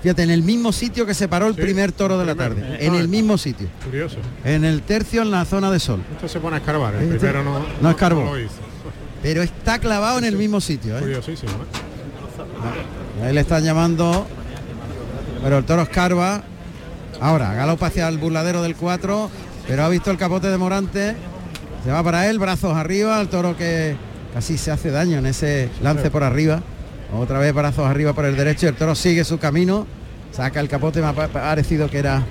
Fíjate, en el mismo sitio que se paró el Sí, primer toro de la primero. tarde. Eh, En ah, el mismo sitio. Curioso. En el tercio en la zona de sol. Esto se pone a escarbar. El Este- primero no, no escarbó. lo hizo. Pero está clavado en el mismo sitio. ¿eh? Curiosísimo. ¿eh? Ahí le están llamando, pero el toro escarba. Ahora, galopa hacia el burladero del 4, pero ha visto el capote de Morante. Se va para él, brazos arriba, el toro que casi se hace daño en ese lance por arriba. Otra vez brazos arriba por el derecho, el toro sigue su camino, saca el capote, me ha pa- parecido que era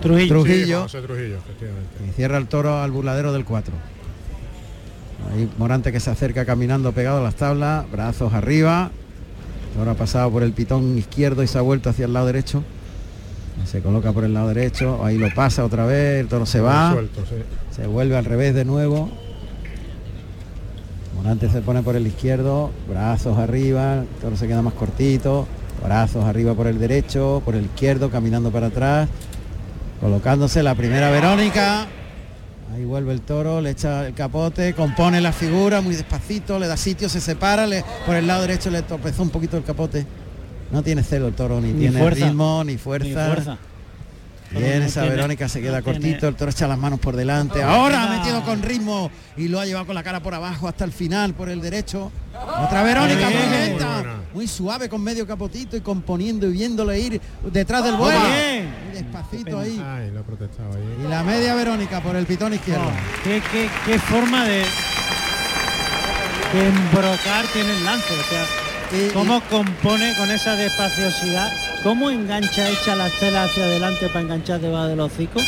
Trujillo. Trujillo. Sí, José Trujillo, efectivamente. y cierra el toro al burladero del 4. Ahí Morante que se acerca caminando pegado a las tablas, brazos arriba. Ahora ha pasado por el pitón izquierdo y se ha vuelto hacia el lado derecho. Se coloca por el lado derecho, ahí lo pasa otra vez, el toro se va, Suelto, sí. se vuelve al revés de nuevo. Morante se pone por el izquierdo, brazos arriba, el toro se queda más cortito, brazos arriba por el derecho, por el izquierdo, caminando para atrás, colocándose la primera Verónica. Ahí vuelve el toro, le echa el capote, compone la figura muy despacito, le da sitio, se separa, le- por el lado derecho le tropezó un poquito el capote. No tiene celo el toro, ni, Ni tiene fuerza. ritmo, ni Ni fuerza. Bien, esa Verónica se queda cortito, el toro echa las manos por delante. Ahora ha metido con ritmo y lo ha llevado con la cara por abajo hasta el final, por el derecho. Otra Verónica muy lenta, Muy suave con medio capotito y componiendo y viéndole ir detrás del Muy vuelo. Muy despacito ahí. Y la media Verónica por el pitón izquierdo. Oh, qué, qué- qué forma de, de embrocar tiene el lance. O sea, cómo compone con esa despaciosidad, cómo engancha, echa las telas hacia adelante para enganchar debajo del hocico.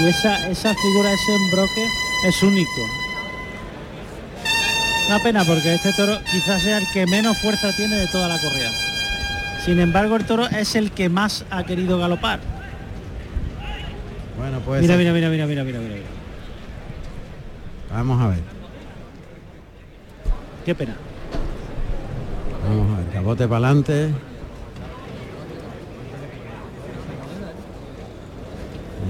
Y esa, esa figura, ese embroque es único. Una pena porque este toro quizás sea el que menos fuerza tiene de toda la corrida. Sin embargo, el toro es el que más ha querido galopar. Bueno, pues Mira, mira, mira, mira, mira, mira, mira. vamos a ver. Qué pena. Vamos a ver, capote para adelante.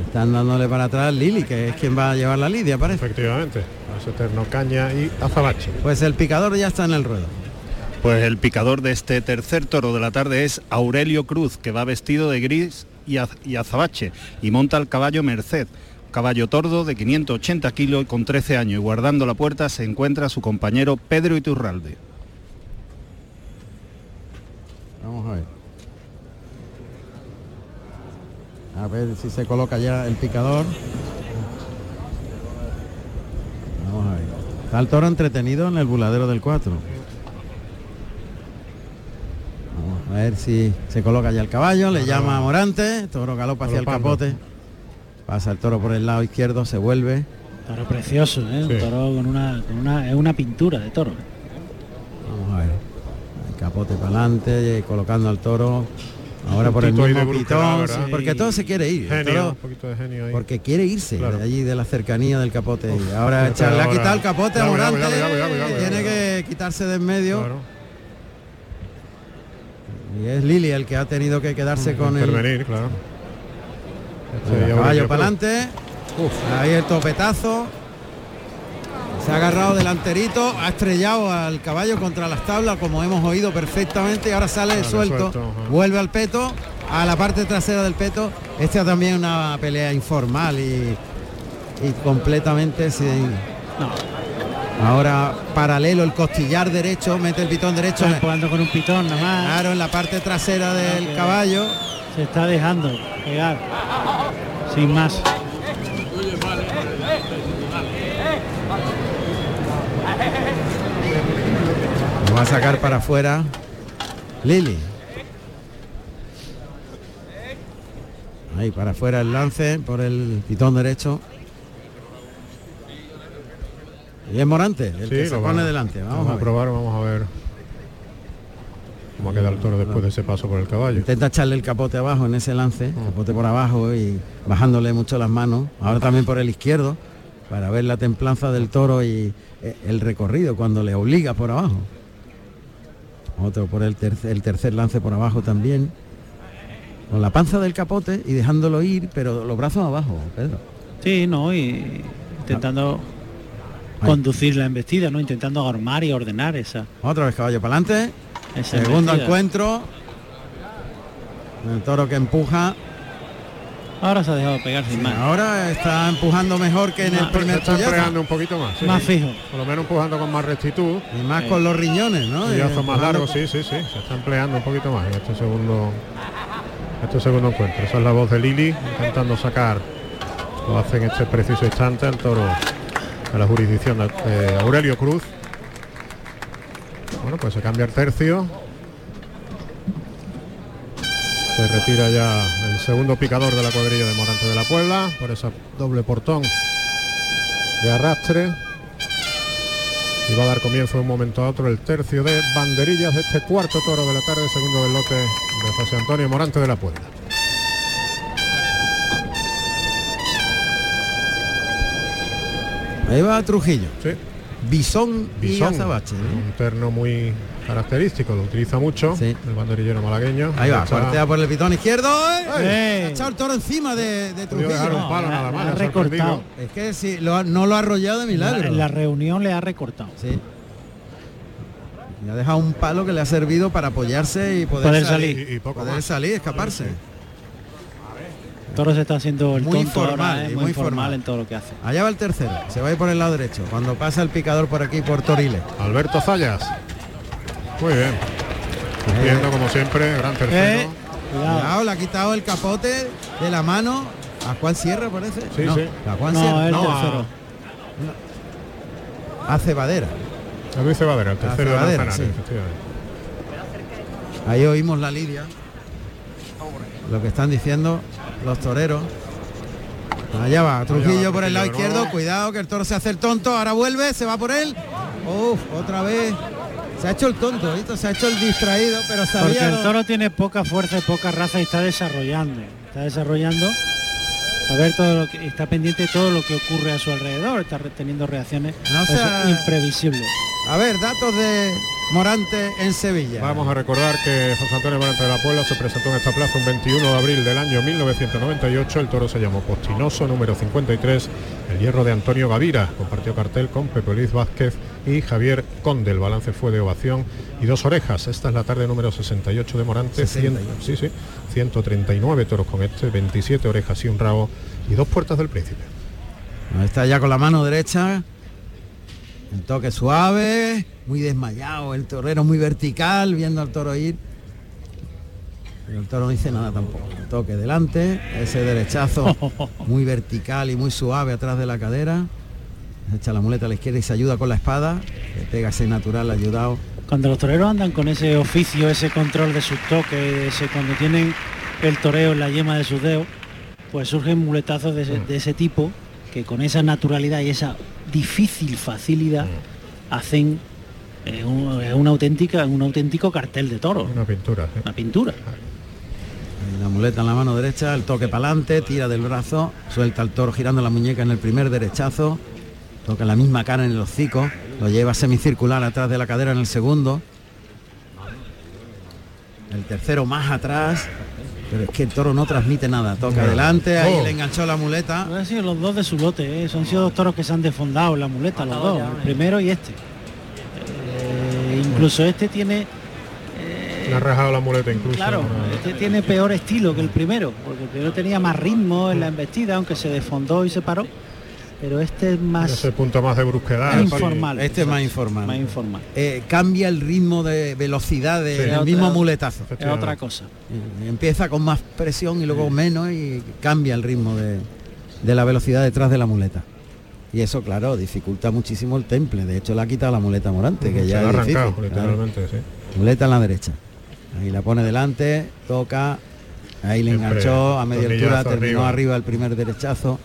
Están dándole para atrás Lili, que es quien va a llevar la lidia, parece. Efectivamente. A Eterno Caña y Azabache. Pues el picador ya está en el ruedo. Pues el picador de este tercer toro de la tarde es Aurelio Cruz, que va vestido de gris y, az- y azabache y monta el caballo Merced. Caballo tordo de 580 kilos y con 13 años y guardando la puerta se encuentra su compañero Pedro Iturralde. Vamos a ver. A ver si se coloca ya el picador. Vamos a ver. Está el toro entretenido en el buladero del 4. Vamos a ver si se coloca ya el caballo, le llama a Morante, toro galopa hacia el capote. Pasa el toro por el lado izquierdo, se vuelve. Toro precioso, ¿eh? Sí. Un toro con una, con una, es una pintura de toro. Vamos a ver. El capote para adelante, colocando al toro. Ahora por el mismo pitón, porque todo se quiere ir. Genio, todo- un poquito de genio ahí. porque quiere irse Claro. de allí de la cercanía del capote. ahora fíjate echa- le ha quitado el capote a Morante. tiene que quitarse de en medio. Claro. Y es Lili el que ha tenido que quedarse con el, claro. Este caballo para adelante. Ahí el topetazo. Se ha agarrado delanterito, ha estrellado al caballo contra las tablas, como hemos oído perfectamente, y ahora sale suelto, vuelve al peto, a la parte trasera del peto. Esta es también una pelea informal y, y completamente sin. Ahora paralelo el costillar derecho, mete el pitón derecho. Está empujando con un pitón nada más. Claro, en la parte trasera del que- caballo. Se está dejando pegar. Sin más. Lo va a sacar para afuera Lili. Ahí para afuera el lance por el pitón derecho. Y es Morante el Sí, que se pone delante. Vamos va a probar, vamos a ver cómo queda el toro después de ese paso por el caballo. Intenta echarle el capote abajo en ese lance, capote por abajo y bajándole mucho las manos. Ahora también por el izquierdo para ver la templanza del toro y eh, el recorrido cuando le obliga por abajo. Otro por el tercer, el tercer lance por abajo también. Con la panza del capote y dejándolo ir, pero los brazos abajo, Pedro. Sí, no, y intentando conducir la embestida, ¿no? Intentando armar y ordenar esa. Otra vez caballo para adelante. Segundo embestida. encuentro. El toro que empuja. Ahora se ha dejado pegar sin más. Ahora está empujando mejor que en el Más- primer Se está empleando un poquito más. sí, Más fijo. Por lo menos empujando con más rectitud. Y más con los riñones, ¿no? Y Eh, más empujando largos, sí, sí, sí. Se está empleando un poquito más en este segundo este segundo encuentro. Esa es la voz de Lili intentando sacar. Lo hace en este preciso instante el toro de la jurisdicción de Aurelio Cruz. Bueno, pues se cambia el tercio. Se retira ya segundo picador de la cuadrilla de Morante de la Puebla por esa doble portón de arrastre. Y va a dar comienzo de un momento a otro el tercio de banderillas de este cuarto toro de la tarde, segundo del lote de José Antonio Morante de la Puebla. Ahí va Trujillo. Sí. Bisón, y Bisón, azabache. ¿eh? un terno muy característico, lo utiliza mucho el banderillero malagueño. Ahí va, Está- cuartea por el pitón izquierdo. ¡eh! ¡Eh! Ha echado el toro encima de, de Trujillo. un palo la- nada más, la ha recortado. Es que si lo ha- no lo ha arrollado de milagro. En la reunión le ha recortado. Sí. Le ha dejado un palo que le ha servido para apoyarse y poder, Poder salir. salir. Y- y poco poder más. salir, escaparse. El toro se está haciendo el Muy tonto formal, ahora, ¿eh? muy, muy formal formal. en todo lo que hace. Allá va el tercero. Se va a ir por el lado derecho. Cuando pasa el picador por aquí por Toriles. Alberto Zayas. Muy bien. Cumpliendo como siempre, gran tercero. Eh, Cuidado, le ha quitado el capote de la mano. ¿A Juan Sierra parece? Sí, no, sí. A Juan No, Sierra. el no, tercero. a, a Cebadera. A Luis Cebadera, el tercero de Cebadera, Manzanares, sí. efectivamente. Ahí oímos la lidia. Lo que están diciendo los toreros. Allá va, Trujillo por el lado izquierdo, nuevo. cuidado que el toro se hace el tonto, ahora vuelve, se va por él. Uf, otra vez. Se ha hecho el tonto, ¿viste? se ha hecho el distraído, pero sabía. Porque el toro tiene poca fuerza y poca raza y está desarrollando. Está desarrollando. A ver todo lo que está pendiente de todo lo que ocurre a su alrededor. Está teniendo reacciones No sea- imprevisibles. A ver, datos de Morante en Sevilla. Vamos a recordar que José Antonio Morante de la Puebla se presentó en esta plaza un 21 de abril del año 1998. El toro se llamó Postinoso, número 53, el hierro de Antonio Gavira. Compartió cartel con Pepe Luis Vázquez y Javier Conde. El balance fue de ovación y dos orejas. Esta es la tarde número 68 de Morante. 100 sí, sí, 139 toros con este, 27 orejas y un rabo y dos puertas del príncipe. Está ya con la mano derecha. Un toque suave, muy desmayado, el torero muy vertical, viendo al toro ir. Pero el toro no dice nada tampoco. Un toque delante, ese derechazo muy vertical y muy suave atrás de la cadera. Se echa la muleta a la izquierda y se ayuda con la espada. Le pega ese natural ayudado. Cuando los toreros andan con ese oficio, ese control de sus toques, ese, cuando tienen el toreo en la yema de sus dedos, pues surgen muletazos de ese, de ese tipo que con esa naturalidad y esa difícil facilidad hacen eh, un, una auténtica, un auténtico cartel de toro, Una pintura. ¿eh? una pintura. La muleta en la mano derecha, el toque para adelante, tira del brazo, suelta el toro girando la muñeca en el primer derechazo, toca la misma cara en el hocico, lo lleva semicircular atrás de la cadera en el segundo. El tercero más atrás, pero es que el toro no transmite nada, toca adelante, ahí Oh. le enganchó la muleta. Han sido los dos de su lote, ¿eh? son sido dos toros que se han desfondado la muleta, los dos, el primero y este. Eh, incluso este tiene, Le ha rajado la muleta incluso. claro, este tiene peor estilo que el primero, porque el primero tenía más ritmo en la embestida, aunque se desfondó y se paró. Pero este es más Ese punto más de brusquedad. informal. Este es más informal. Más informal. Eh, cambia el ritmo de velocidad del Es mismo muletazo. Es otra cosa. Eh, Empieza con más presión y luego menos y cambia el ritmo de, de la velocidad detrás de la muleta. Y eso, claro, dificulta muchísimo el temple. De hecho, le ha quitado la muleta morante, que Se ya es arrancado, difícil, literalmente, sí. Muleta en la derecha. Ahí la pone delante, toca. Ahí le Siempre enganchó a media altura, terminó arriba. arriba el primer derechazo.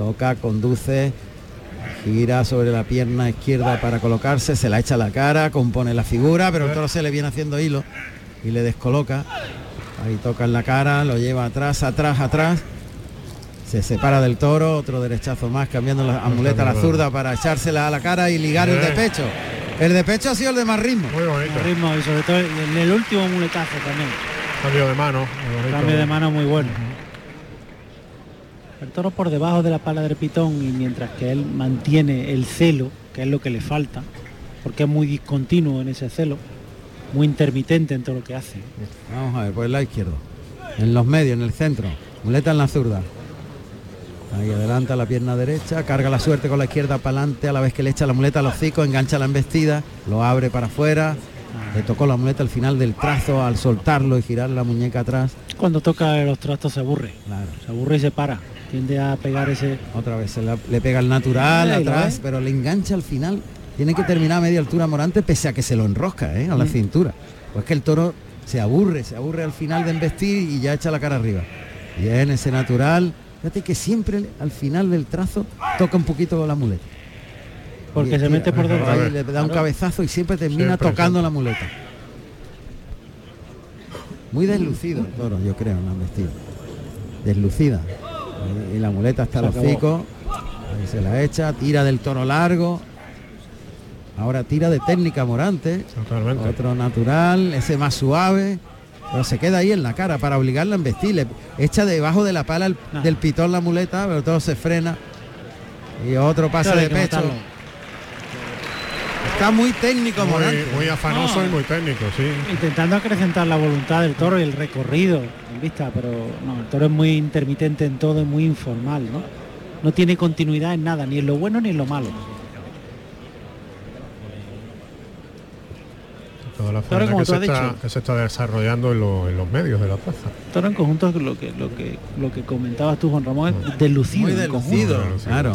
Toca, conduce, gira sobre la pierna izquierda para colocarse, se la echa a la cara, compone la figura, pero el toro se le viene haciendo hilo y le descoloca. Ahí toca en la cara, lo lleva atrás, atrás, atrás. Se separa del toro, otro derechazo más, cambiando la amuleta a la zurda para echársela a la cara y ligar el de pecho. El de pecho ha sido el de más ritmo. Muy bonito. El ritmo y sobre todo en el último muletazo también. Cambio de mano. Cambio de mano muy bueno. El toro por debajo de la pala del pitón y mientras que él mantiene el celo, que es lo que le falta, porque es muy discontinuo en ese celo, muy intermitente en todo lo que hace. Vamos a ver, por el lado izquierdo. En los medios, en el centro. Muleta en la zurda. Ahí adelanta la pierna derecha, carga la suerte con la izquierda para adelante, a la vez que le echa la muleta a los hocico, engancha la embestida, lo abre para afuera. Le tocó la muleta al final del trazo al soltarlo y girar la muñeca atrás. Cuando toca los trastos se aburre. Se aburre y se para. Tiende a pegar ese. Otra vez se la- le pega el natural atrás, pero le engancha al final. Tiene que terminar a media altura Morante pese a que se lo enrosca ¿eh? a la Mm. cintura. Pues que el toro se aburre, se aburre al final de embestir y ya echa la cara arriba. Bien, ese natural. Fíjate que siempre al final del trazo toca un poquito con la muleta. Porque Y se mete por ahí dentro. le da un cabezazo y siempre termina Siempre, tocando siempre. la muleta. Muy deslucido el toro, yo creo, en la embestida. Deslucida. Y la muleta hasta los hocico. Ahí se la echa, tira del toro largo. Ahora tira de técnica Morante. Otro natural, ese más suave. Pero se queda ahí en la cara para obligarla a embestir. Le echa debajo de la pala el- del pitón la muleta, pero todo se frena. Y otro pase Claro, de pecho. matarlo. Está muy técnico Muy, Morante. muy afanoso No. y muy técnico, sí. Intentando acrecentar la voluntad del toro y el recorrido en vista, pero no, el toro es muy intermitente en todo, es muy informal, ¿no? No tiene continuidad en nada, ni en lo bueno ni en lo malo. Toda la como que se, está, dicho. que se está desarrollando en, lo- en los medios de la plaza. Toro en conjunto es lo que lo que lo que comentabas tú, Juan Ramón, es deslucido. Muy en deslucido, conjunto. claro.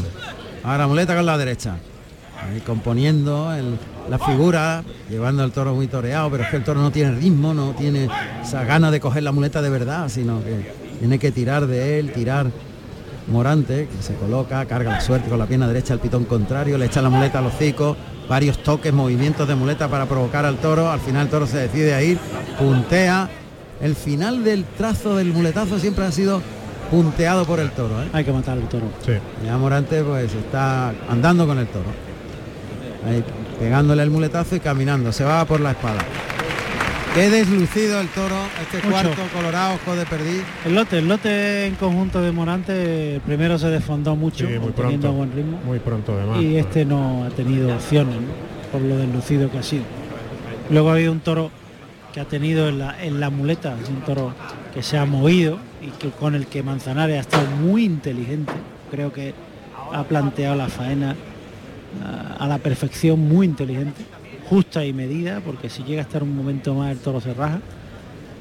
Ahora muleta con la derecha. Ahí componiendo el- la figura, llevando al toro muy toreado, pero es que el toro no tiene ritmo, no tiene esa gana de coger la muleta de verdad, sino que tiene que tirar de él, tirar Morante, que se coloca, carga la suerte con la pierna derecha al pitón contrario, le echa la muleta al hocico, varios toques, movimientos de muleta para provocar al toro, al final el toro se decide a ir, puntea. El final del trazo del muletazo siempre ha sido punteado por el toro. ¿eh? Hay que matar al toro. Ya Morante pues está andando con el toro. Ahí, pegándole el muletazo y caminando. Se va por la espada. Qué deslucido el toro, este Mucho. cuarto colorado, ojo de perdiz. El lote, el lote en conjunto de Morante, primero se desfondó mucho, Sí, muy pronto. buen ritmo. Muy pronto además. y este no ha tenido opciones ¿no? por lo deslucido que ha sido. Luego ha habido un toro que ha tenido en la, en la muleta, es un toro que se ha movido y que con el que Manzanares ha estado muy inteligente. Creo que ha planteado la faena a, la perfección, muy inteligente, justa y medida, porque si llega a estar un momento más el toro se raja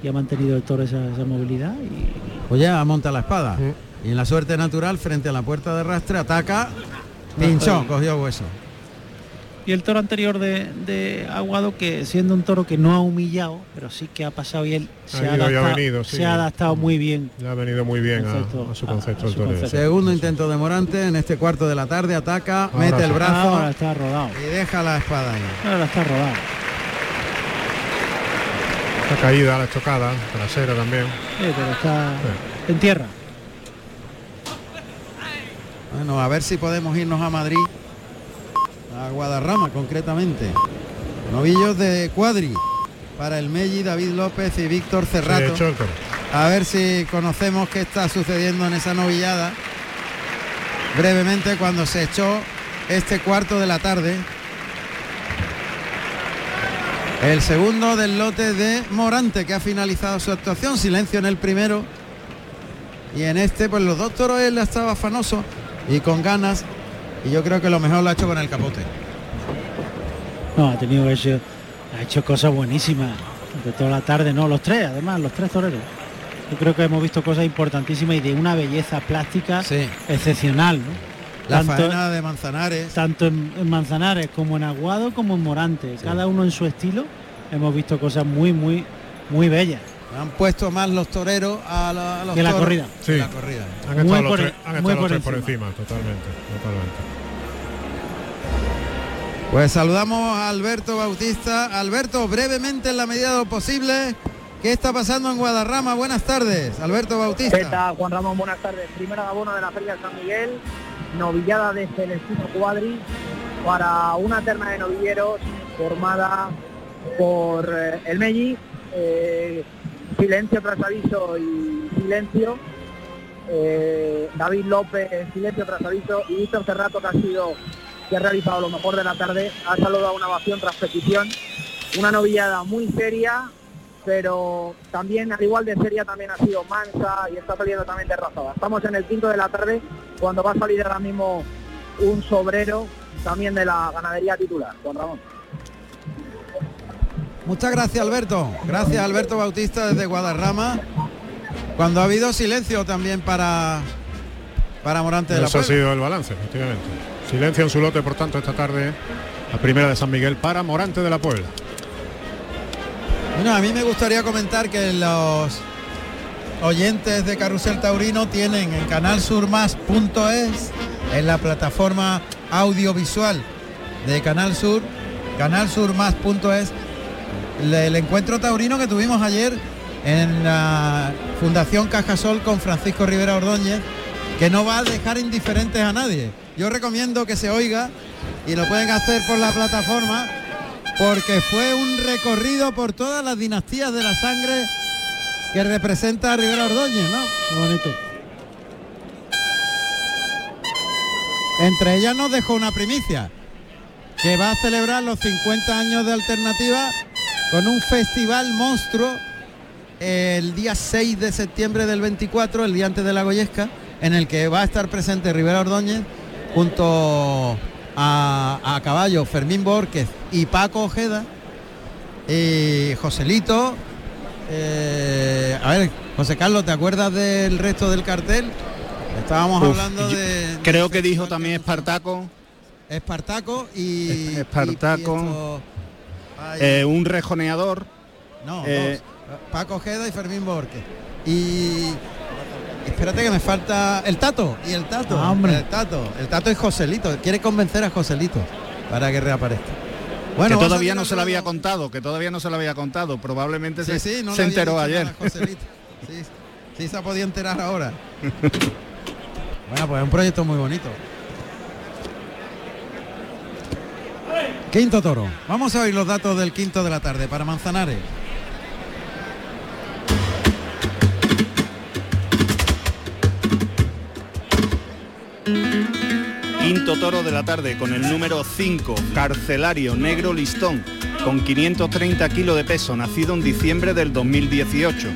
y ha mantenido el toro esa, esa movilidad y Pues ya monta la espada. Y en la suerte natural, frente a la puerta de rastre, ataca. Pinchó, cogió hueso. Y el toro anterior de, de Aguado, que siendo un toro que no ha humillado, pero sí que ha pasado y él se, Ha ha ido y ha adaptado, venido, sí. se ha adaptado muy bien. Le ha venido muy bien a, Concepto- a su concepto a el su concepto. Segundo intento de Morante en este cuarto de la tarde, ataca, Ahora mete el brazo Ahora está rodado. y deja la espada ahí. Ahora está rodado. Está caída la estocada, trasera también. Sí, pero está en tierra. Bueno, a ver si podemos irnos a Madrid, a Guadarrama concretamente. Novillos de cuadri para el Melli, David López y Víctor Cerrato. Sí. A ver si conocemos qué está sucediendo en esa novillada. Brevemente cuando se echó este cuarto de la tarde. El segundo del lote de Morante que ha finalizado su actuación. Silencio en el primero. Y en este, pues los dos toros él estaba afanoso y con ganas. Y yo creo que lo mejor lo ha hecho con el capote. No, ha tenido hecho, ha hecho cosas buenísimas de toda la tarde, no, los tres, además, los tres toreros. Yo creo que hemos visto cosas importantísimas y de una belleza plástica excepcional, ¿no? La faena de Manzanares. Tanto en, en Manzanares como en Aguado como en Morante. Cada uno en su estilo. Hemos visto cosas muy, muy, muy bellas. Han puesto más los toreros a, la, a los Que la toros corrida. Sí. la corrida. Han Muy estado los por tres, han muy estado los por tres por encima. encima, totalmente, totalmente. Pues saludamos a Alberto Bautista. Alberto, brevemente en la medida de lo posible, ¿qué está pasando en Guadarrama? Buenas tardes, Alberto Bautista. ¿Qué tal, Juan Ramón? Buenas tardes. Primera abono de la Feria de San Miguel, novillada de Celestino Cuadri para una terna de novilleros formada por eh, el Melli, eh, Silencio tras aviso y Silencio, eh, David López, Silencio tras aviso y Víctor Cerrato que ha sido que ha realizado lo mejor de la tarde, ha saludado una ovación tras petición, una novillada muy seria, pero también al igual de seria también ha sido mansa y está saliendo también de razada. Estamos en el quinto de la tarde cuando va a salir ahora mismo un sobrero también de la ganadería titular, Juan Ramón. Muchas gracias, Alberto. Gracias, Alberto Bautista desde Guadarrama. Cuando ha habido silencio también para para Morante de la Eso ha sido el balance, efectivamente. Silencio en su lote, por tanto, esta tarde, la primera de San Miguel para Morante de la Puebla. Bueno, a mí me gustaría comentar que los oyentes de Carrusel Taurino tienen en canalsurmas.es, en la plataforma audiovisual de Canal Sur, canalsurmas.es, le- el encuentro taurino que tuvimos ayer en la Fundación Cajasol con Francisco Rivera Ordóñez, que no va a dejar indiferentes a nadie. Yo recomiendo que se oiga y lo pueden hacer por la plataforma porque fue un recorrido por todas las dinastías de la sangre que representa a Rivera Ordóñez, ¿no? Qué bonito. Entre ellas nos dejó una primicia, que va a celebrar los 50 años de alternativa con un festival monstruo el día 6 de septiembre del 24, el día antes de la Goyesca, en el que va a estar presente Rivera Ordóñez junto a, a caballo Fermín Borquez y Paco Ojeda y Joselito. eh, a ver, José Carlos, ¿te acuerdas del resto del cartel? Estábamos Uf, hablando de, Creo que dijo también Espartaco, Espartaco y Espartaco, y- y esto- ay, eh, un rejoneador. no, eh, dos. Paco Ojeda y Fermín Borges. Y espérate que me falta el Tato y el Tato. Ah, hombre. El Tato, el Tato es Joselito, quiere convencer a Joselito para que reaparezca. que va a todavía no se lo había contado, que todavía no se lo había contado. Probablemente Sí, se, sí, no se enteró ayer. Sí, sí se ha podido enterar ahora. bueno, pues es un proyecto muy bonito. Quinto toro. Vamos a oír los datos del quinto de la tarde para Manzanares. Quinto toro de la tarde con el número 5, Carcelario Negro Listón, con 530 kilos de peso, nacido en diciembre del 2018,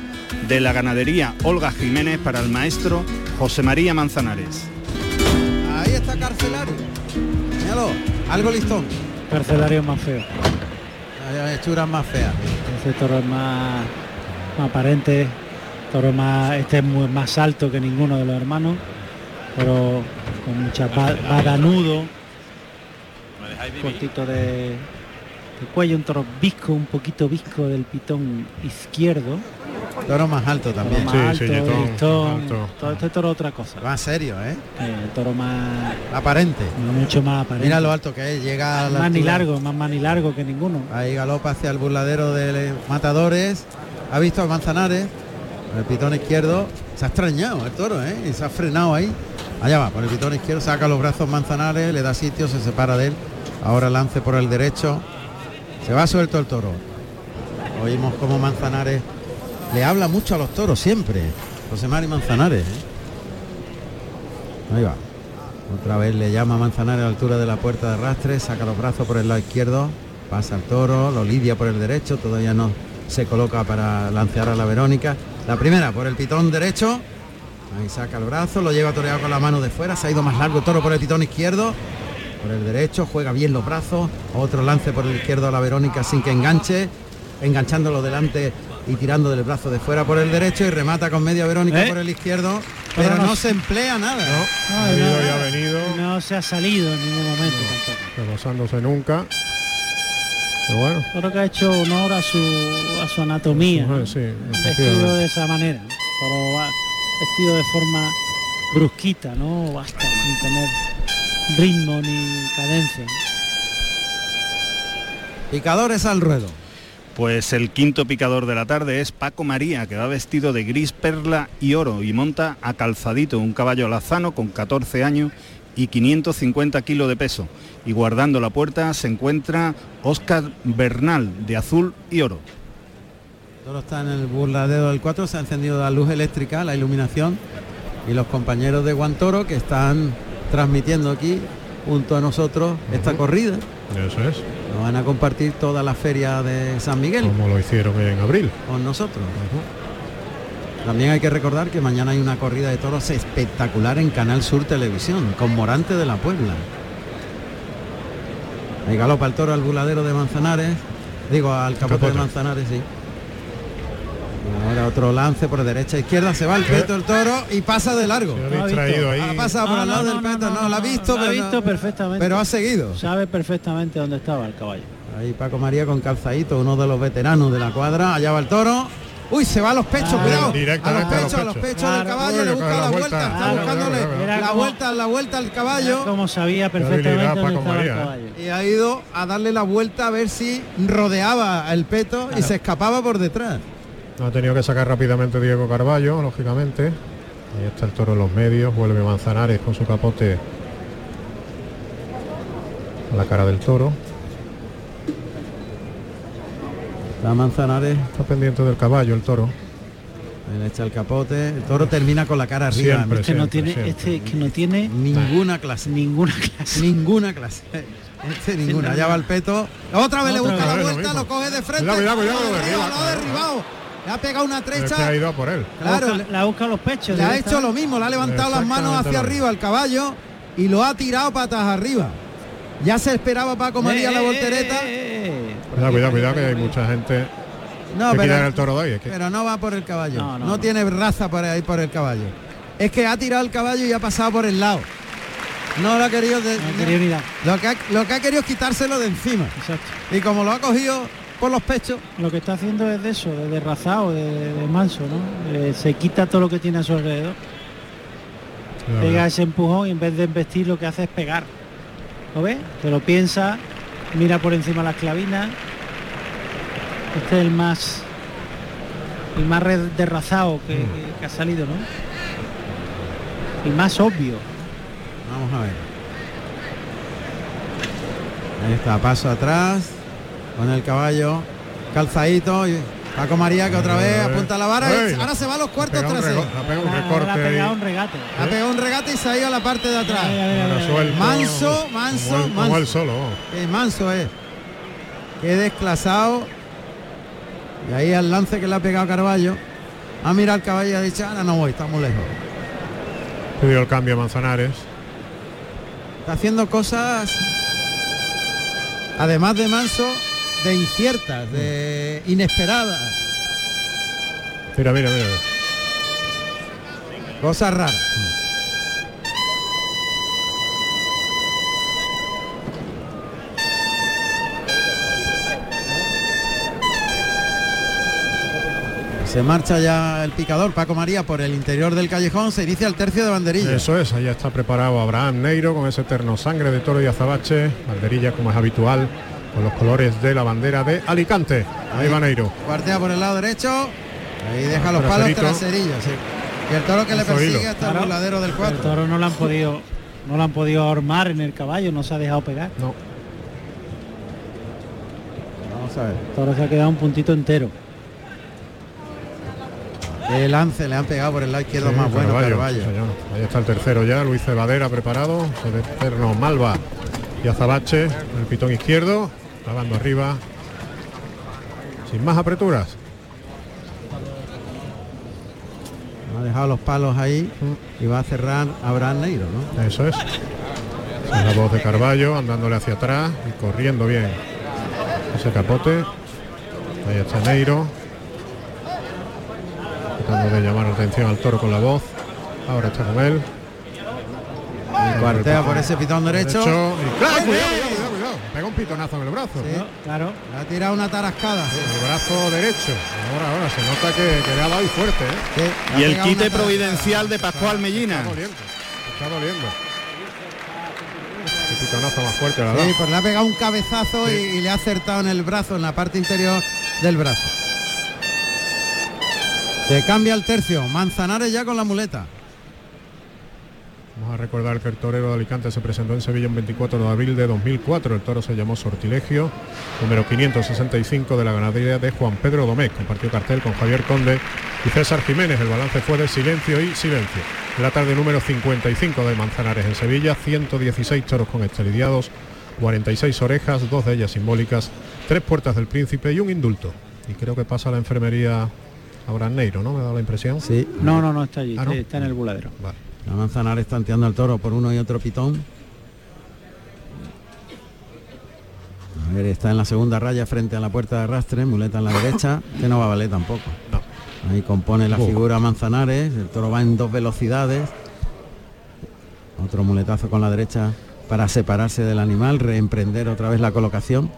de la ganadería Olga Jiménez para el maestro José María Manzanares. Ahí está Carcelario. Míralo, algo listón. Carcelario más feo. Hay hechuras más feas. Ese toro es más, más aparente, toro más, este es muy- más alto que ninguno de los hermanos, pero con mucha ba- badanudo, cortito de, de cuello, un toro visco, un poquito visco del pitón izquierdo. Toro más alto también. Toro más alto, listón, todo este toro otra cosa. Más serio, ¿eh? el toro más aparente. Mucho más aparente. Mira lo alto que es, llega a la más ni largo, más más ni largo que ninguno. Ahí galopa hacia el burladero de matadores. Ha visto a Manzanares. El pitón izquierdo. Se ha extrañado el toro, ¿eh? Y se ha frenado ahí. Allá va, por el pitón izquierdo, saca los brazos Manzanares, le da sitio, se separa de él. Ahora lance por el derecho. Se va suelto el toro. Oímos como Manzanares le habla mucho a los toros siempre. José Mari Manzanares. ¿eh? Ahí va. Otra vez le llama Manzanares a la altura de la puerta de arrastre, saca los brazos por el lado izquierdo, pasa el toro, lo lidia por el derecho, todavía no se coloca para lancear a la Verónica. La primera por el pitón derecho, ahí saca el brazo, lo lleva toreado con la mano de fuera, se ha ido más largo el toro por el pitón izquierdo, por el derecho, juega bien los brazos, otro lance por el izquierdo a la Verónica sin que enganche, enganchándolo delante y tirando del brazo de fuera por el derecho y remata con media Verónica ¿Eh? por el izquierdo, pero no se emplea nada. No, no, y ha venido. no se ha salido en ningún momento tampoco. Nunca. Pero bueno. Creo que ha hecho honor a su a su anatomía. vestido de esa manera, pero va vestido de forma brusquita, no basta sin tener ritmo ni cadencia. Picadores al ruedo. Pues el quinto picador de la tarde es Paco María, que va vestido de gris, perla y oro y monta a calzadito un caballo alazano con 14 años y 550 kilos de peso. Y guardando la puerta se encuentra Óscar Bernal, de azul y oro. El toro está en el burladero del 4, se ha encendido la luz eléctrica, la iluminación y los compañeros de Guantoro que están transmitiendo aquí junto a nosotros esta corrida. Eso es. Nos van a compartir toda la feria de San Miguel Como lo hicieron en abril. con nosotros. También hay que recordar que mañana hay una corrida de toros espectacular en Canal Sur Televisión, con Morante de la Puebla. Ahí galopa el toro al buladero de Manzanares, digo al capote, Capote. de Manzanares, sí. Ahora otro lance por derecha a izquierda, se va el peto el toro y pasa de largo. Ha distraído ahí. Ha pasado por No, al lado no, del no, peto, no, no, lo ha visto, lo ha pero, visto no- perfectamente. pero ha seguido. Sabe perfectamente dónde estaba el caballo. Ahí Paco María con calzadito, uno de los veteranos de la cuadra, allá va el toro. Uy, se va a los pechos, Ah, cuidado. A los pechos, a los pechos del Claro. caballo, Uy, le busca la la vuelta, vuelta. está Claro, buscándole claro, la vuelta, la vuelta al caballo. Como sabía perfectamente dónde estaba María, el ¿eh? caballo. Y ha ido a darle la vuelta a ver si rodeaba el peto y se escapaba por detrás. Ha tenido que sacar rápidamente Diego Carballo, lógicamente. Ahí está el toro en los medios, vuelve Manzanares con su capote a la cara del toro. La Manzanares Está pendiente del caballo el toro. le echa el capote. El toro termina con la cara arriba. Siempre, Este no tiene, siempre. este que no tiene Ninguna clase. ninguna clase. Ninguna clase. Este ninguna. Ya va el peto. Otra vez le busca la vez vuelta, lo coge de frente. Cuidado, cuidado, cuidado, lo lo derriba, derriba, lo ha derribado. Le ha pegado una que ha trecha. ido a por él. La Claro, busca, la busca los pechos. Le ha hecho lo mismo, le ha levantado las manos hacia arriba al caballo y lo ha tirado patas arriba. Ya se esperaba Paco María Eh, la eh, voltereta. eh, eh, eh. Cuidado, cuidado, cuidado, que hay mucha gente No, que pero, el toro de hoy. Es que pero no va por el caballo. No, No, no, no. tiene raza por ahí por el caballo. Es que ha tirado el caballo y ha pasado por el lado. No lo ha querido. de- No ni dar. lo, que ha, lo que ha querido es quitárselo de encima. Exacto. Y como lo ha cogido por los pechos, Lo que está haciendo es de eso, de derrazado, de, de manso, ¿no? Eh, se quita todo lo que tiene a su alrededor. Pega ese empujón y en vez de embestir lo que hace es pegar. ¿Lo ves? Que lo piensa, mira por encima las clavinas. Este es el más el más derrazado que, que- que ha salido, ¿no? El más obvio. vamos a ver. Ahí está, paso atrás, con el caballo, calzadito y Paco María que otra vez apunta la vara. Ey, ahora se va a los cuartos ha pegado un traseros. rego- ha pegado un recorte ha pegado un regate. Ha pegado un regate y se ha ido a la parte de atrás. Suelto, Manso, como manso, como manso. él solo. Qué manso es. Qué desclasado. Y ahí al lance que le ha pegado Carballo. Ha mirado al caballo y ha dicho, ahora no voy, estamos lejos. Pidió el cambio a Manzanares. Está haciendo cosas, además de manso, de inciertas, de inesperadas. Mira, mira, mira. Cosas raras. Se marcha ya el picador Paco María por el interior del callejón, se inicia el tercio de banderilla. Eso es, ahí está preparado Abraham Neiro con ese eterno sangre de toro y azabache, banderilla como es habitual, con los colores de la bandera de Alicante. Ahí, va Neiro. Cuartea por el lado derecho, ahí deja los palos traserillos. Sí. Y el toro que le persigue hasta el voladero del 4. El toro no lo han podido no lo han podido ahormar en el caballo, no se ha dejado pegar. No. Vamos a ver. El toro se ha quedado un puntito entero. El lance le han pegado por el lado izquierdo Sí, más bueno Carballo. señor. Ahí está el tercero ya, Luis Cebadera preparado, el eterno Malva y Azabache, el pitón izquierdo, clavando arriba, sin más apreturas. Ha dejado los palos ahí y va a cerrar Abraham Neiro, ¿no? Eso es. La voz de Carballo andándole hacia atrás y corriendo bien ese capote. Ahí está Neiro. Tratando de llamar la atención al toro con la voz. Ahora está con él. Y cuartea por ese pitón derecho. y- ¡Cuidado, pitonazo en el brazo. Claro. Le ha tirado una tarascada. El brazo derecho. Ahora, ahora, se nota que, que le ha dado y fuerte, ¿eh? Y el quite providencial de Pascual Mellina. Está doliendo. Está doliendo. El pitonazo más fuerte, la Sí, verdad. pues le ha pegado un cabezazo y, y le ha acertado en el brazo, en la parte interior del brazo. Se cambia el tercio. Manzanares ya con la muleta. Vamos a recordar que el torero de Alicante se presentó en Sevilla un 24 de abril de 2004. El toro se llamó Sortilegio, número 565 de la ganadería de Juan Pedro Domecq. Compartió cartel con Javier Conde y César Jiménez. El balance fue de silencio y silencio. En la tarde número 55 de Manzanares en Sevilla, 116 toros con estelidiados, 46 orejas, dos de ellas simbólicas, tres puertas del príncipe y un indulto. Y creo que pasa a la enfermería Abraham Neiro, ¿no? Me da la impresión. Sí. No, no, no está allí, Ah, ¿no? está en el buladero. La Manzanares tanteando al toro por uno y otro pitón. A ver, está en la segunda raya frente a la puerta de arrastre, muleta en la derecha, que no va a valer tampoco. Ahí compone la figura Manzanares, el toro va en dos velocidades. Otro muletazo con la derecha para separarse del animal, reemprender otra vez la colocación.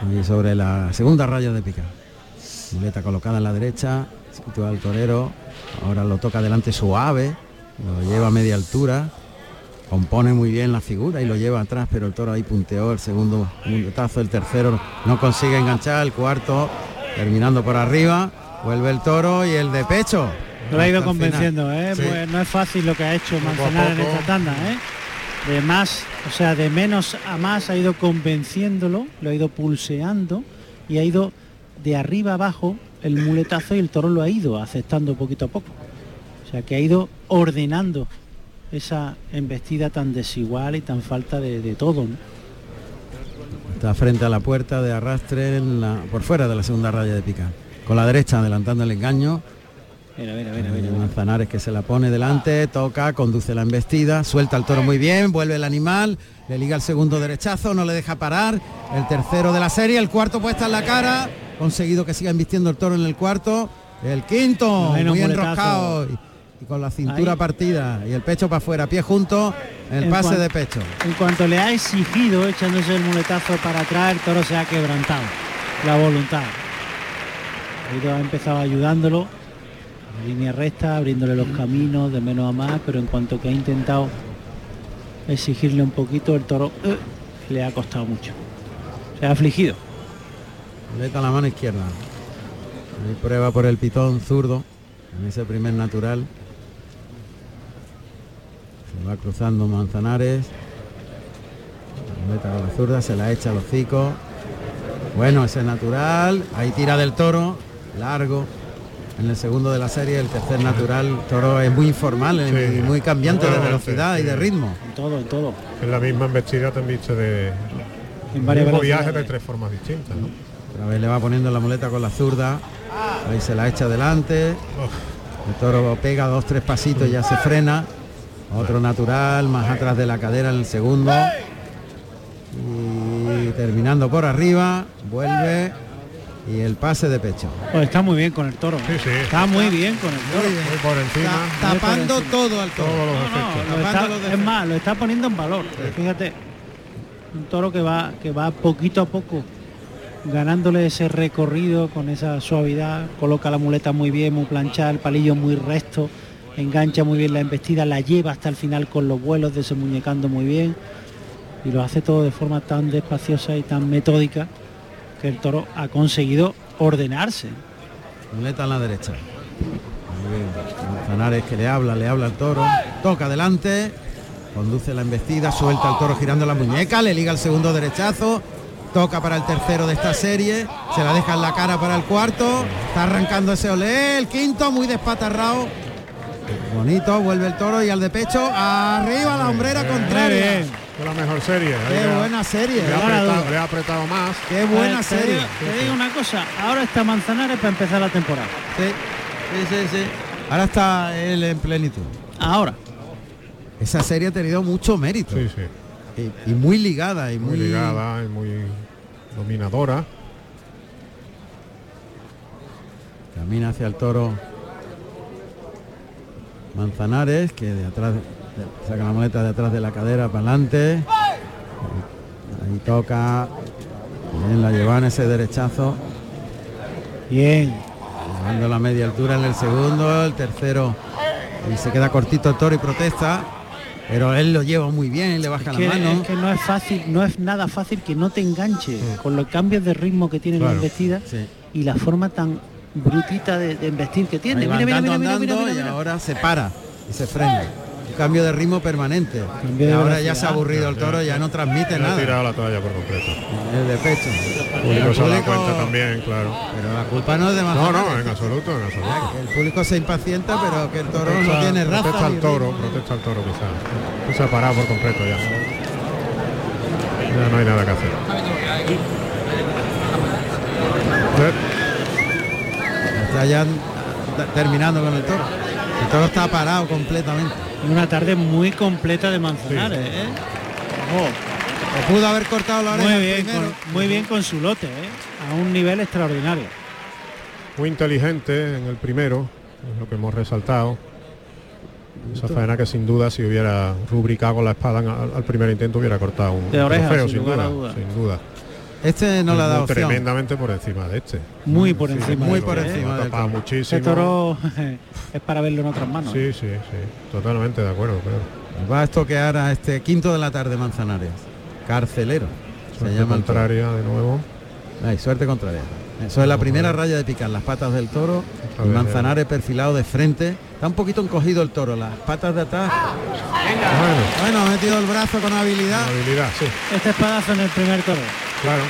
Ahí sobre la segunda raya de pica. Muleta colocada en la derecha, sitúa al torero, ahora lo toca delante suave, lo lleva a media altura, compone muy bien la figura y lo lleva atrás, pero el toro ahí punteó el segundo muletazo, el tercero no consigue enganchar, el cuarto terminando por arriba, vuelve el toro y el de pecho. Lo ha ido convenciendo, ¿eh? Sí. Pues no es fácil lo que ha hecho Manzanar en esta tanda, ¿eh? De más, o sea, de menos a más ha ido convenciéndolo, lo ha ido pulseando y ha ido de arriba abajo el muletazo y el toro lo ha ido aceptando poquito a poco. O sea, que ha ido ordenando esa embestida tan desigual y tan falta de, todo. Está frente a la puerta de arrastre por fuera de la segunda raya de pica. Con la derecha adelantando el engaño. Mira, mira, mira, mira. Manzanares que se la pone delante, toca, conduce la embestida, suelta el toro muy bien, vuelve el animal, le liga el segundo derechazo, no le deja parar, el tercero de la serie, el cuarto puesta en la cara, conseguido que siga embistiendo el toro en el cuarto, el quinto, Bueno, muy enroscado y, y con la cintura Ahí. partida y el pecho para afuera, pie junto, el En pase de pecho. En cuanto le ha exigido echándose el muletazo para atrás, el toro se ha quebrantado. La voluntad. Ha empezado ayudándolo. Línea recta, abriéndole los caminos de menos a más, pero en cuanto que ha intentado exigirle un poquito, el toro eh, le ha costado mucho. Se ha afligido. Muleta a la mano izquierda. Ahí prueba por el pitón zurdo, en ese primer natural. Se va cruzando Manzanares. Muleta con la zurda, se la echa a los hocico. Bueno, ese natural, ahí tira del toro, largo. En el segundo de la serie, el tercer natural, el toro es muy informal y muy cambiante de velocidad y de ritmo. En todo, en todo. En la misma embestida te viste de En velocidades. de tres formas distintas, ¿no? Otra vez le va poniendo la muleta con la zurda. Ahí se la echa adelante. El toro pega dos, tres pasitos, ya se frena. Otro natural, más atrás de la cadera en el segundo. Y terminando por arriba, vuelve. Y el pase de pecho. Pues está muy bien con el toro. ¿eh? Está muy bien con el toro. Muy por encima. Ta- tapando todo al toro. Todos los No, efectos. lo está- es más, lo está poniendo en valor. Fíjate, un toro que va, que va poquito a poco ganándole ese recorrido con esa suavidad, coloca la muleta muy bien, muy planchada, el palillo muy recto, engancha muy bien la embestida, la lleva hasta el final con los vuelos, desemuñecando muy bien y lo hace todo de forma tan despaciosa y tan metódica que el toro ha conseguido ordenarse. Muleta en la derecha. Muy bien. Manzanares que le habla, le habla al toro, toca adelante, conduce la embestida, suelta al toro girando la muñeca, le liga el segundo derechazo, toca para el tercero de esta serie, se la deja en la cara para el cuarto, está arrancando ese olé, el quinto muy despatarrado. Bonito, vuelve el toro y al de pecho, arriba la hombrera contraria. Fue la mejor serie. Qué buena serie. Le ha, apretado, le ha apretado más. Qué buena serie. Te digo una cosa, ahora está Manzanares para empezar la temporada. Sí, sí, sí, sí. Ahora está él en plenitud. Ahora. Esa serie ha tenido mucho mérito. Sí, sí. Y, y muy ligada y Muy muy, ligada y muy dominadora. Camina hacia el toro Manzanares, que de atrás de- saca la muleta de atrás de la cadera para adelante. Ahí toca. Bien, la lleva en ese derechazo. Bien. Llevando la media altura en el segundo, el tercero. Y se queda cortito el toro y protesta. Pero él lo lleva muy bien, le baja que, la mano. es que no es fácil, no es nada fácil que no te enganche con los cambios de ritmo que tiene la Claro, embestida y la forma tan brutita de, de embestir que tiene. Mira, mira, andando, mira, mira, andando mira, y ahora se para y se frena. Cambio de ritmo permanente. de Y ahora ya se ha aburrido el toro, ya no transmite Le ha nada. tirado la toalla por completo. El de pecho. El público se dado cuenta también, claro. Pero la culpa no es de No, Manzanares. no, en absoluto, en absoluto. El público se impacienta, pero que el toro no tiene raza. Protesta al toro, ritmo. protesta al toro quizás. Se ha parado por completo ya. Ya no hay nada que hacer. Está ya terminando con el toro. El toro está parado completamente. Una tarde muy completa de Manzanares, ¿eh? Pudo haber cortado la oreja Muy bien, con, muy bien con su lote, ¿eh? a un nivel extraordinario. Muy inteligente en el primero, es lo que hemos resaltado. Esa faena que sin duda si hubiera rubricado con la espada al, al primer intento hubiera cortado un De oreja, trofeo, sin duda. sin duda. Este no le ha dado opción. Tremendamente por encima de este. Muy por Sí, encima. muy de por este, ¿eh? encima Ha del tapado toro. muchísimo. Este toro es para verlo en otras manos. Sí, sí, sí. Totalmente de acuerdo, creo. Va a estoquear a este quinto de la tarde Manzanares. Carcelero. Se Suerte llama el toro. contraria de nuevo. Ay, suerte contraria. Eso es la primera raya de picar las patas del toro. Y Manzanares perfilado de frente. Está un poquito encogido el toro, las patas de atrás. Bueno, Bueno, ha metido el brazo con habilidad. habilidad, sí, Este espadazo en el primer toro. claro.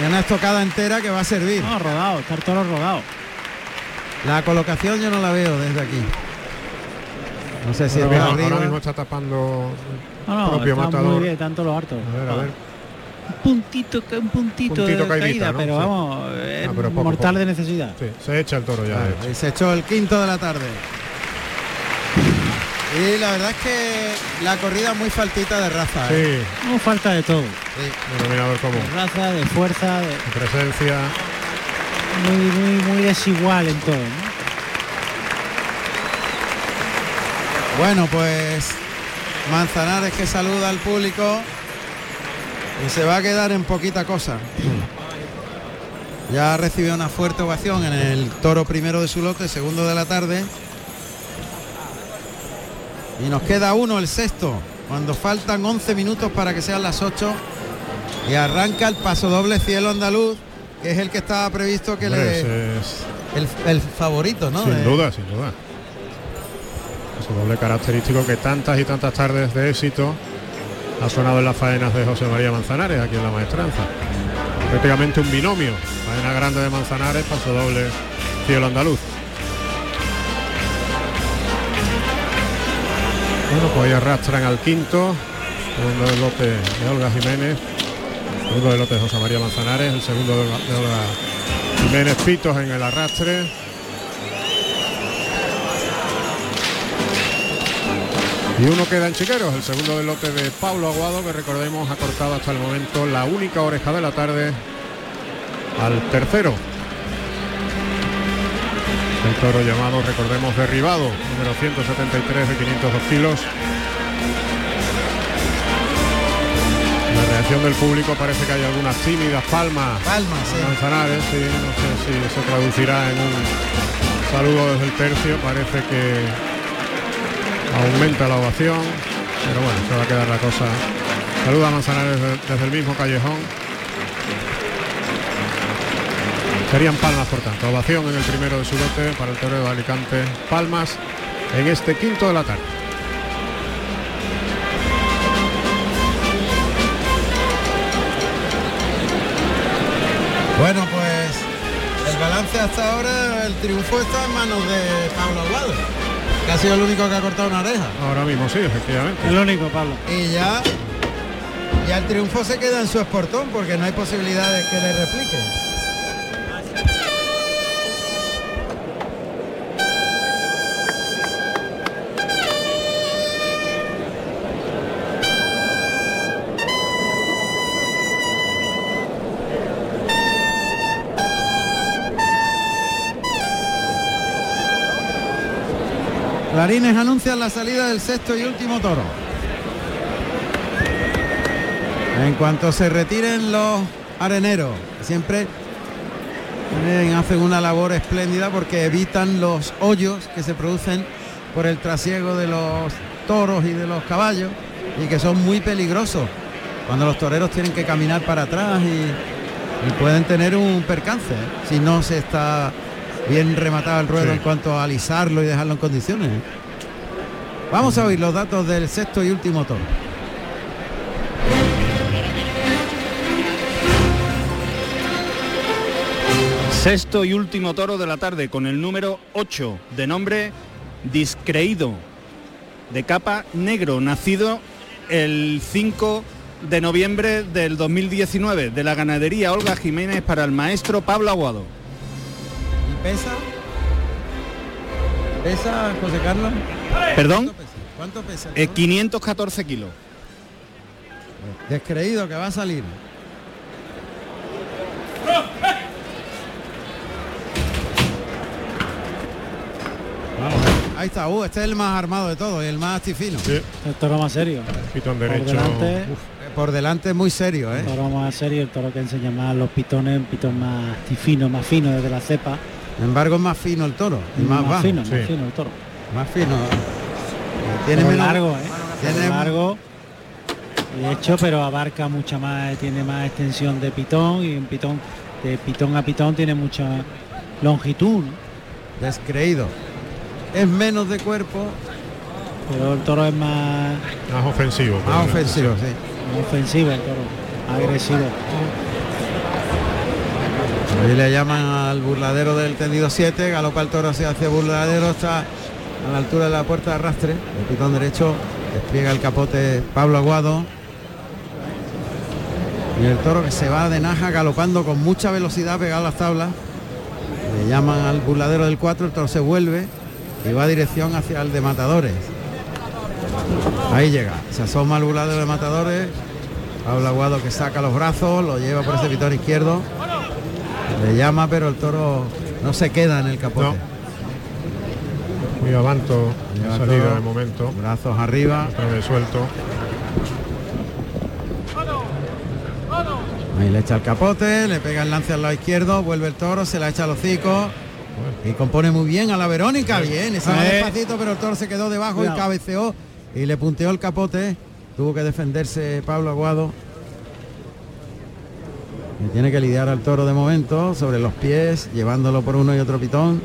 Y una estocada entera que va a servir. No, rodado, está el toro rodado. La colocación yo no la veo desde aquí. No sé si ahora, mismo, ahora mismo está tapando No, el no, propio está matador. muy bien, tanto los hartos. A ver, a ver. Un puntito, que- un puntito, Puntito de caidita, caída, ¿no? pero Sí. vamos, es Ah, pero poco, mortal poco. de necesidad. Sí, se echa el toro ya. y se echó el quinto de la tarde. Y la verdad es que la corrida muy faltita de raza. ¿eh? Sí, No falta de todo. un dominador común. De raza, de fuerza, de- De presencia. muy, muy, muy desigual en todo. ¿no? Bueno, pues Manzanares que saluda al público y se va a quedar en poquita cosa. Ya recibió una fuerte ovación en el toro primero de su lote, segundo de la tarde. Y nos queda uno, el sexto, cuando faltan 11 minutos para que sean las 8. Y arranca el paso doble cielo andaluz, que es el que estaba previsto que Hombre, le... es- El, el favorito, ¿no? Sin De- duda, sin duda. Ese doble característico que tantas y tantas tardes de éxito ha sonado en las faenas de José María Manzanares aquí en la maestranza. Prácticamente un binomio. Faena grande de Manzanares, paso doble cielo andaluz. Bueno, pues ahí arrastran al quinto, segundo del lote de Olga Jiménez, segundo del lote de José María Manzanares, el segundo de Olga- de Jiménez Pitos en el arrastre. Y uno queda en Chiqueros, el segundo del lote de Pablo Aguado, que recordemos ha cortado hasta el momento la única oreja de la tarde al tercero. El toro llamado, recordemos, derribado, número 173 de 502 kilos. La atención del público parece que hay algunas tímidas palmas. Palmas, sí. Manzanares, sí, no sé si se traducirá en un saludo desde el tercio, parece que aumenta la ovación, pero bueno, se va a quedar la cosa. Saluda a Manzanares desde el mismo callejón. Serían palmas por tanto, ovación en el primero de su lote para el toreo de Alicante, palmas en este quinto de la tarde. Bueno, pues el balance hasta ahora, el triunfo está en manos de Pablo Aguado, que ha sido el único que ha cortado una oreja. Ahora mismo sí, efectivamente. El único, Pablo. Y ya, ya el triunfo se queda en su esportón porque no hay posibilidad de que le replique. Clarines anuncian la salida del sexto y último toro. En cuanto se retiren los areneros, siempre eh, hacen una labor espléndida porque evitan los hoyos que se producen por el trasiego de los toros y de los caballos y que son muy peligrosos cuando los toreros tienen que caminar para atrás y, pueden tener un percance ¿eh? si no se está bien rematado el ruedo Sí. en cuanto a alisarlo y dejarlo en condiciones. ¿eh? Vamos a oír los datos del sexto y último toro. Sexto y último toro de la tarde con el número 8 de nombre Discreído, de capa negro, nacido el 5 de noviembre del 2019 de la ganadería Olga Jiménez para el maestro Pablo Aguado. ¿Y pesa? ¿Pesa, José Carlos? ¿Perdón? ¿Cuánto pesa? Eh, 514 kilos. Descreído que va a salir. Vamos, ahí está, uh, este es el más armado de todos y el más tifino. El toro más serio. Pitón Por derecho. delante, Por delante es muy serio, ¿eh? el toro más serio, el toro que enseña más los pitones, un pitón más fino, más fino desde la cepa. Sin embargo es más fino el toro, y más, bajo. fino, Sí. más fino el toro. Más fino. Tiene Pero menos largo, ¿eh? tiene- Pero largo. De hecho, pero abarca mucha más, tiene más extensión de pitón y un pitón de pitón a pitón tiene mucha longitud, ¿no? Descreído. Es menos de cuerpo, pero el toro es más, Más ofensivo. más ofensivo, sí. más ofensivo el toro, agresivo. Ahí le llaman al burladero del tendido 7, galopa el toro hacia burladero, está a la altura de la puerta de arrastre, el pitón derecho, despliega el capote Pablo Aguado. Y el toro que se va de naja galopando con mucha velocidad pegado a las tablas. Le llaman al burladero del 4, el toro se vuelve y va a dirección hacia el de matadores. Ahí llega, se asoma al burladero de matadores. Pablo Aguado que saca los brazos, lo lleva por ese pitón izquierdo. Le llama, pero el toro no se queda en el capote. Muy avanto, salida de momento. Brazos arriba. Suelto. Ahí le echa el capote, le pega el lance al lado izquierdo, vuelve el toro, se la echa al hocico. Y compone muy bien a la Verónica, bien, ese va despacito, pero el toro se quedó debajo Cuidado. y cabeceó y le punteó el capote. Tuvo que defenderse Pablo Aguado. Tiene que lidiar al toro de momento sobre los pies, llevándolo por uno y otro pitón.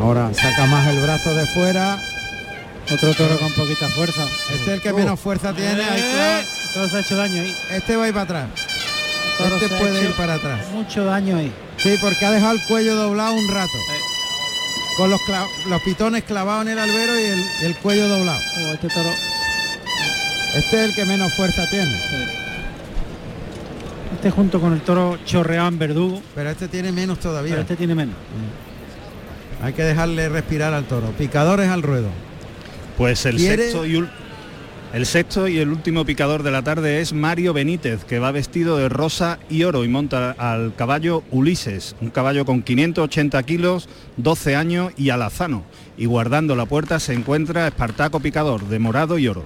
Ahora saca más el brazo de fuera. Otro toro con poquita fuerza. Este es el que menos fuerza tiene. ahí Eh, toro se ha hecho daño ahí. Este va a ir para atrás. Este puede ir para atrás. Mucho daño ahí. Sí, porque ha dejado el cuello doblado un rato. Con los, los pitones clavados en el albero y el, el cuello doblado. Oh, este toro. Este es el que menos fuerza tiene. Este junto con el toro chorreado en verdugo. Pero este tiene menos todavía. Pero este tiene menos. Hay que dejarle respirar al toro. Picadores al ruedo. Pues el ¿Quiere? sexto y ul- el sexto y el último picador de la tarde es Mario Benítez, que va vestido de rosa y oro y monta al caballo Ulises, un caballo con 580 kilos, 12 años y alazano. Y guardando la puerta se encuentra Espartaco Picador, de morado y oro.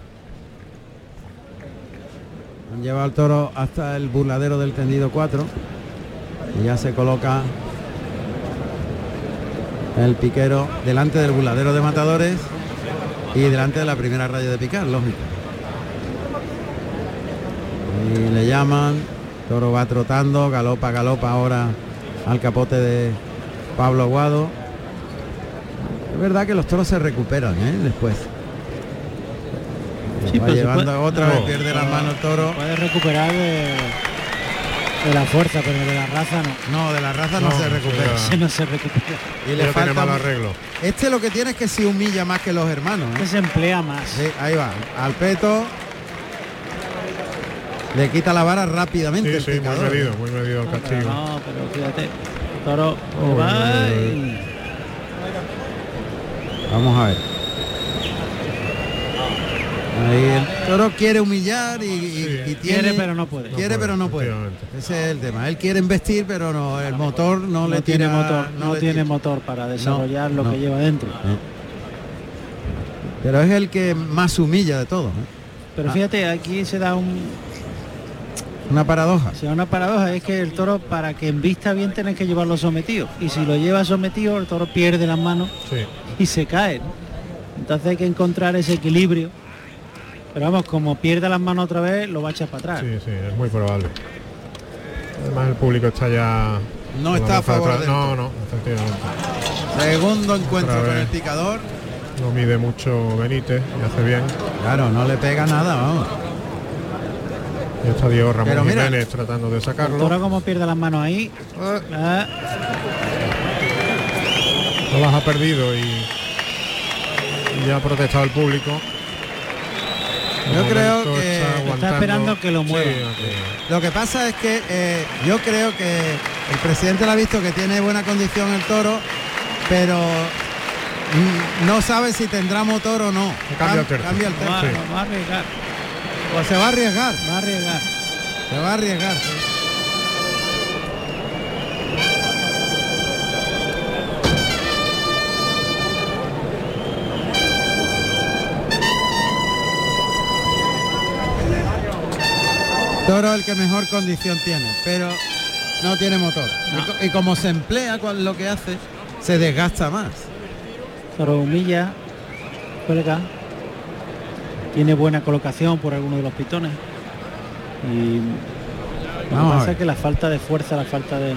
Han llevado al toro hasta el burladero del tendido 4 y ya se coloca el piquero delante del burladero de matadores y delante de la primera raya de picar, lógico. Y le llaman, toro va trotando, galopa, galopa ahora al capote de Pablo Aguado. Es verdad que los toros se recuperan ¿eh? después. Sí, va pero se llevando puede- otra no, vez, pierde la mano el toro. Puede recuperar de, de la fuerza, pero de la raza no. No, de la raza no, se recupera. Ese no se recupera. Y le falta mu- Este lo que tiene es que se humilla más que los hermanos. ¿eh? se emplea más. Sí, ahí va. Al peto. Le quita la vara rápidamente. el Sí, sí, muy medido, muy medido el castigo. No, pero fíjate, toro Vamos a ver. Ahí el toro quiere humillar y, y- y tiene- Quiere, pero no puede. Quiere No puede, pero no puede. Ese es el tema. Él quiere investir pero no, el motor no, no le tiene tira- motor, no, tiene tira. motor para desarrollar lo no. que lleva dentro. Pero es el que más humilla de todos. ¿eh? Pero Ah. fíjate, aquí se da un Una paradoja. se da una paradoja, es que el toro para que vista bien tenés que llevarlo sometido. Y si lo lleva sometido, el toro pierde las manos y se cae. ¿no? Entonces hay que encontrar ese equilibrio. Pero vamos, como pierde las manos otra vez, lo va a echar para atrás. Sí, sí, es muy probable. Además el público está ya... No está a favor atrás. del No, no, efectivamente. Segundo encuentro con el picador. No mide mucho Benítez y hace bien. Claro, no le pega nada, vamos. Ya está Diego Ramón Pero mira, Jiménez tratando de sacarlo. toro como pierde las manos ahí. ah, No las ha perdido y, y ya ha protestado el público. Yo creo que está, esperando que lo Sí, mueva. Lo que pasa es que eh, yo creo que el presidente le ha visto que tiene buena condición el toro, pero mm, no sabe si tendrá motor o no. Cambia el Cam- tercio. Cambia el va, tercio. va a arriesgar. Pues se va a arriesgar. Va a arriesgar. Se va a arriesgar. Toro el que mejor condición tiene, pero no tiene motor. Y co- Y, como se emplea con lo que hace, se desgasta más. Toro humilla, cuelga, tiene buena colocación por alguno de los pitones. Y lo que pasa es que la falta de fuerza, la falta de,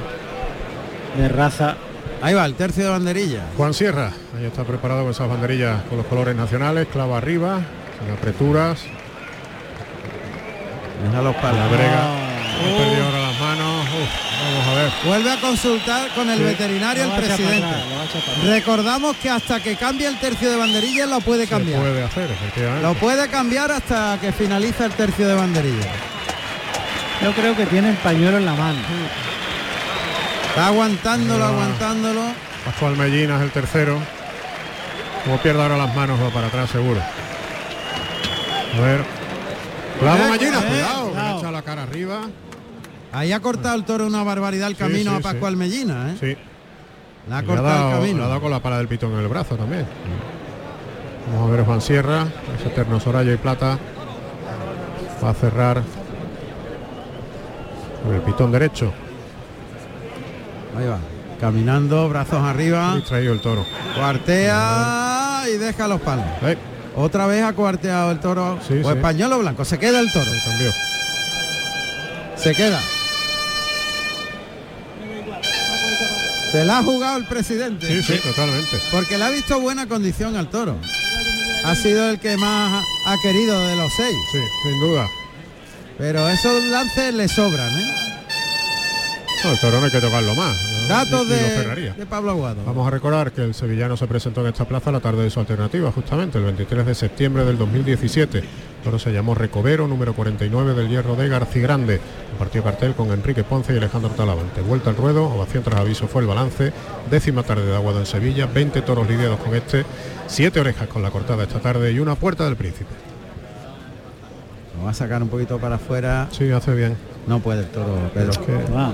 de raza. Ahí va, el tercio de banderilla. Juan Sierra, ahí está preparado con esas banderillas con los colores nacionales, clava arriba, sin apreturas. Deja los palos. La brega. Ha perdido ahora las manos. Uf, vamos a ver. Vuelve a consultar con el Sí. veterinario Lo el presidente. atrás, lo. Recordamos que hasta que cambie el tercio de banderilla lo puede Se cambiar. puede hacer, efectivamente. Lo puede cambiar hasta que finaliza el tercio de banderilla. Yo creo que tiene el pañuelo en la mano. Está aguantándolo, Ah. aguantándolo. Pascual Mellina es el tercero. Como pierda ahora las manos va para atrás seguro. A ver. Clavo Eh, Mellina, eh, cuidado, que le cuidado. echa la cara arriba. Ahí ha cortado el toro una barbaridad el camino sí, a Pascual sí. Mellina, ¿eh? Sí. Le ha Le ha, cortado dado, el le ha camino. dado con la pala del pitón en el brazo también. Vamos a ver Juan Sierra, ese eterno Soraya y Plata. Va a cerrar con el pitón derecho. Ahí va. Caminando, brazos arriba. Distraído el toro. Cuartea y deja los palos. Eh, Otra vez ha cuarteado el toro. Sí, pues sí. pañuelo blanco. Se queda el toro. cambió. Se queda. Se la ha jugado el presidente. Sí, sí, totalmente. Porque le ha visto buena condición al toro. Ha sido el que más ha querido de los seis. Sí, sin duda. Pero esos lances le sobran, ¿eh? No, el toro no hay que tocarlo más. Datos de, Pablo Aguado. Vamos a recordar que el sevillano se presentó en esta plaza la tarde de su alternativa, justamente el 23 de septiembre del 2017. El toro se llamó Recovero, número 49 del Hierro de Garcigrande. Compartió cartel con Enrique Ponce y Alejandro Talavante. Vuelta al ruedo, ovación tras aviso fue el balance. Décima tarde de Aguado en Sevilla, 20 toros lidiados con este, 7 orejas con la cortada esta tarde y una puerta del príncipe. Lo va a sacar un poquito para afuera. Sí, hace bien. No puede el toro, Pedro. Va,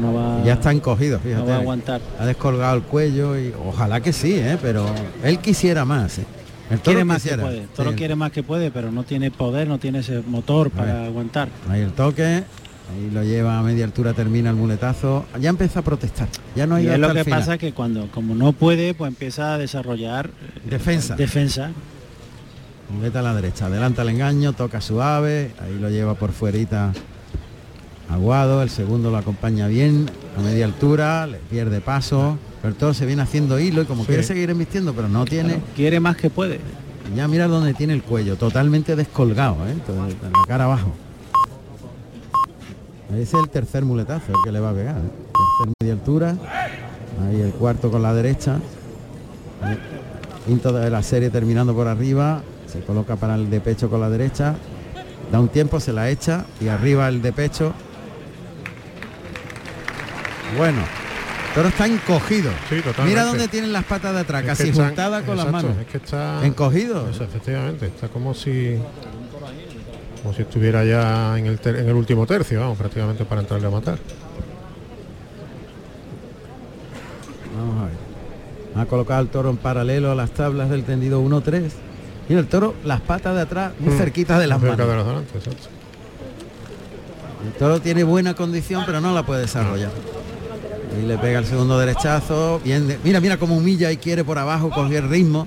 no va, Ya está encogido, fíjate. no va a aguantar. Ha descolgado el cuello y ojalá que sí, ¿eh? pero él quisiera más. ¿eh? El toro quiere más quisiera, que puede. El toro sí. quiere más que puede, pero no tiene poder, no tiene ese motor para aguantar. Ahí el toque, ahí lo lleva a media altura, termina el muletazo. Ya empieza a protestar. Ya no ha y es lo que final. pasa que cuando como no puede, pues empieza a desarrollar eh, Defensa. defensa. Muleta a la derecha, adelanta el engaño, toca suave, ahí lo lleva por fuerita Aguado, el segundo lo acompaña bien, a media altura, le pierde paso, pero el toro se viene haciendo hilo y como Sí. quiere seguir embistiendo, pero no tiene... quiere más que puede. Ya mira dónde tiene el cuello, totalmente descolgado, ¿eh? Todo- la cara abajo. Ese es el tercer muletazo, el que le va a pegar. ¿eh? Tercer media altura, ahí el cuarto con la derecha. Quinto de la serie terminando por arriba, se coloca para el de pecho con la derecha, da un tiempo, se la echa y arriba el de pecho. Bueno, el toro está encogido. Mira dónde tienen las patas de atrás, Es casi juntadas con las manos. Es que está Encogido. Efectivamente, está como si como si estuviera ya en el, ter- en el último tercio, vamos, prácticamente para entrarle a matar. Vamos a ver. Ha colocado el toro en paralelo a las tablas del tendido 1-3. Y el toro, las patas de atrás, muy Mm, cerquita de las cerca manos. de las delante, exacto. El toro tiene buena condición, pero no la puede desarrollar. Y le pega el segundo derechazo. Bien, mira, mira cómo humilla y quiere por abajo coger ritmo.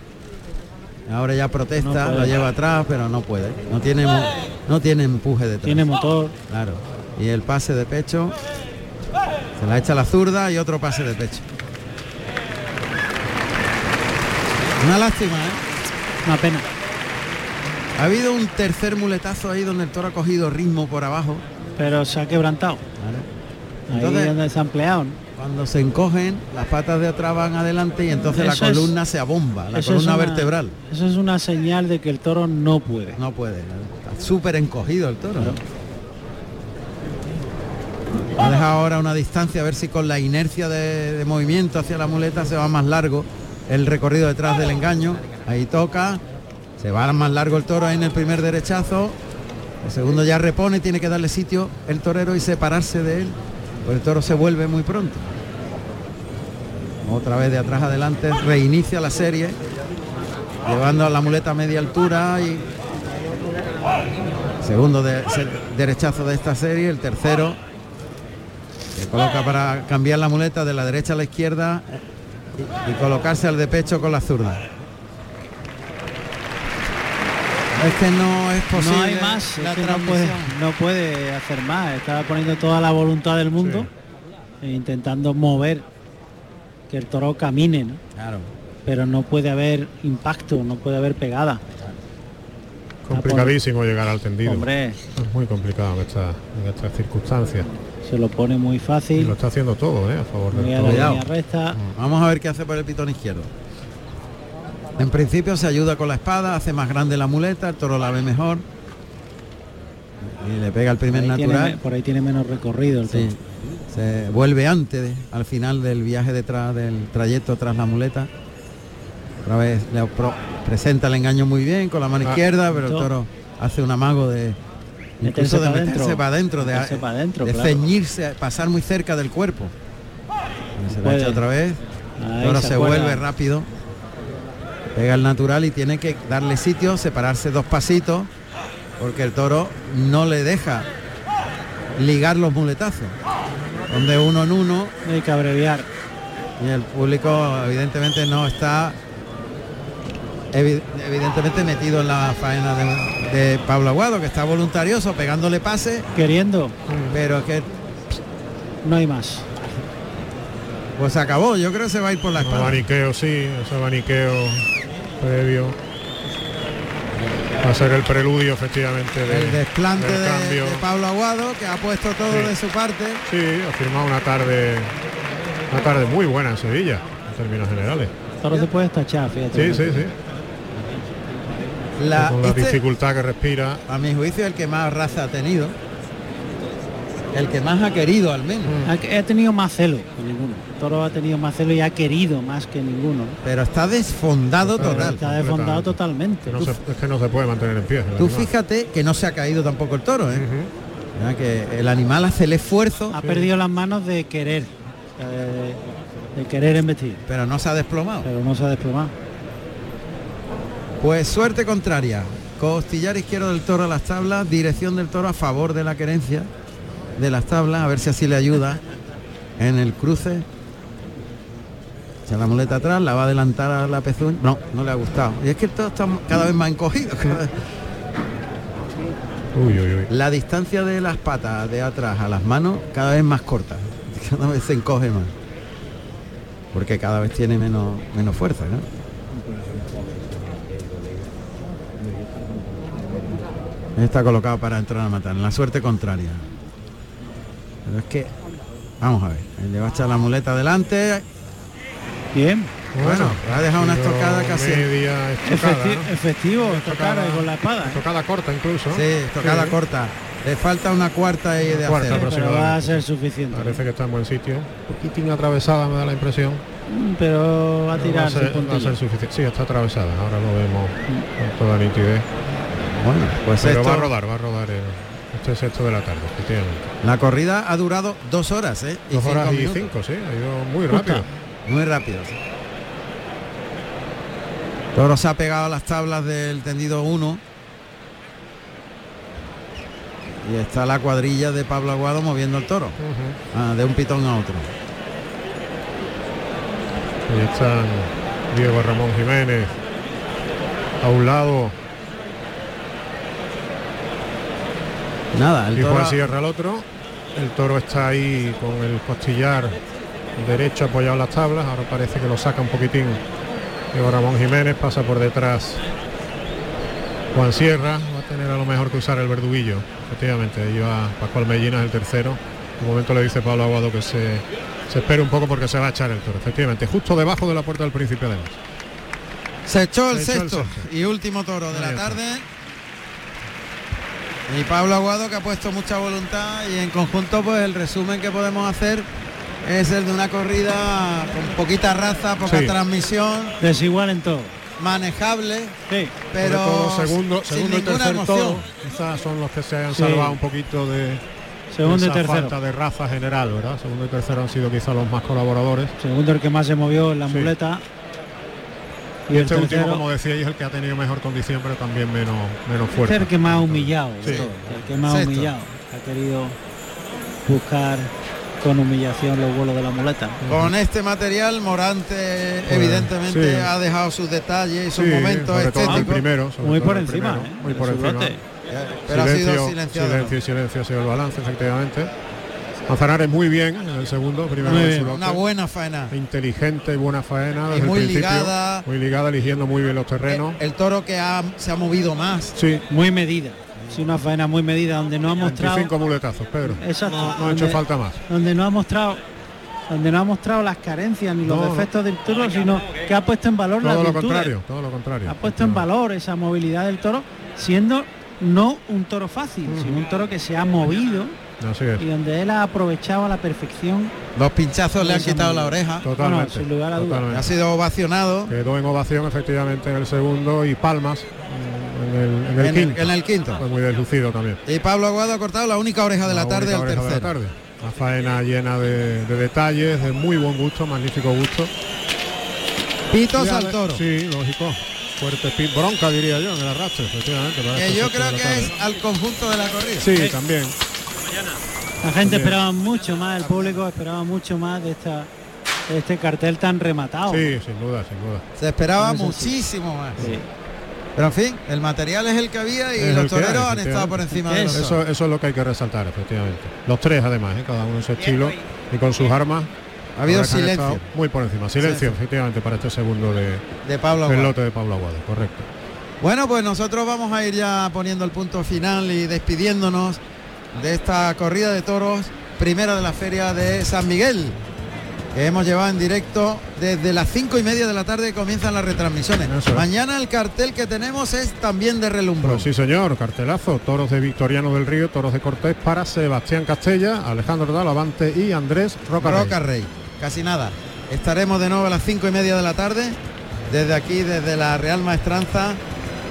Ahora ya protesta, No lo lleva atrás, pero no puede. No tiene, no tiene empuje detrás. Tiene motor. Claro. Y el pase de pecho. Se la echa la zurda y otro pase de pecho. Una lástima, ¿eh? Una pena. Ha habido un tercer muletazo ahí donde el toro ha cogido ritmo por abajo. Pero se ha quebrantado. Ahí Entonces- es donde se ha empleado. ¿no? Cuando se encogen, las patas de atrás van adelante y entonces Eso la es- columna se abomba, la es columna una- vertebral. Eso es una señal de que el toro no puede. No puede. Está súper encogido el toro. Ha dejado ahora una distancia a ver si con la inercia de, de movimiento hacia la muleta se va más largo el recorrido detrás del engaño. Ahí toca. Se va más largo el toro ahí en el primer derechazo. El segundo ya repone, tiene que darle sitio el torero y separarse de él. Pues el toro se vuelve muy pronto. Otra vez de atrás adelante, reinicia la serie, llevando a la muleta a media altura y segundo de- se- derechazo de esta serie, el tercero que coloca para cambiar la muleta de la derecha a la izquierda y, y colocarse al de pecho con la zurda. Es que no es posible. no hay más, la es que no puede, transmisión. no puede hacer más. Está poniendo toda la voluntad del mundo e intentando mover que el toro camine, ¿no? Claro. Pero no puede haber impacto, no puede haber pegada. Complicadísimo llegar al tendido. Hombre. Es muy complicado en estas en estas circunstancias. Se lo pone muy Y fácil. lo está haciendo todo, ¿eh? A favor Muy del a la recta. Vamos a ver qué hace por el pitón izquierdo. En principio se ayuda con la espada, hace más grande la muleta, el toro la ve mejor. Y le pega el primer natural. por ahí tiene menos recorrido el Sí, toro. Se vuelve antes, de- al final del viaje detrás del trayecto tras la muleta. Otra vez le pro- presenta el engaño muy bien con la mano Ah, izquierda, pero el to- toro hace un amago de Meterse incluso de pa' meterse dentro. para adentro, de, Meterse pa' adentro, de claro. ceñirse, pasar muy cerca del cuerpo. Se la puede. echa otra vez. Ahí toro se se, vuelve rápido. Pega el natural y tiene que darle sitio, separarse dos pasitos, porque el toro no le deja ligar los muletazos. Donde uno en uno. Hay que abreviar. Y el público evidentemente no está evi- evidentemente metido en la faena de, de Pablo Aguado, que está voluntarioso, pegándole pase. Queriendo. Pero que no hay más. Pues se acabó, yo creo que se va a ir por la espalda. abaniqueo, sí, ese abaniqueo previo. Va a ser el preludio efectivamente de, El desplante del de, cambio. de Pablo Aguado, que ha puesto todo Sí. de su parte. Sí, ha firmado una tarde una tarde muy buena en Sevilla, en términos generales. Toro se puede estachar, fíjate. Sí, sí, sí. La- Con la este- dificultad que respira. A mi juicio el que más raza ha tenido. El que más ha querido al menos. Ha, ha tenido más celo que ninguno. El toro ha tenido más celo y ha querido más que ninguno. Pero está desfondado total. Está desfondado totalmente. No se- es que no se puede mantener en pie. Tú animal. fíjate que no se ha caído tampoco el toro, ¿eh? Que el animal hace el esfuerzo. Ha perdido las manos de querer. eh, de querer embestir. Pero no se ha desplomado. Pero no se ha desplomado. Pues suerte contraria. Costillar izquierdo del toro a las tablas, dirección del toro a favor de la querencia de las tablas, a ver si así le ayuda en el cruce. Echa la muleta atrás, la va a adelantar a la pezuña. No, no le ha gustado. Y es que el toro está cada vez más encogido. cada vez- Uy, uy, uy. La distancia de las patas de atrás a las manos cada vez más corta. Cada vez se encoge más. Porque cada vez tiene menos, menos fuerza, ¿no? Está colocado para entrar a matar, en la suerte contraria. Pero es que, vamos a ver, le va a echar la muleta adelante. Bien. Bueno, ha dejado una estocada casi. media estocada, Efecti- ¿no? Efectivo, Estocada- con la espada. ¿eh? Estocada corta incluso. Sí, estocada Sí. corta. Le falta una cuarta ahí de Cuarta. Pero va a ser suficiente. Parece que está en buen sitio. Un poquitín atravesada me da la impresión. Mm, Pero va a tirar va a su ser, va a ser suficiente. Sí, está atravesada. Ahora lo vemos con toda nitidez. Bueno, pues Pero esto- va a rodar, va a rodar el, este sexto de la tarde, efectivamente. La corrida ha durado dos horas, ¿eh? Dos horas cinco y minutos. cinco, sí, ha ido muy Justa. rápido. Muy rápido. sí. Toro se ha pegado a las tablas del tendido 1. Y está la cuadrilla de Pablo Aguado moviendo el toro. Ah, de un pitón a otro. Ahí están Diego Ramón Jiménez a un lado Nada, el y toro Juan Sierra al otro. El toro está ahí con el costillar derecho apoyado en las tablas. Ahora parece que lo saca un poquitín. Diego Ramón Jiménez pasa por detrás. Juan Sierra va a tener a lo mejor que usar el verduguillo. Efectivamente, ahí va Pascual Mellina, el tercero. En un momento le dice Pablo Aguado que se, se espere un poco porque se va a echar el toro. Efectivamente, justo debajo de la puerta del príncipe además. Se echó el Se echó el sexto y último toro de la está. Y Pablo Aguado que ha puesto mucha voluntad y en conjunto pues el resumen que podemos hacer es el de una corrida con poquita raza, poca Sí. transmisión, Desigual en todo. manejable, Sí. pero todo segundo, sin segundo y ninguna tercer. Quizás son los que se hayan Sí. salvado un poquito de, Segundo de y esa tercero. falta de raza general, ¿verdad? Segundo y tercero han sido quizás los más colaboradores. Segundo el que más se movió en la Sí. muleta. Y, este último, como decía, es el que ha tenido mejor condición, pero también menos, menos fuerte. es el que más ha humillado, de Sí. todo, el que más ha humillado. Ha querido buscar con humillación los vuelos de la muleta. Con este material Morante evidentemente sí. ha dejado sus detalles y sus Sí, momentos estéticos. primero, sobre Muy por encima, primero, ¿eh? muy por encima. Pero ha sido silencio, silenciado. silencio y silencio ha sido el balance, efectivamente. Manzanares muy bien en el segundo, primero bien. Una buena faena. inteligente y buena faena Y desde muy el principio. ligada. muy ligada eligiendo muy bien los terrenos El toro que ha- se ha movido más. sí Muy medida. Sí, una faena muy medida donde no ha mostrado. 25 muletazos Pedro Exacto. no, no ha donde- hecho falta más Donde no ha mostrado donde no ha mostrado las carencias ni los No, defectos del toro, sino que ha puesto en valor las todo lo contrario todo lo contrario Ha puesto en valor esa movilidad del toro, siendo no un toro fácil, sino un toro que se ha movido así es y donde él ha aprovechado a la perfección. Dos pinchazos le han quitado la oreja. totalmente, sin lugar a dudas. totalmente. Ha sido ovacionado quedó en ovación efectivamente en el segundo y palmas en el, en el en el, quinto en el quinto. fue muy deslucido también Y Pablo Aguado ha cortado la única oreja de la, tarde al de la tercero. tarde. Una faena llena de, de detalles, de muy buen gusto, magnífico gusto. Pitos al toro. Sí, lógico. Fuerte pit, bronca diría yo en el arrastre, efectivamente. Que yo creo la que es al conjunto de la corrida. Sí, también. La gente Bien. esperaba mucho más, el público esperaba mucho más de esta de este cartel tan rematado. Sí, sin duda, sin duda. Se esperaba Eso sí. muchísimo más. Sí. Pero en fin, el material es el que había y Es los el hay, toreros han estado por encima de Eso. Eso, eso es lo que hay que resaltar, efectivamente. Los tres además, ¿eh? cada uno en su estilo y con sus armas. Ha habido silencio Muy por encima. Silencio, efectivamente, para este segundo de, de Pablo Aguado. lote de Pablo Aguado, correcto. Bueno, pues nosotros vamos a ir ya poniendo el punto final y despidiéndonos de esta corrida de toros, primera de la feria de San Miguel, que hemos llevado en directo desde las cinco y media de la tarde comienzan las retransmisiones. Eso. Mañana el cartel que tenemos es también de relumbro. Pues sí, señor, cartelazo. Toros de Victoriano del Río, toros de Cortés para Sebastián Castella, Alejandro Dalavante y Andrés Roca. Roca Rey. Casi nada. Estaremos de nuevo a las cinco y media de la tarde, desde aquí, desde la Real Maestranza,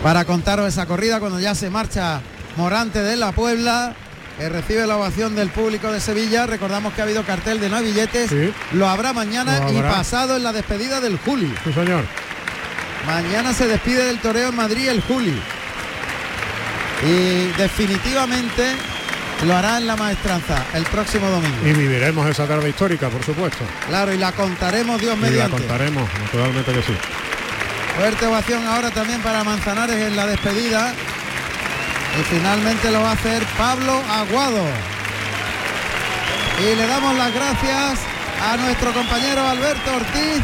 para contaros esa corrida cuando ya se marcha Morante de la Puebla, que recibe la ovación del público de Sevilla. Recordamos que ha habido cartel de no billetes. Sí. Lo habrá mañana Lo y pasado en la despedida del Juli. Sí, señor. Mañana se despide del toreo en Madrid el Juli. Y definitivamente lo hará en la maestranza el próximo domingo. Y viviremos esa tarde histórica, por supuesto. Claro, y la contaremos Dios Y mediante. la contaremos, naturalmente que sí. Fuerte ovación ahora también para Manzanares en la despedida. Y finalmente lo va a hacer Pablo Aguado. Y le damos las gracias a nuestro compañero Alberto Ortiz,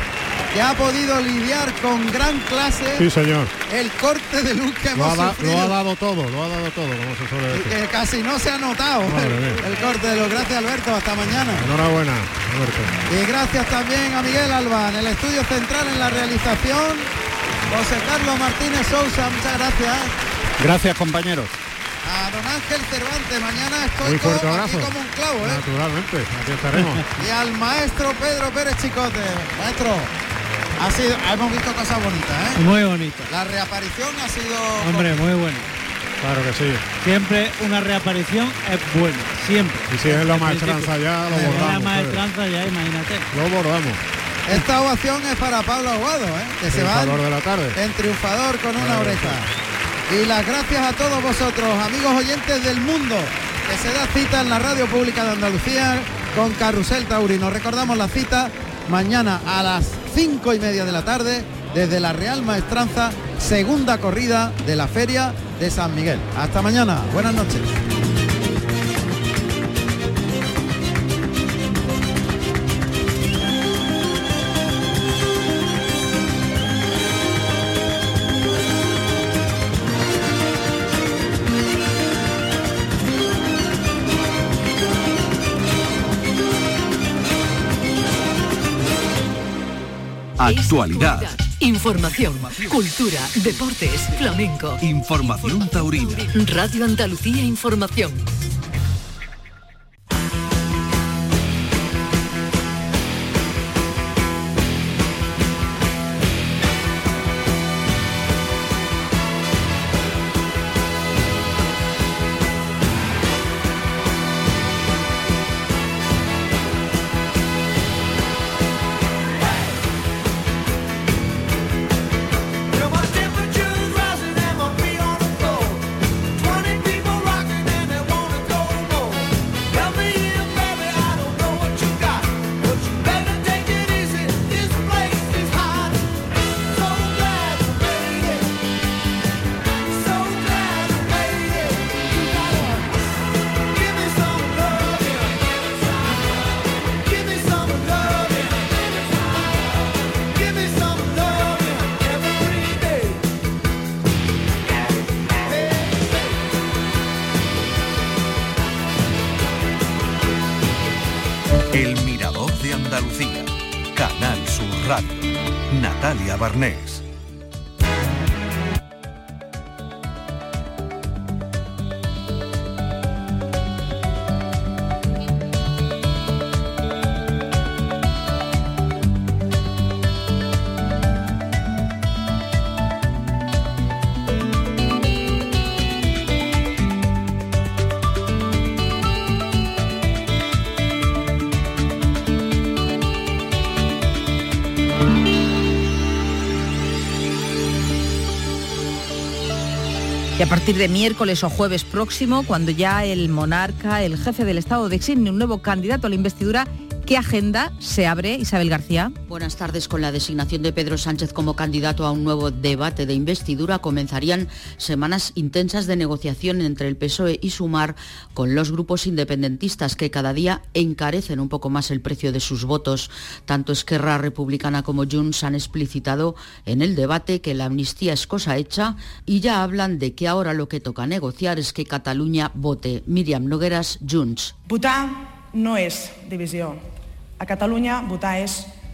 que ha podido lidiar con gran clase Sí, señor. el corte de luz que Lo hemos ha, da- sufrido. lo ha dado todo, lo ha dado todo, como se suele y decir. que casi no se ha notado el corte de luz. Gracias Alberto, hasta mañana. Enhorabuena, Alberto. Y gracias también a Miguel Alba en el estudio central en la realización. José Carlos Martínez Sousa, muchas gracias. Gracias compañeros. A don Ángel Cervantes, mañana estoy Muy fuerte como, abrazo. aquí como un clavo, ¿eh? Naturalmente, aquí estaremos. Y al maestro Pedro Pérez Chicote. Maestro, ha sido, hemos visto cosas bonitas, ¿eh? Muy bonito. La reaparición ha sido... Hombre, muy bueno. Claro que sí. Siempre una reaparición es buena, siempre. Y si es la maestranza ya, lo bordamos, La maestranza ya, imagínate. Lo bordamos. Esta ovación es para Pablo Aguado, ¿eh? que se va Triunfador de la tarde. en triunfador con una oreja. Y las gracias a todos vosotros, amigos oyentes del mundo, que se da cita en la Radio Pública de Andalucía con Carrusel Taurino. Recordamos la cita mañana a las cinco y media de la tarde desde la Real Maestranza, segunda corrida de la Feria de San Miguel. Hasta mañana, buenas noches. Actualidad. Información, cultura, deportes, flamenco. Información taurina. Radio Andalucía Información. Partir de miércoles o jueves próximo, cuando ya el monarca, el jefe del Estado, designe un nuevo candidato a la investidura, ¿qué agenda se abre, Isabel García? Buenas tardes. Con la designación de Pedro Sánchez como candidato a un nuevo debate de investidura, comenzarían semanas intensas de negociación entre el PSOE y Sumar con los grupos independentistas que cada día encarecen un poco más el precio de sus votos. Tanto Esquerra Republicana como Junts han explicitado en el debate que la amnistía es cosa hecha y ya hablan de que ahora lo que toca negociar es que Cataluña vote. Miriam Nogueras, Junts. Votar no és divisió. A Catalunya votar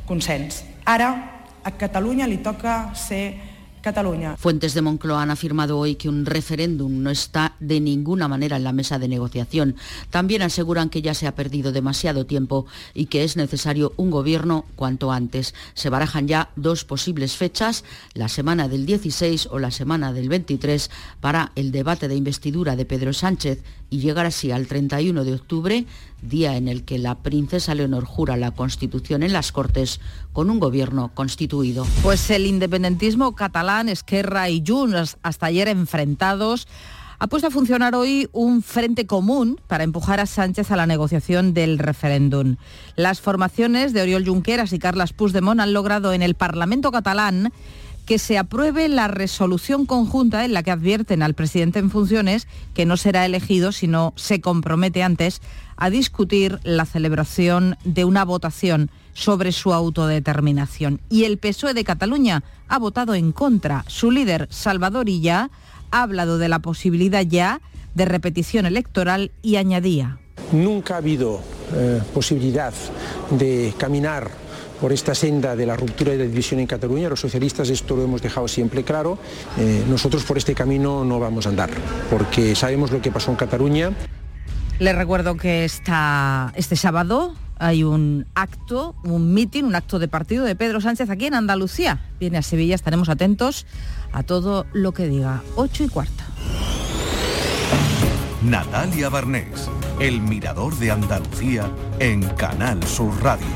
consens. Ara a Catalunya li toca ser Cataluña. Fuentes de Moncloa han afirmado hoy que un referéndum no está de ninguna manera en la mesa de negociación. También aseguran que ya se ha perdido demasiado tiempo y que es necesario un gobierno cuanto antes. Se barajan ya dos posibles fechas, la semana del 16 o la semana del 23, para el debate de investidura de Pedro Sánchez y llegar así al 31 de octubre, día en el que la princesa Leonor jura la Constitución en las Cortes con un gobierno constituido. Pues el independentismo catalán, Esquerra y Junts, hasta ayer enfrentados, ha puesto a funcionar hoy un frente común para empujar a Sánchez a la negociación del referéndum. Las formaciones de Oriol Junqueras y Carles Puigdemont han logrado en el Parlamento catalán que se apruebe la resolución conjunta en la que advierten al presidente en funciones que no será elegido si no se compromete antes a discutir la celebración de una votación sobre su autodeterminación. Y el PSOE de Cataluña ha votado en contra. Su líder, Salvador Illa, ha hablado de la posibilidad ya de repetición electoral y añadía. Nunca ha habido eh, posibilidad de caminar por esta senda de la ruptura y de la división en Cataluña. Los socialistas esto lo hemos dejado siempre claro. Eh, nosotros por este camino no vamos a andar, porque sabemos lo que pasó en Cataluña. Les recuerdo que esta, este sábado hay un acto, un mitin, un acto de partido de Pedro Sánchez aquí en Andalucía. Viene a Sevilla, estaremos atentos a todo lo que diga. 8 y cuarto. Natalia Barnés, el mirador de Andalucía en Canal Sur Radio.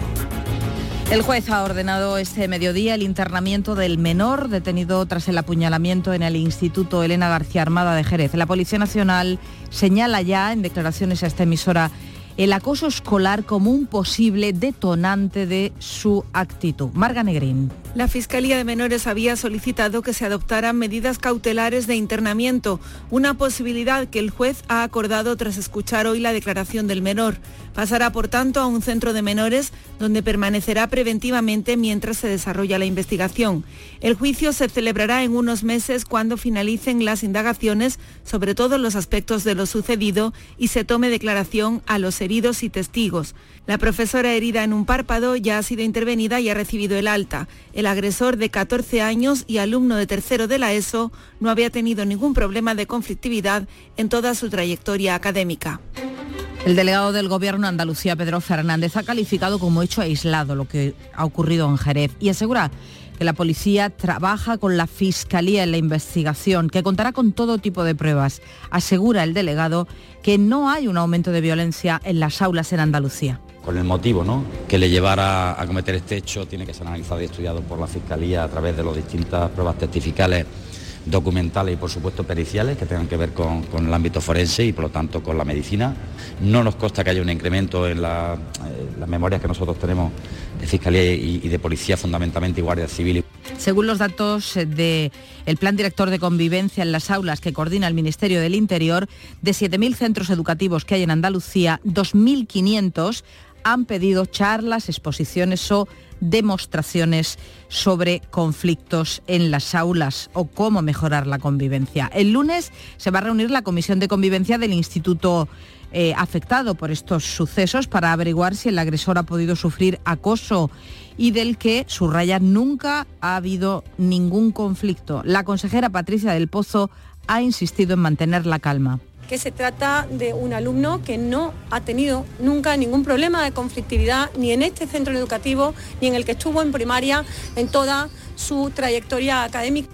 El juez ha ordenado este mediodía el internamiento del menor detenido tras el apuñalamiento en el Instituto Elena García Armada de Jerez. La Policía Nacional señala ya en declaraciones a esta emisora el acoso escolar como un posible detonante de su actitud. Marga Negrín. La Fiscalía de Menores había solicitado que se adoptaran medidas cautelares de internamiento, una posibilidad que el juez ha acordado tras escuchar hoy la declaración del menor. Pasará, por tanto, a un centro de menores donde permanecerá preventivamente mientras se desarrolla la investigación. El juicio se celebrará en unos meses cuando finalicen las indagaciones sobre todos los aspectos de lo sucedido y se tome declaración a los heridos y testigos. La profesora herida en un párpado ya ha sido intervenida y ha recibido el alta. El agresor de 14 años y alumno de tercero de la ESO no había tenido ningún problema de conflictividad en toda su trayectoria académica. El delegado del Gobierno Andalucía, Pedro Fernández, ha calificado como hecho aislado lo que ha ocurrido en Jerez y asegura que la policía trabaja con la Fiscalía en la investigación, que contará con todo tipo de pruebas. Asegura el delegado que no hay un aumento de violencia en las aulas en Andalucía con el motivo ¿no? que le llevara a cometer este hecho tiene que ser analizado y estudiado por la Fiscalía a través de las distintas pruebas testificales documentales y por supuesto periciales que tengan que ver con, el ámbito forense y por lo tanto con la medicina. No nos consta que haya un incremento en eh, las memorias que nosotros tenemos de Fiscalía y, de Policía, fundamentalmente y Guardia Civil. Según los datos del Plan Director de Convivencia en las aulas que coordina el Ministerio del Interior, de 7.000 centros educativos que hay en Andalucía, 2.500 han pedido charlas, exposiciones o demostraciones sobre conflictos en las aulas o cómo mejorar la convivencia. El lunes se va a reunir la Comisión de Convivencia del Instituto eh, afectado por estos sucesos para averiguar si el agresor ha podido sufrir acoso y del que, subraya, nunca ha habido ningún conflicto. La consejera Patricia del Pozo ha insistido en mantener la calma que se trata de un alumno que no ha tenido nunca ningún problema de conflictividad ni en este centro educativo ni en el que estuvo en primaria en toda su trayectoria académica.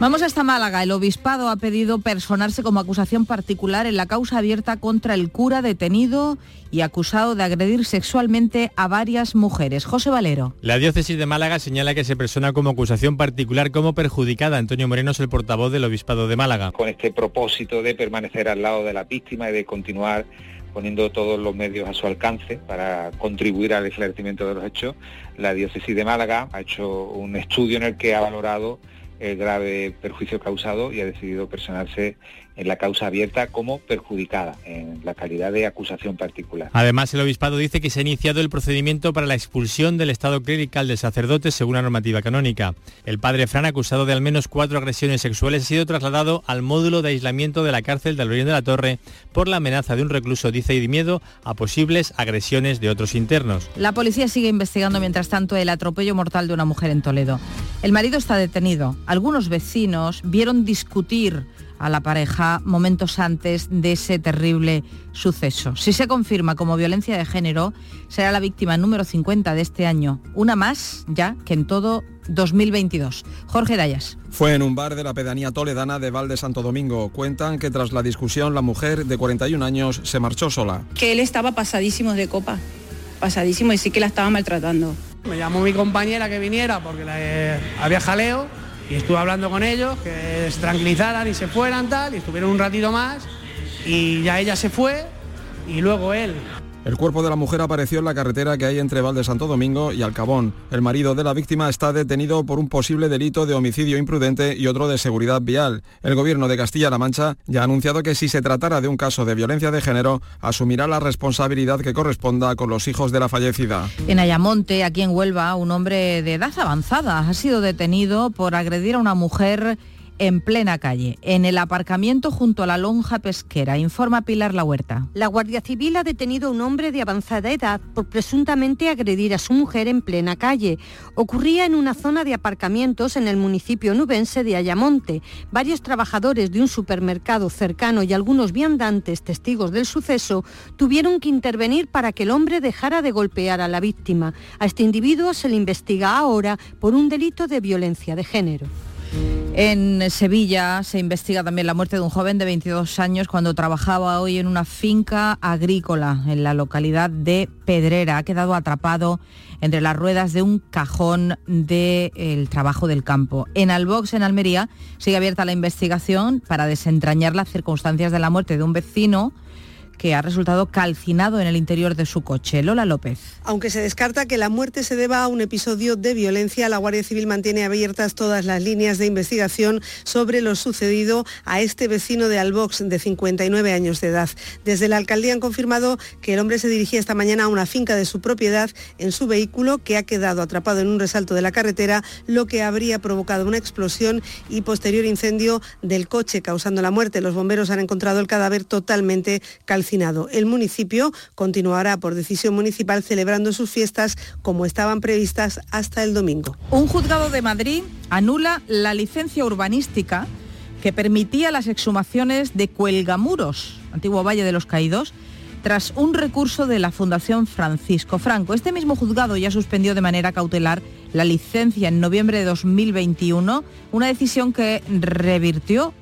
Vamos hasta Málaga. El obispado ha pedido personarse como acusación particular en la causa abierta contra el cura detenido y acusado de agredir sexualmente a varias mujeres. José Valero. La diócesis de Málaga señala que se persona como acusación particular como perjudicada. Antonio Moreno es el portavoz del obispado de Málaga. Con este propósito de permanecer al lado de la víctima y de continuar poniendo todos los medios a su alcance para contribuir al esclarecimiento de los hechos, la diócesis de Málaga ha hecho un estudio en el que ha valorado el grave perjuicio causado y ha decidido personarse en la causa abierta como perjudicada en la calidad de acusación particular. Además, el obispado dice que se ha iniciado el procedimiento para la expulsión del estado clerical del sacerdote según la normativa canónica. El padre Fran, acusado de al menos cuatro agresiones sexuales, ha sido trasladado al módulo de aislamiento de la cárcel de Alberien de la Torre por la amenaza de un recluso, dice, y de miedo a posibles agresiones de otros internos. La policía sigue investigando mientras tanto el atropello mortal de una mujer en Toledo. El marido está detenido algunos vecinos vieron discutir a la pareja momentos antes de ese terrible suceso. Si se confirma como violencia de género, será la víctima número 50 de este año, una más ya que en todo 2022. Jorge Dayas. Fue en un bar de la pedanía toledana de Val de Santo Domingo. Cuentan que tras la discusión la mujer de 41 años se marchó sola. Que él estaba pasadísimo de copa, pasadísimo y sí que la estaba maltratando. Me llamó mi compañera que viniera porque había jaleo y estuve hablando con ellos, que se tranquilizaran y se fueran tal, y estuvieron un ratito más y ya ella se fue y luego él el cuerpo de la mujer apareció en la carretera que hay entre Val de Santo Domingo y Alcabón. El marido de la víctima está detenido por un posible delito de homicidio imprudente y otro de seguridad vial. El gobierno de Castilla-La Mancha ya ha anunciado que si se tratara de un caso de violencia de género, asumirá la responsabilidad que corresponda con los hijos de la fallecida. En Ayamonte, aquí en Huelva, un hombre de edad avanzada ha sido detenido por agredir a una mujer en plena calle, en el aparcamiento junto a la lonja pesquera, informa Pilar La Huerta. La Guardia Civil ha detenido a un hombre de avanzada edad por presuntamente agredir a su mujer en plena calle. Ocurría en una zona de aparcamientos en el municipio nubense de Ayamonte. Varios trabajadores de un supermercado cercano y algunos viandantes testigos del suceso tuvieron que intervenir para que el hombre dejara de golpear a la víctima. A este individuo se le investiga ahora por un delito de violencia de género. En Sevilla se investiga también la muerte de un joven de 22 años cuando trabajaba hoy en una finca agrícola en la localidad de Pedrera. Ha quedado atrapado entre las ruedas de un cajón del trabajo del campo. En Albox, en Almería, sigue abierta la investigación para desentrañar las circunstancias de la muerte de un vecino que ha resultado calcinado en el interior de su coche. Lola López. Aunque se descarta que la muerte se deba a un episodio de violencia, la Guardia Civil mantiene abiertas todas las líneas de investigación sobre lo sucedido a este vecino de Albox de 59 años de edad. Desde la alcaldía han confirmado que el hombre se dirigía esta mañana a una finca de su propiedad en su vehículo que ha quedado atrapado en un resalto de la carretera, lo que habría provocado una explosión y posterior incendio del coche causando la muerte. Los bomberos han encontrado el cadáver totalmente calcinado el municipio continuará por decisión municipal celebrando sus fiestas como estaban previstas hasta el domingo. Un juzgado de Madrid anula la licencia urbanística que permitía las exhumaciones de Cuelgamuros, antiguo Valle de los Caídos, tras un recurso de la Fundación Francisco Franco. Este mismo juzgado ya suspendió de manera cautelar la licencia en noviembre de 2021, una decisión que revirtió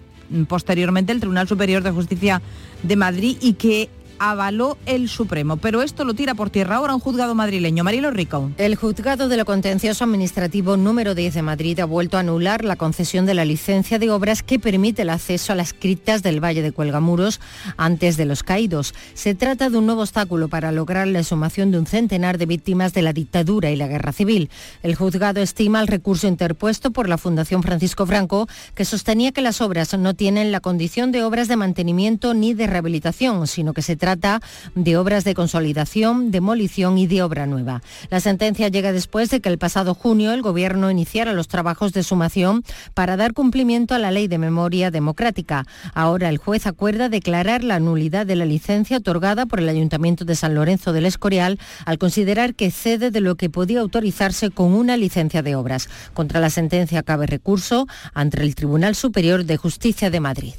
posteriormente el Tribunal Superior de Justicia de Madrid y que avaló el Supremo. Pero esto lo tira por tierra ahora un juzgado madrileño. Marilo Rico. El juzgado de lo contencioso administrativo número 10 de Madrid ha vuelto a anular la concesión de la licencia de obras que permite el acceso a las criptas del Valle de Cuelgamuros antes de los caídos. Se trata de un nuevo obstáculo para lograr la exhumación de un centenar de víctimas de la dictadura y la guerra civil. El juzgado estima el recurso interpuesto por la Fundación Francisco Franco, que sostenía que las obras no tienen la condición de obras de mantenimiento ni de rehabilitación, sino que se trata de obras de consolidación, demolición y de obra nueva. La sentencia llega después de que el pasado junio el Gobierno iniciara los trabajos de sumación para dar cumplimiento a la Ley de Memoria Democrática. Ahora el juez acuerda declarar la nulidad de la licencia otorgada por el Ayuntamiento de San Lorenzo del Escorial al considerar que cede de lo que podía autorizarse con una licencia de obras. Contra la sentencia cabe recurso ante el Tribunal Superior de Justicia de Madrid.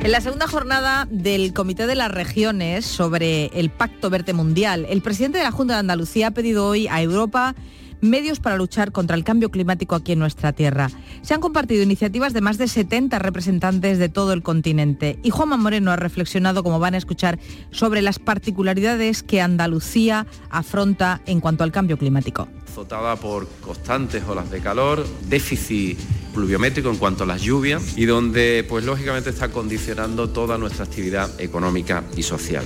En la segunda jornada del Comité de las Regiones sobre el Pacto Verde Mundial, el presidente de la Junta de Andalucía ha pedido hoy a Europa medios para luchar contra el cambio climático aquí en nuestra tierra. Se han compartido iniciativas de más de 70 representantes de todo el continente y Juanma Moreno ha reflexionado, como van a escuchar, sobre las particularidades que Andalucía afronta en cuanto al cambio climático. Zotada por constantes olas de calor, déficit pluviométrico en cuanto a las lluvias y donde pues lógicamente está condicionando toda nuestra actividad económica y social.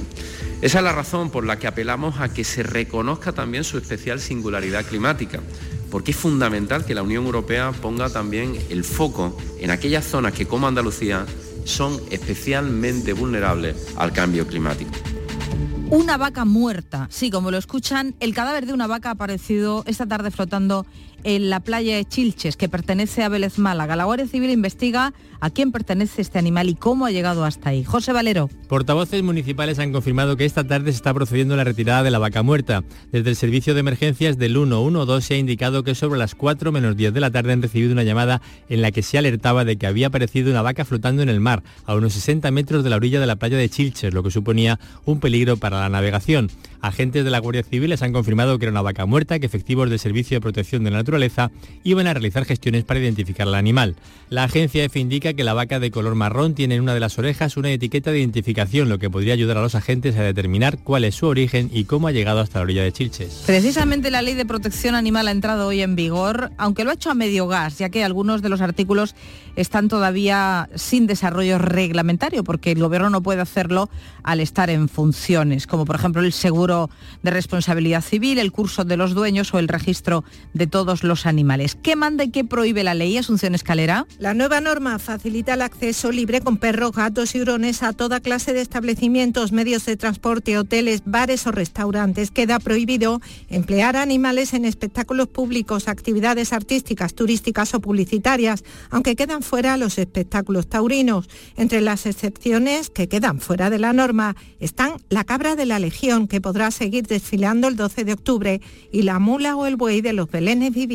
Esa es la razón por la que apelamos a que se reconozca también su especial singularidad climática, porque es fundamental que la Unión Europea ponga también el foco en aquellas zonas que como Andalucía son especialmente vulnerables al cambio climático. Una vaca muerta, sí, como lo escuchan, el cadáver de una vaca ha aparecido esta tarde flotando en la playa de Chilches, que pertenece a Vélez Málaga. La Guardia Civil investiga a quién pertenece este animal y cómo ha llegado hasta ahí. José Valero. Portavoces municipales han confirmado que esta tarde se está procediendo a la retirada de la vaca muerta. Desde el servicio de emergencias del 112 se ha indicado que sobre las 4 menos 10 de la tarde han recibido una llamada en la que se alertaba de que había aparecido una vaca flotando en el mar, a unos 60 metros de la orilla de la playa de Chilches, lo que suponía un peligro para la navegación. Agentes de la Guardia Civil les han confirmado que era una vaca muerta, que efectivos del Servicio de Protección de la Naturaleza iban a realizar gestiones para identificar al animal. La agencia EFE indica que la vaca de color marrón tiene en una de las orejas una etiqueta de identificación, lo que podría ayudar a los agentes a determinar cuál es su origen y cómo ha llegado hasta la orilla de Chilches. Precisamente la ley de protección animal ha entrado hoy en vigor, aunque lo ha hecho a medio gas, ya que algunos de los artículos están todavía sin desarrollo reglamentario, porque el gobierno no puede hacerlo al estar en funciones, como por ejemplo el seguro de responsabilidad civil, el curso de los dueños o el registro de todos los animales. ¿Qué manda y qué prohíbe la ley, Asunción Escalera? La nueva norma facilita el acceso libre con perros, gatos y hurones a toda clase de establecimientos, medios de transporte, hoteles, bares o restaurantes. Queda prohibido emplear animales en espectáculos públicos, actividades artísticas, turísticas o publicitarias, aunque quedan fuera los espectáculos taurinos. Entre las excepciones que quedan fuera de la norma están la cabra de la Legión, que podrá seguir desfilando el 12 de octubre, y la mula o el buey de los belenes vivientes.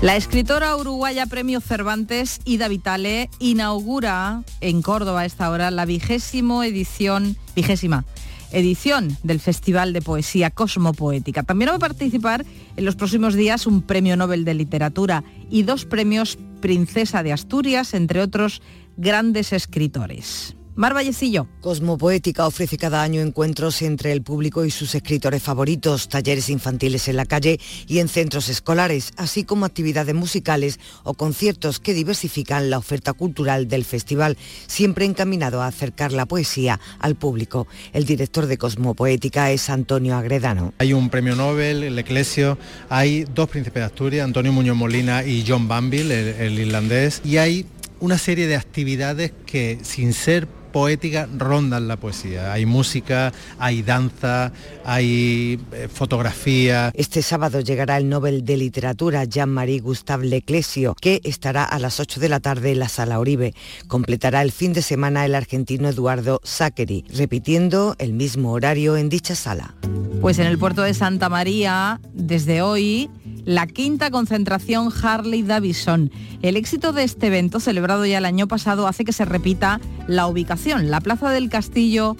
La escritora uruguaya Premio Cervantes, Ida Vitale, inaugura en Córdoba a esta hora la vigésimo edición, vigésima edición del Festival de Poesía Cosmopoética. También va a participar en los próximos días un premio Nobel de Literatura y dos premios Princesa de Asturias, entre otros grandes escritores. Mar Vallecillo. Cosmopoética ofrece cada año encuentros entre el público y sus escritores favoritos, talleres infantiles en la calle y en centros escolares, así como actividades musicales o conciertos que diversifican la oferta cultural del festival, siempre encaminado a acercar la poesía al público. El director de Cosmopoética es Antonio Agredano. Hay un premio Nobel, el Eclesio, hay dos príncipes de Asturias, Antonio Muñoz Molina y John Banville, el, el irlandés, y hay una serie de actividades que sin ser poética rondan la poesía. Hay música, hay danza, hay eh, fotografía. Este sábado llegará el Nobel de Literatura Jean-Marie Gustave Leclesio, que estará a las 8 de la tarde en la Sala Uribe. Completará el fin de semana el argentino Eduardo Zachary, repitiendo el mismo horario en dicha sala. Pues en el puerto de Santa María, desde hoy, la quinta concentración Harley Davidson. El éxito de este evento, celebrado ya el año pasado, hace que se repita la ubicación, la Plaza del Castillo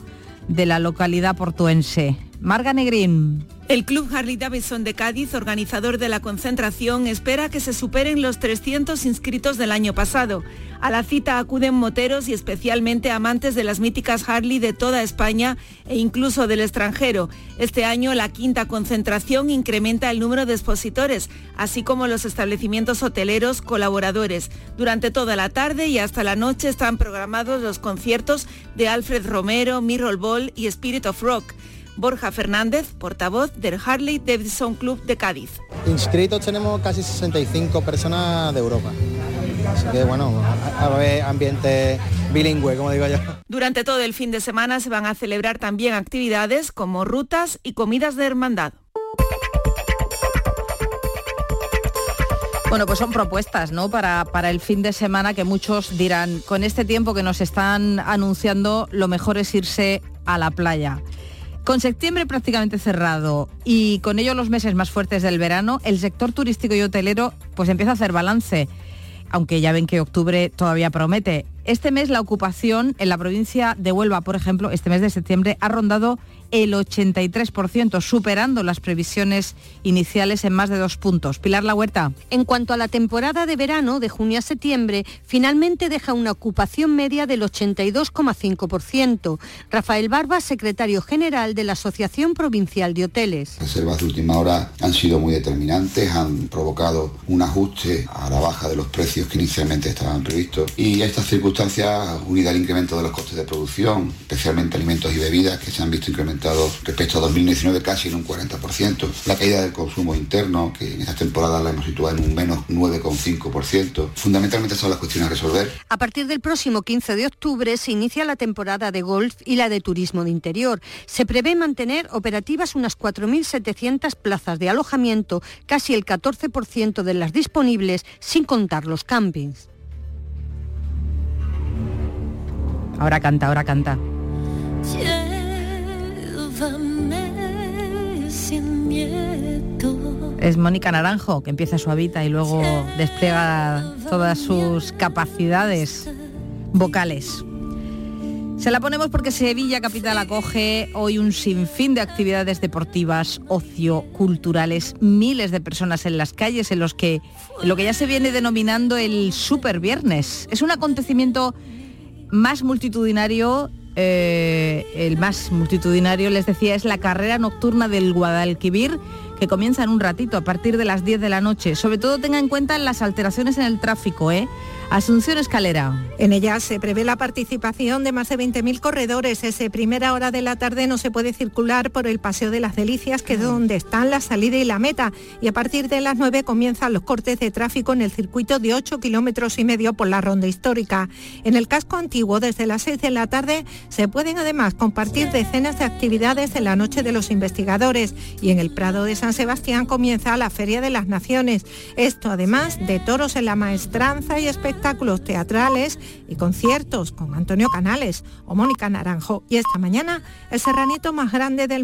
de la localidad portuense. Marga Negrín. El Club Harley Davidson de Cádiz, organizador de la concentración, espera que se superen los 300 inscritos del año pasado. A la cita acuden moteros y especialmente amantes de las míticas Harley de toda España e incluso del extranjero. Este año la quinta concentración incrementa el número de expositores, así como los establecimientos hoteleros colaboradores. Durante toda la tarde y hasta la noche están programados los conciertos de Alfred Romero, Mirror Ball y Spirit of Rock. Borja Fernández, portavoz del Harley Davidson Club de Cádiz. Inscritos tenemos casi 65 personas de Europa. Así que bueno, a ver ambiente bilingüe, como digo yo. Durante todo el fin de semana se van a celebrar también actividades como rutas y comidas de hermandad. Bueno, pues son propuestas, ¿no? Para, para el fin de semana que muchos dirán, con este tiempo que nos están anunciando, lo mejor es irse a la playa. Con septiembre prácticamente cerrado y con ello los meses más fuertes del verano, el sector turístico y hotelero pues empieza a hacer balance, aunque ya ven que octubre todavía promete. Este mes la ocupación en la provincia de Huelva, por ejemplo, este mes de septiembre ha rondado el 83%, superando las previsiones iniciales en más de dos puntos. Pilar La Huerta. En cuanto a la temporada de verano, de junio a septiembre, finalmente deja una ocupación media del 82,5%. Rafael Barba, secretario general de la Asociación Provincial de Hoteles. Las reservas de última hora han sido muy determinantes, han provocado un ajuste a la baja de los precios que inicialmente estaban previstos y estas circunstancias, unida al incremento de los costes de producción, especialmente alimentos y bebidas que se han visto incrementados aumentado respecto a 2019 casi en un 40%. La caída del consumo interno, que en esta temporada la hemos situado en un menos 9,5%. Fundamentalmente son las cuestiones a resolver. A partir del próximo 15 de octubre se inicia la temporada de golf y la de turismo de interior. Se prevé mantener operativas unas 4.700 plazas de alojamiento, casi el 14% de las disponibles, sin contar los campings. Ahora canta, ahora canta. Es Mónica Naranjo, que empieza suavita y luego despliega todas sus capacidades vocales. Se la ponemos porque Sevilla Capital acoge hoy un sinfín de actividades deportivas, ocio, culturales, miles de personas en las calles en los que lo que ya se viene denominando el Super Viernes. Es un acontecimiento más multitudinario eh, el más multitudinario, les decía, es la carrera nocturna del Guadalquivir, que comienza en un ratito, a partir de las 10 de la noche. Sobre todo tenga en cuenta las alteraciones en el tráfico, ¿eh? Asunción Escalera. En ella se prevé la participación de más de 20.000 corredores. Ese primera hora de la tarde no se puede circular por el Paseo de las Delicias, que es donde están la salida y la meta. Y a partir de las 9 comienzan los cortes de tráfico en el circuito de 8 kilómetros y medio por la ronda histórica. En el casco antiguo, desde las 6 de la tarde, se pueden además compartir decenas de actividades en la Noche de los Investigadores. Y en el Prado de San Sebastián comienza la Feria de las Naciones. Esto además de toros en la maestranza y espectáculos espectáculos teatrales y conciertos con Antonio Canales o Mónica Naranjo. Y esta mañana el serranito más grande del mundo